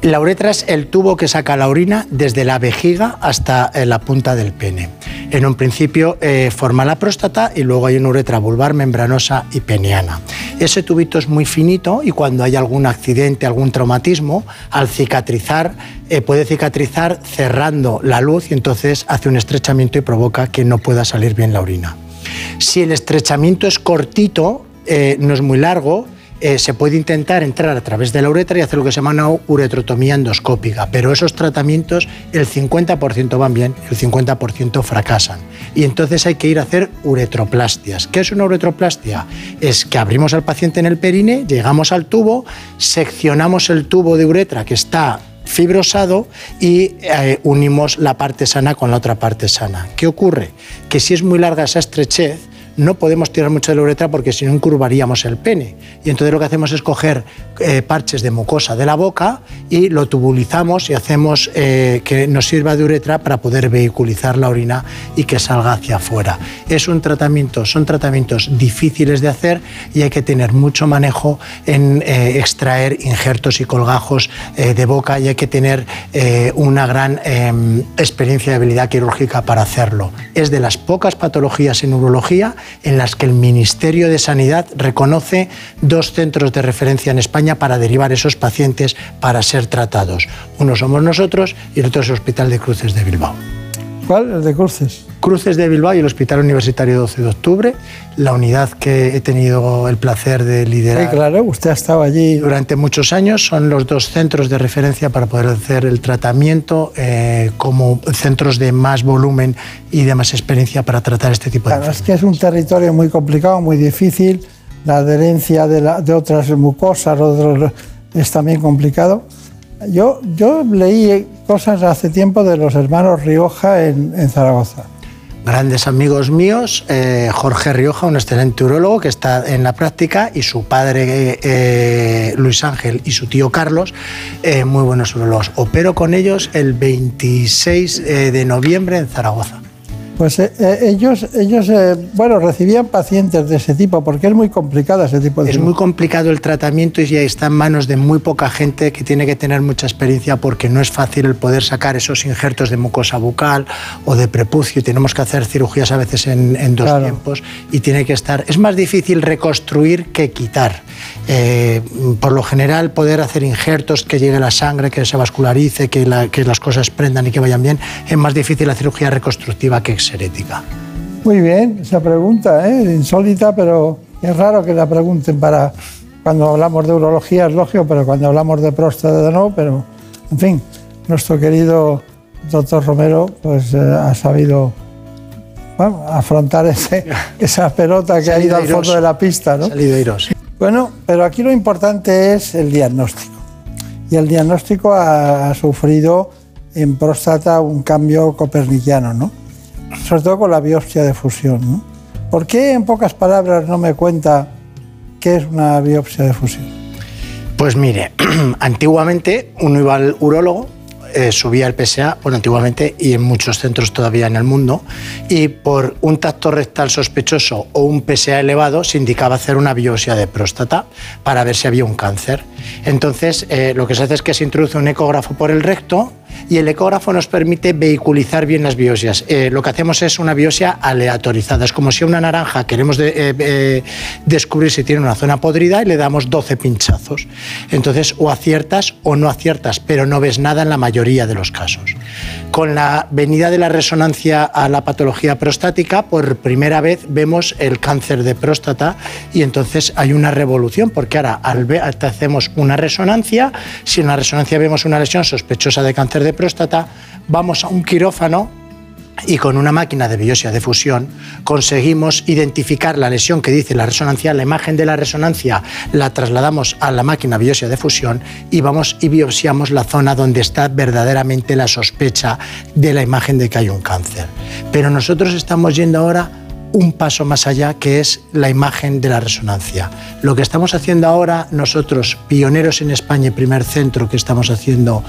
La uretra es el tubo que saca la orina desde la vejiga hasta eh, la punta del pene. En un principio eh, forma la próstata y luego hay una uretra vulvar, membranosa y peniana. Ese tubito es muy finito y cuando hay algún accidente, algún traumatismo, al cicatrizar, eh, puede cicatrizar cerrando la luz y entonces hace un estrechamiento y provoca que no pueda salir bien la orina. Si el estrechamiento es cortito, no es muy largo, eh, se puede intentar entrar a través de la uretra y hacer lo que se llama una uretrotomía endoscópica, pero esos tratamientos el 50% van bien, el 50% fracasan. Y entonces hay que ir a hacer uretroplastias. ¿Qué es una uretroplastia? Es que abrimos al paciente en el perine, llegamos al tubo, seccionamos el tubo de uretra que está fibrosado y eh, unimos la parte sana con la otra parte sana. ¿Qué ocurre? Que si es muy larga esa estrechez, no podemos tirar mucho de la uretra porque si no incurvaríamos el pene. Y entonces lo que hacemos es coger eh, parches de mucosa de la boca y lo tubulizamos y hacemos eh, que nos sirva de uretra para poder vehiculizar la orina y que salga hacia afuera. Es un tratamiento, son tratamientos difíciles de hacer y hay que tener mucho manejo en eh, extraer injertos y colgajos de boca y hay que tener una gran em, experiencia de habilidad quirúrgica para hacerlo. Es de las pocas patologías en urología en las que el Ministerio de Sanidad reconoce dos centros de referencia en España para derivar esos pacientes para ser tratados. Uno somos nosotros y el otro es el Hospital de Cruces de Bilbao. ¿Cuál? El de Cruces. Cruces de Bilbao y el Hospital Universitario 12 de Octubre, la unidad que he tenido el placer de liderar. Sí, claro, usted ha estado allí. Durante muchos años son los dos centros de referencia para poder hacer el tratamiento eh, como centros de más volumen y de más experiencia para tratar este tipo de claro, Es que es un territorio muy complicado, muy difícil, la adherencia de, de otras mucosas es también complicado. Yo, leí cosas hace tiempo de los hermanos Rioja en, Zaragoza grandes amigos míos, eh, Jorge Rioja, un excelente urólogo que está en la práctica, y su padre eh, Luis Ángel y su tío Carlos, eh, muy buenos urólogos. Opero con ellos el 26 de noviembre en Zaragoza. Pues eh, eh, ellos, ellos eh, bueno, recibían pacientes de ese tipo, porque es muy complicado ese tipo de... Es muy complicado el tratamiento y ya está en manos de muy poca gente que tiene que tener mucha experiencia porque no es fácil el poder sacar esos injertos de mucosa bucal o de prepucio. Tenemos que hacer cirugías a veces en, dos tiempos y tiene que estar... Es más difícil reconstruir que quitar. por lo general, poder hacer injertos que llegue la sangre, que se vascularice, que, que las cosas prendan y que vayan bien, es más difícil la cirugía reconstructiva que herética. Muy bien, esa pregunta, ¿eh? insólita, pero es raro que la pregunten para cuando hablamos de urología, es lógico, pero cuando hablamos de próstata no, pero en fin, nuestro querido doctor Romero pues eh, ha sabido afrontar ese, esa pelota que ha ido al fondo de la pista. ¿no? Salido Bueno, pero aquí lo importante es el diagnóstico. Y el diagnóstico ha, ha sufrido en próstata un cambio coperniciano, ¿no? Sobre todo con la biopsia de fusión. ¿no? ¿Por qué en pocas palabras no me cuenta qué es una biopsia de fusión? Pues mire, antiguamente uno iba al urólogo, eh, subía el PSA, bueno, antiguamente y en muchos centros todavía en el mundo, y por un tacto rectal sospechoso o un PSA elevado se indicaba hacer una biopsia de próstata para ver si había un cáncer. Entonces, eh, lo que se hace es que se introduce un ecógrafo por el recto y el ecógrafo nos permite vehiculizar bien las biopsias. Eh, lo que hacemos es una biopsia aleatorizada. Es como si una naranja queremos de- eh, eh, descubrir si tiene una zona podrida y le damos 12 pinchazos. Entonces, o aciertas o no aciertas, pero no ves nada en la mayoría de los casos. Con la venida de la resonancia a la patología prostática, por primera vez vemos el cáncer de próstata y entonces hay una revolución, porque ahora al ver, hacemos una resonancia, si en la resonancia vemos una lesión sospechosa de cáncer de próstata, vamos a un quirófano y con una máquina de biopsia de fusión conseguimos identificar la lesión que dice la resonancia, la imagen de la resonancia la trasladamos a la máquina biopsia de fusión y vamos y biopsiamos la zona donde está verdaderamente la sospecha de la imagen de que hay un cáncer. Pero nosotros estamos yendo ahora un paso más allá, que es la imagen de la resonancia. Lo que estamos haciendo ahora, nosotros, pioneros en España y primer centro que estamos haciendo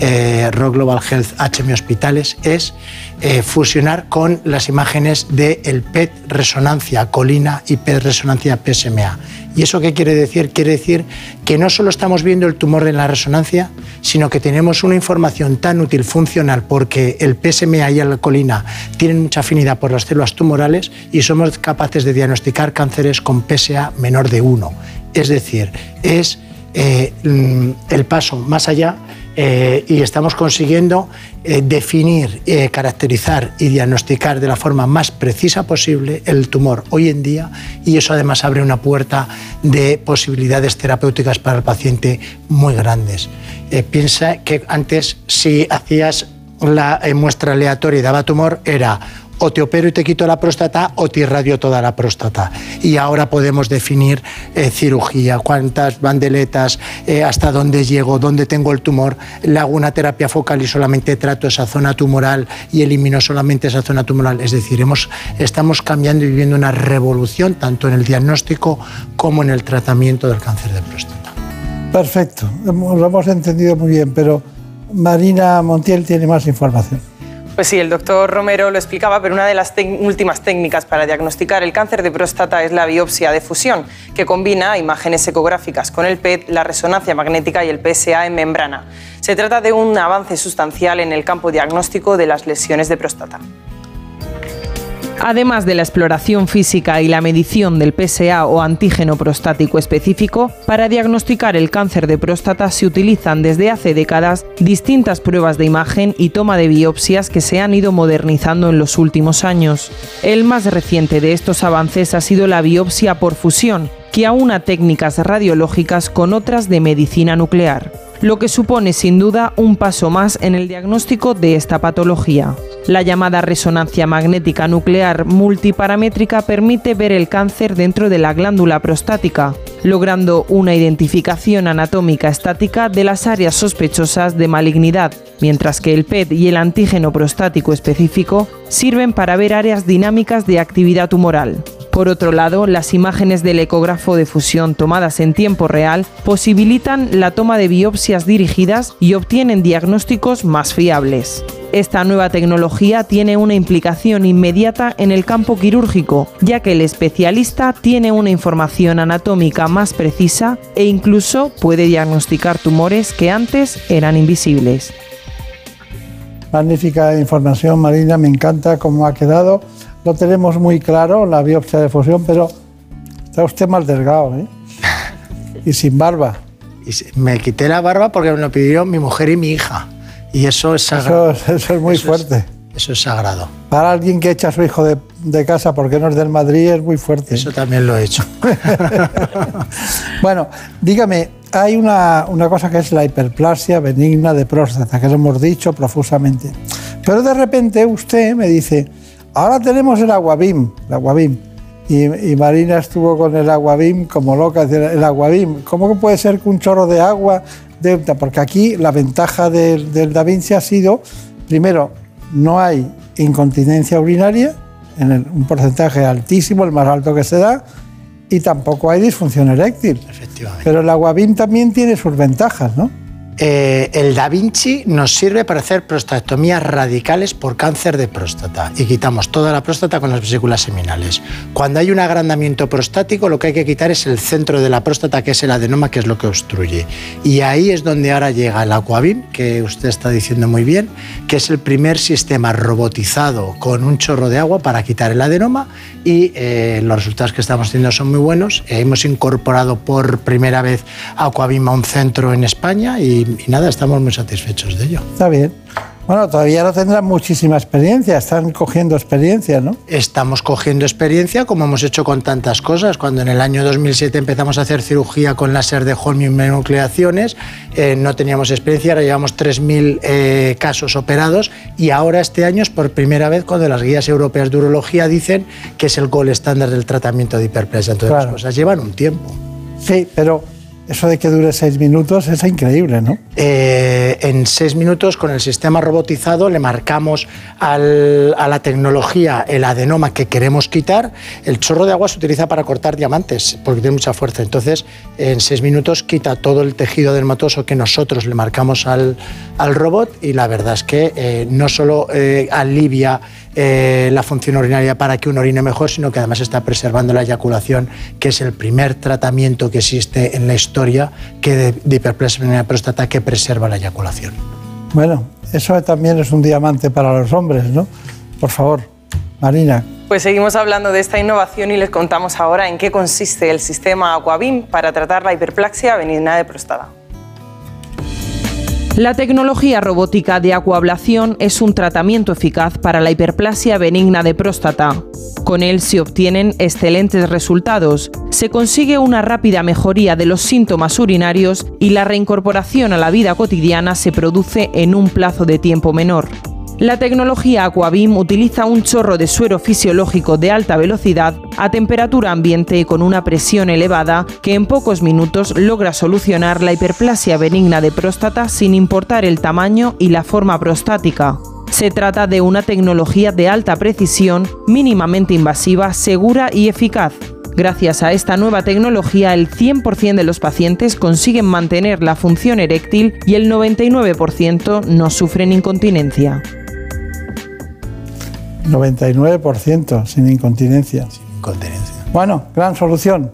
eh, Rock Global Health HM Hospitales, es eh, fusionar con las imágenes del el PET resonancia colina y PET resonancia PSMA. ¿Y eso qué quiere decir? Quiere decir que no solo estamos viendo el tumor en la resonancia, sino que tenemos una información tan útil, funcional, porque el PSMA y la colina tienen mucha afinidad por las células tumorales y somos capaces de diagnosticar cánceres con PSA menor de 1. Es decir, es eh, mm, el paso más allá eh, y estamos consiguiendo eh, definir, eh, caracterizar y diagnosticar de la forma más precisa posible el tumor hoy en día y eso además abre una puerta de posibilidades terapéuticas para el paciente muy grandes. Piensa que antes si hacías la muestra aleatoria y daba tumor era o te opero y te quito la próstata o te irradio toda la próstata. Y ahora podemos definir eh, cirugía, cuántas bandeletas, eh, hasta dónde llego, dónde tengo el tumor, le hago una terapia focal y solamente trato esa zona tumoral y elimino solamente esa zona tumoral. Es decir, hemos, estamos cambiando y viviendo una revolución tanto en el diagnóstico como en el tratamiento del cáncer de próstata. Perfecto, lo hemos entendido muy bien, pero Marina Montiel tiene más información. Pues sí, el doctor Romero lo explicaba, pero una de las últimas técnicas para diagnosticar el cáncer de próstata es la biopsia de fusión, que combina imágenes ecográficas con el PET, la resonancia magnética y el PSA en membrana. Se trata de un avance sustancial en el campo diagnóstico de las lesiones de próstata. Además de la exploración física y la medición del PSA o antígeno prostático específico, para diagnosticar el cáncer de próstata se utilizan desde hace décadas distintas pruebas de imagen y toma de biopsias que se han ido modernizando en los últimos años. El más reciente de estos avances ha sido la biopsia por fusión, que aúna técnicas radiológicas con otras de medicina nuclear lo que supone sin duda un paso más en el diagnóstico de esta patología. La llamada resonancia magnética nuclear multiparamétrica permite ver el cáncer dentro de la glándula prostática, logrando una identificación anatómica estática de las áreas sospechosas de malignidad, mientras que el PET y el antígeno prostático específico sirven para ver áreas dinámicas de actividad tumoral. Por otro lado, las imágenes del ecógrafo de fusión tomadas en tiempo real posibilitan la toma de biopsias dirigidas y obtienen diagnósticos más fiables. Esta nueva tecnología tiene una implicación inmediata en el campo quirúrgico, ya que el especialista tiene una información anatómica más precisa e incluso puede diagnosticar tumores que antes eran invisibles. Magnífica información, Marina, me encanta cómo ha quedado. Lo tenemos muy claro, la biopsia de fusión, pero está usted más delgado, ¿eh? Y sin barba. Y me quité la barba porque me lo pidieron mi mujer y mi hija. Y eso es sagrado. Eso, eso es muy fuerte. eso es sagrado. Para alguien que echa a su hijo de, de casa porque no es del Madrid es muy fuerte. Eso también lo he hecho. bueno, dígame, hay una, una cosa que es la hiperplasia benigna de próstata, que lo hemos dicho profusamente. Pero de repente usted me dice, ahora tenemos el aguabim, el aguabim. Y, y Marina estuvo con el aguabim como loca, el aguabim, ¿cómo que puede ser que un chorro de agua? de-?" porque aquí la ventaja del, del Da Vinci ha sido, primero, no hay incontinencia urinaria, en el- un porcentaje altísimo, el más alto que se da, y tampoco hay disfunción eréctil. Efectivamente. Pero el aguavim también tiene sus ventajas, ¿no? Eh, el Da Vinci nos sirve para hacer prostatectomías radicales por cáncer de próstata y quitamos toda la próstata con las vesículas seminales. Cuando hay un agrandamiento prostático, lo que hay que quitar es el centro de la próstata, que es el adenoma, que es lo que obstruye. Y ahí es donde ahora llega el Aquavim, que usted está diciendo muy bien, que es el primer sistema robotizado con un chorro de agua para quitar el adenoma y eh, los resultados que estamos teniendo son muy buenos. Eh, hemos incorporado por primera vez Aquavim a un centro en España y, y nada, estamos muy satisfechos de ello. Está bien. Bueno, todavía no tendrán muchísima experiencia, están cogiendo experiencia, ¿no? Estamos cogiendo experiencia como hemos hecho con tantas cosas. Cuando en el año 2007 empezamos a hacer cirugía con láser de Holmium nucleaciones, eh, no teníamos experiencia, ahora llevamos 3.000 eh, casos operados y ahora este año es por primera vez cuando las guías europeas de urología dicen que es el gol estándar del tratamiento de hiperplasia. Entonces las cosas llevan un tiempo. Sí, pero eso de que dure seis minutos es increíble, ¿no? Eh, en seis minutos con el sistema robotizado le marcamos al- a la tecnología el adenoma que queremos quitar. El chorro de agua se utiliza para cortar diamantes porque tiene mucha fuerza. Entonces, en seis minutos quita todo el tejido dermatoso que nosotros le marcamos al, robot y la verdad es que eh, no solo eh, alivia eh, la función urinaria para que uno orine mejor, sino que además está preservando la eyaculación, que es el primer tratamiento que existe en la historia que de, de hiperplasia próstata que preserva la eyaculación. Bueno, eso también es un diamante para los hombres, ¿no? Por favor, Marina, Pues seguimos hablando de esta innovación y les contamos ahora en qué consiste el sistema Aquavim para tratar la hiperplasia benigna de próstata. La tecnología robótica de acuablación es un tratamiento eficaz para la hiperplasia benigna de próstata. Con él se obtienen excelentes resultados, se consigue una rápida mejoría de los síntomas urinarios y la reincorporación a la vida cotidiana se produce en un plazo de tiempo menor. La tecnología Aquavim utiliza un chorro de suero fisiológico de alta velocidad a temperatura ambiente con una presión elevada que en pocos minutos logra solucionar la hiperplasia benigna de próstata sin importar el tamaño y la forma prostática. Se trata de una tecnología de alta precisión, mínimamente invasiva, segura y eficaz. Gracias a esta nueva tecnología, el 100% de los pacientes consiguen mantener la función eréctil y el 99% no sufren incontinencia. 99% sin incontinencia. Sin incontinencia. Bueno, gran solución.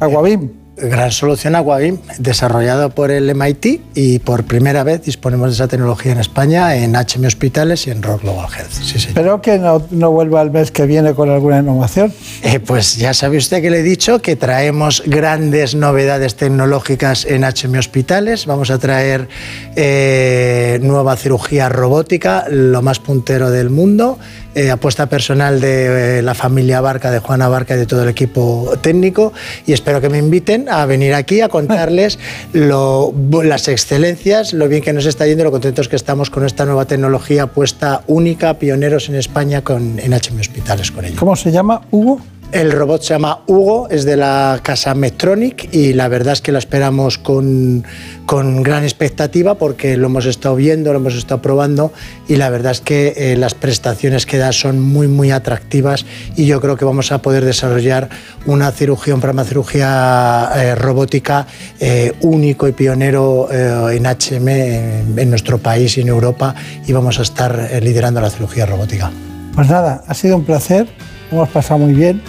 Aguavim. Gran solución Aquavim, desarrollado por el MIT y por primera vez disponemos de esa tecnología en España, en HM Hospitales y en Rock Global Health. Sí, sí. Espero que no, no vuelva el mes que viene con alguna innovación. Eh, pues ya sabe usted que le he dicho que traemos grandes novedades tecnológicas en HM Hospitales. Vamos a traer eh, nueva cirugía robótica, lo más puntero del mundo. Eh, apuesta personal de eh, la familia Barca, de Juana Barca y de todo el equipo técnico. Y espero que me inviten a venir aquí a contarles lo- las excelencias, lo bien que nos está yendo y lo contentos que estamos con esta nueva tecnología apuesta única, pioneros en España con, en HM Hospitales con ello. ¿Cómo se llama, Hugo? El robot se llama Hugo, es de la casa Medtronic y la verdad es que la esperamos con, con gran expectativa porque lo hemos estado viendo, lo hemos estado probando y la verdad es que eh, las prestaciones que da son muy, muy atractivas y yo creo que vamos a poder desarrollar una cirugía, un programa de cirugía eh, robótica eh, único y pionero eh, en HM en, en nuestro país y en Europa y vamos a estar liderando la cirugía robótica. Pues nada, ha sido un placer, hemos pasado muy bien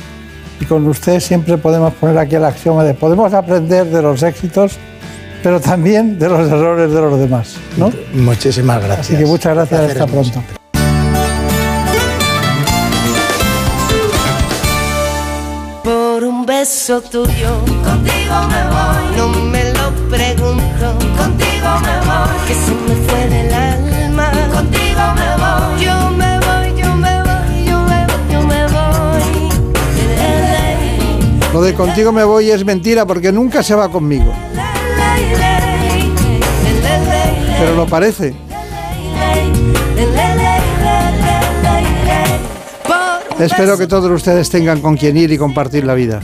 y con usted siempre podemos poner aquí el axioma de podemos aprender de los éxitos, pero también de los errores de los demás, ¿no? Muchísimas gracias. Así que muchas gracias, hasta pronto. Por un beso tuyo, contigo me voy. No me lo pregunto, contigo me voy. Que se me Lo de contigo me voy es mentira porque nunca se va conmigo, pero lo parece. Espero que todos ustedes tengan con quien ir y compartir la vida.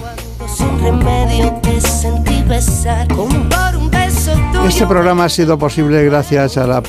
Este programa ha sido posible gracias a la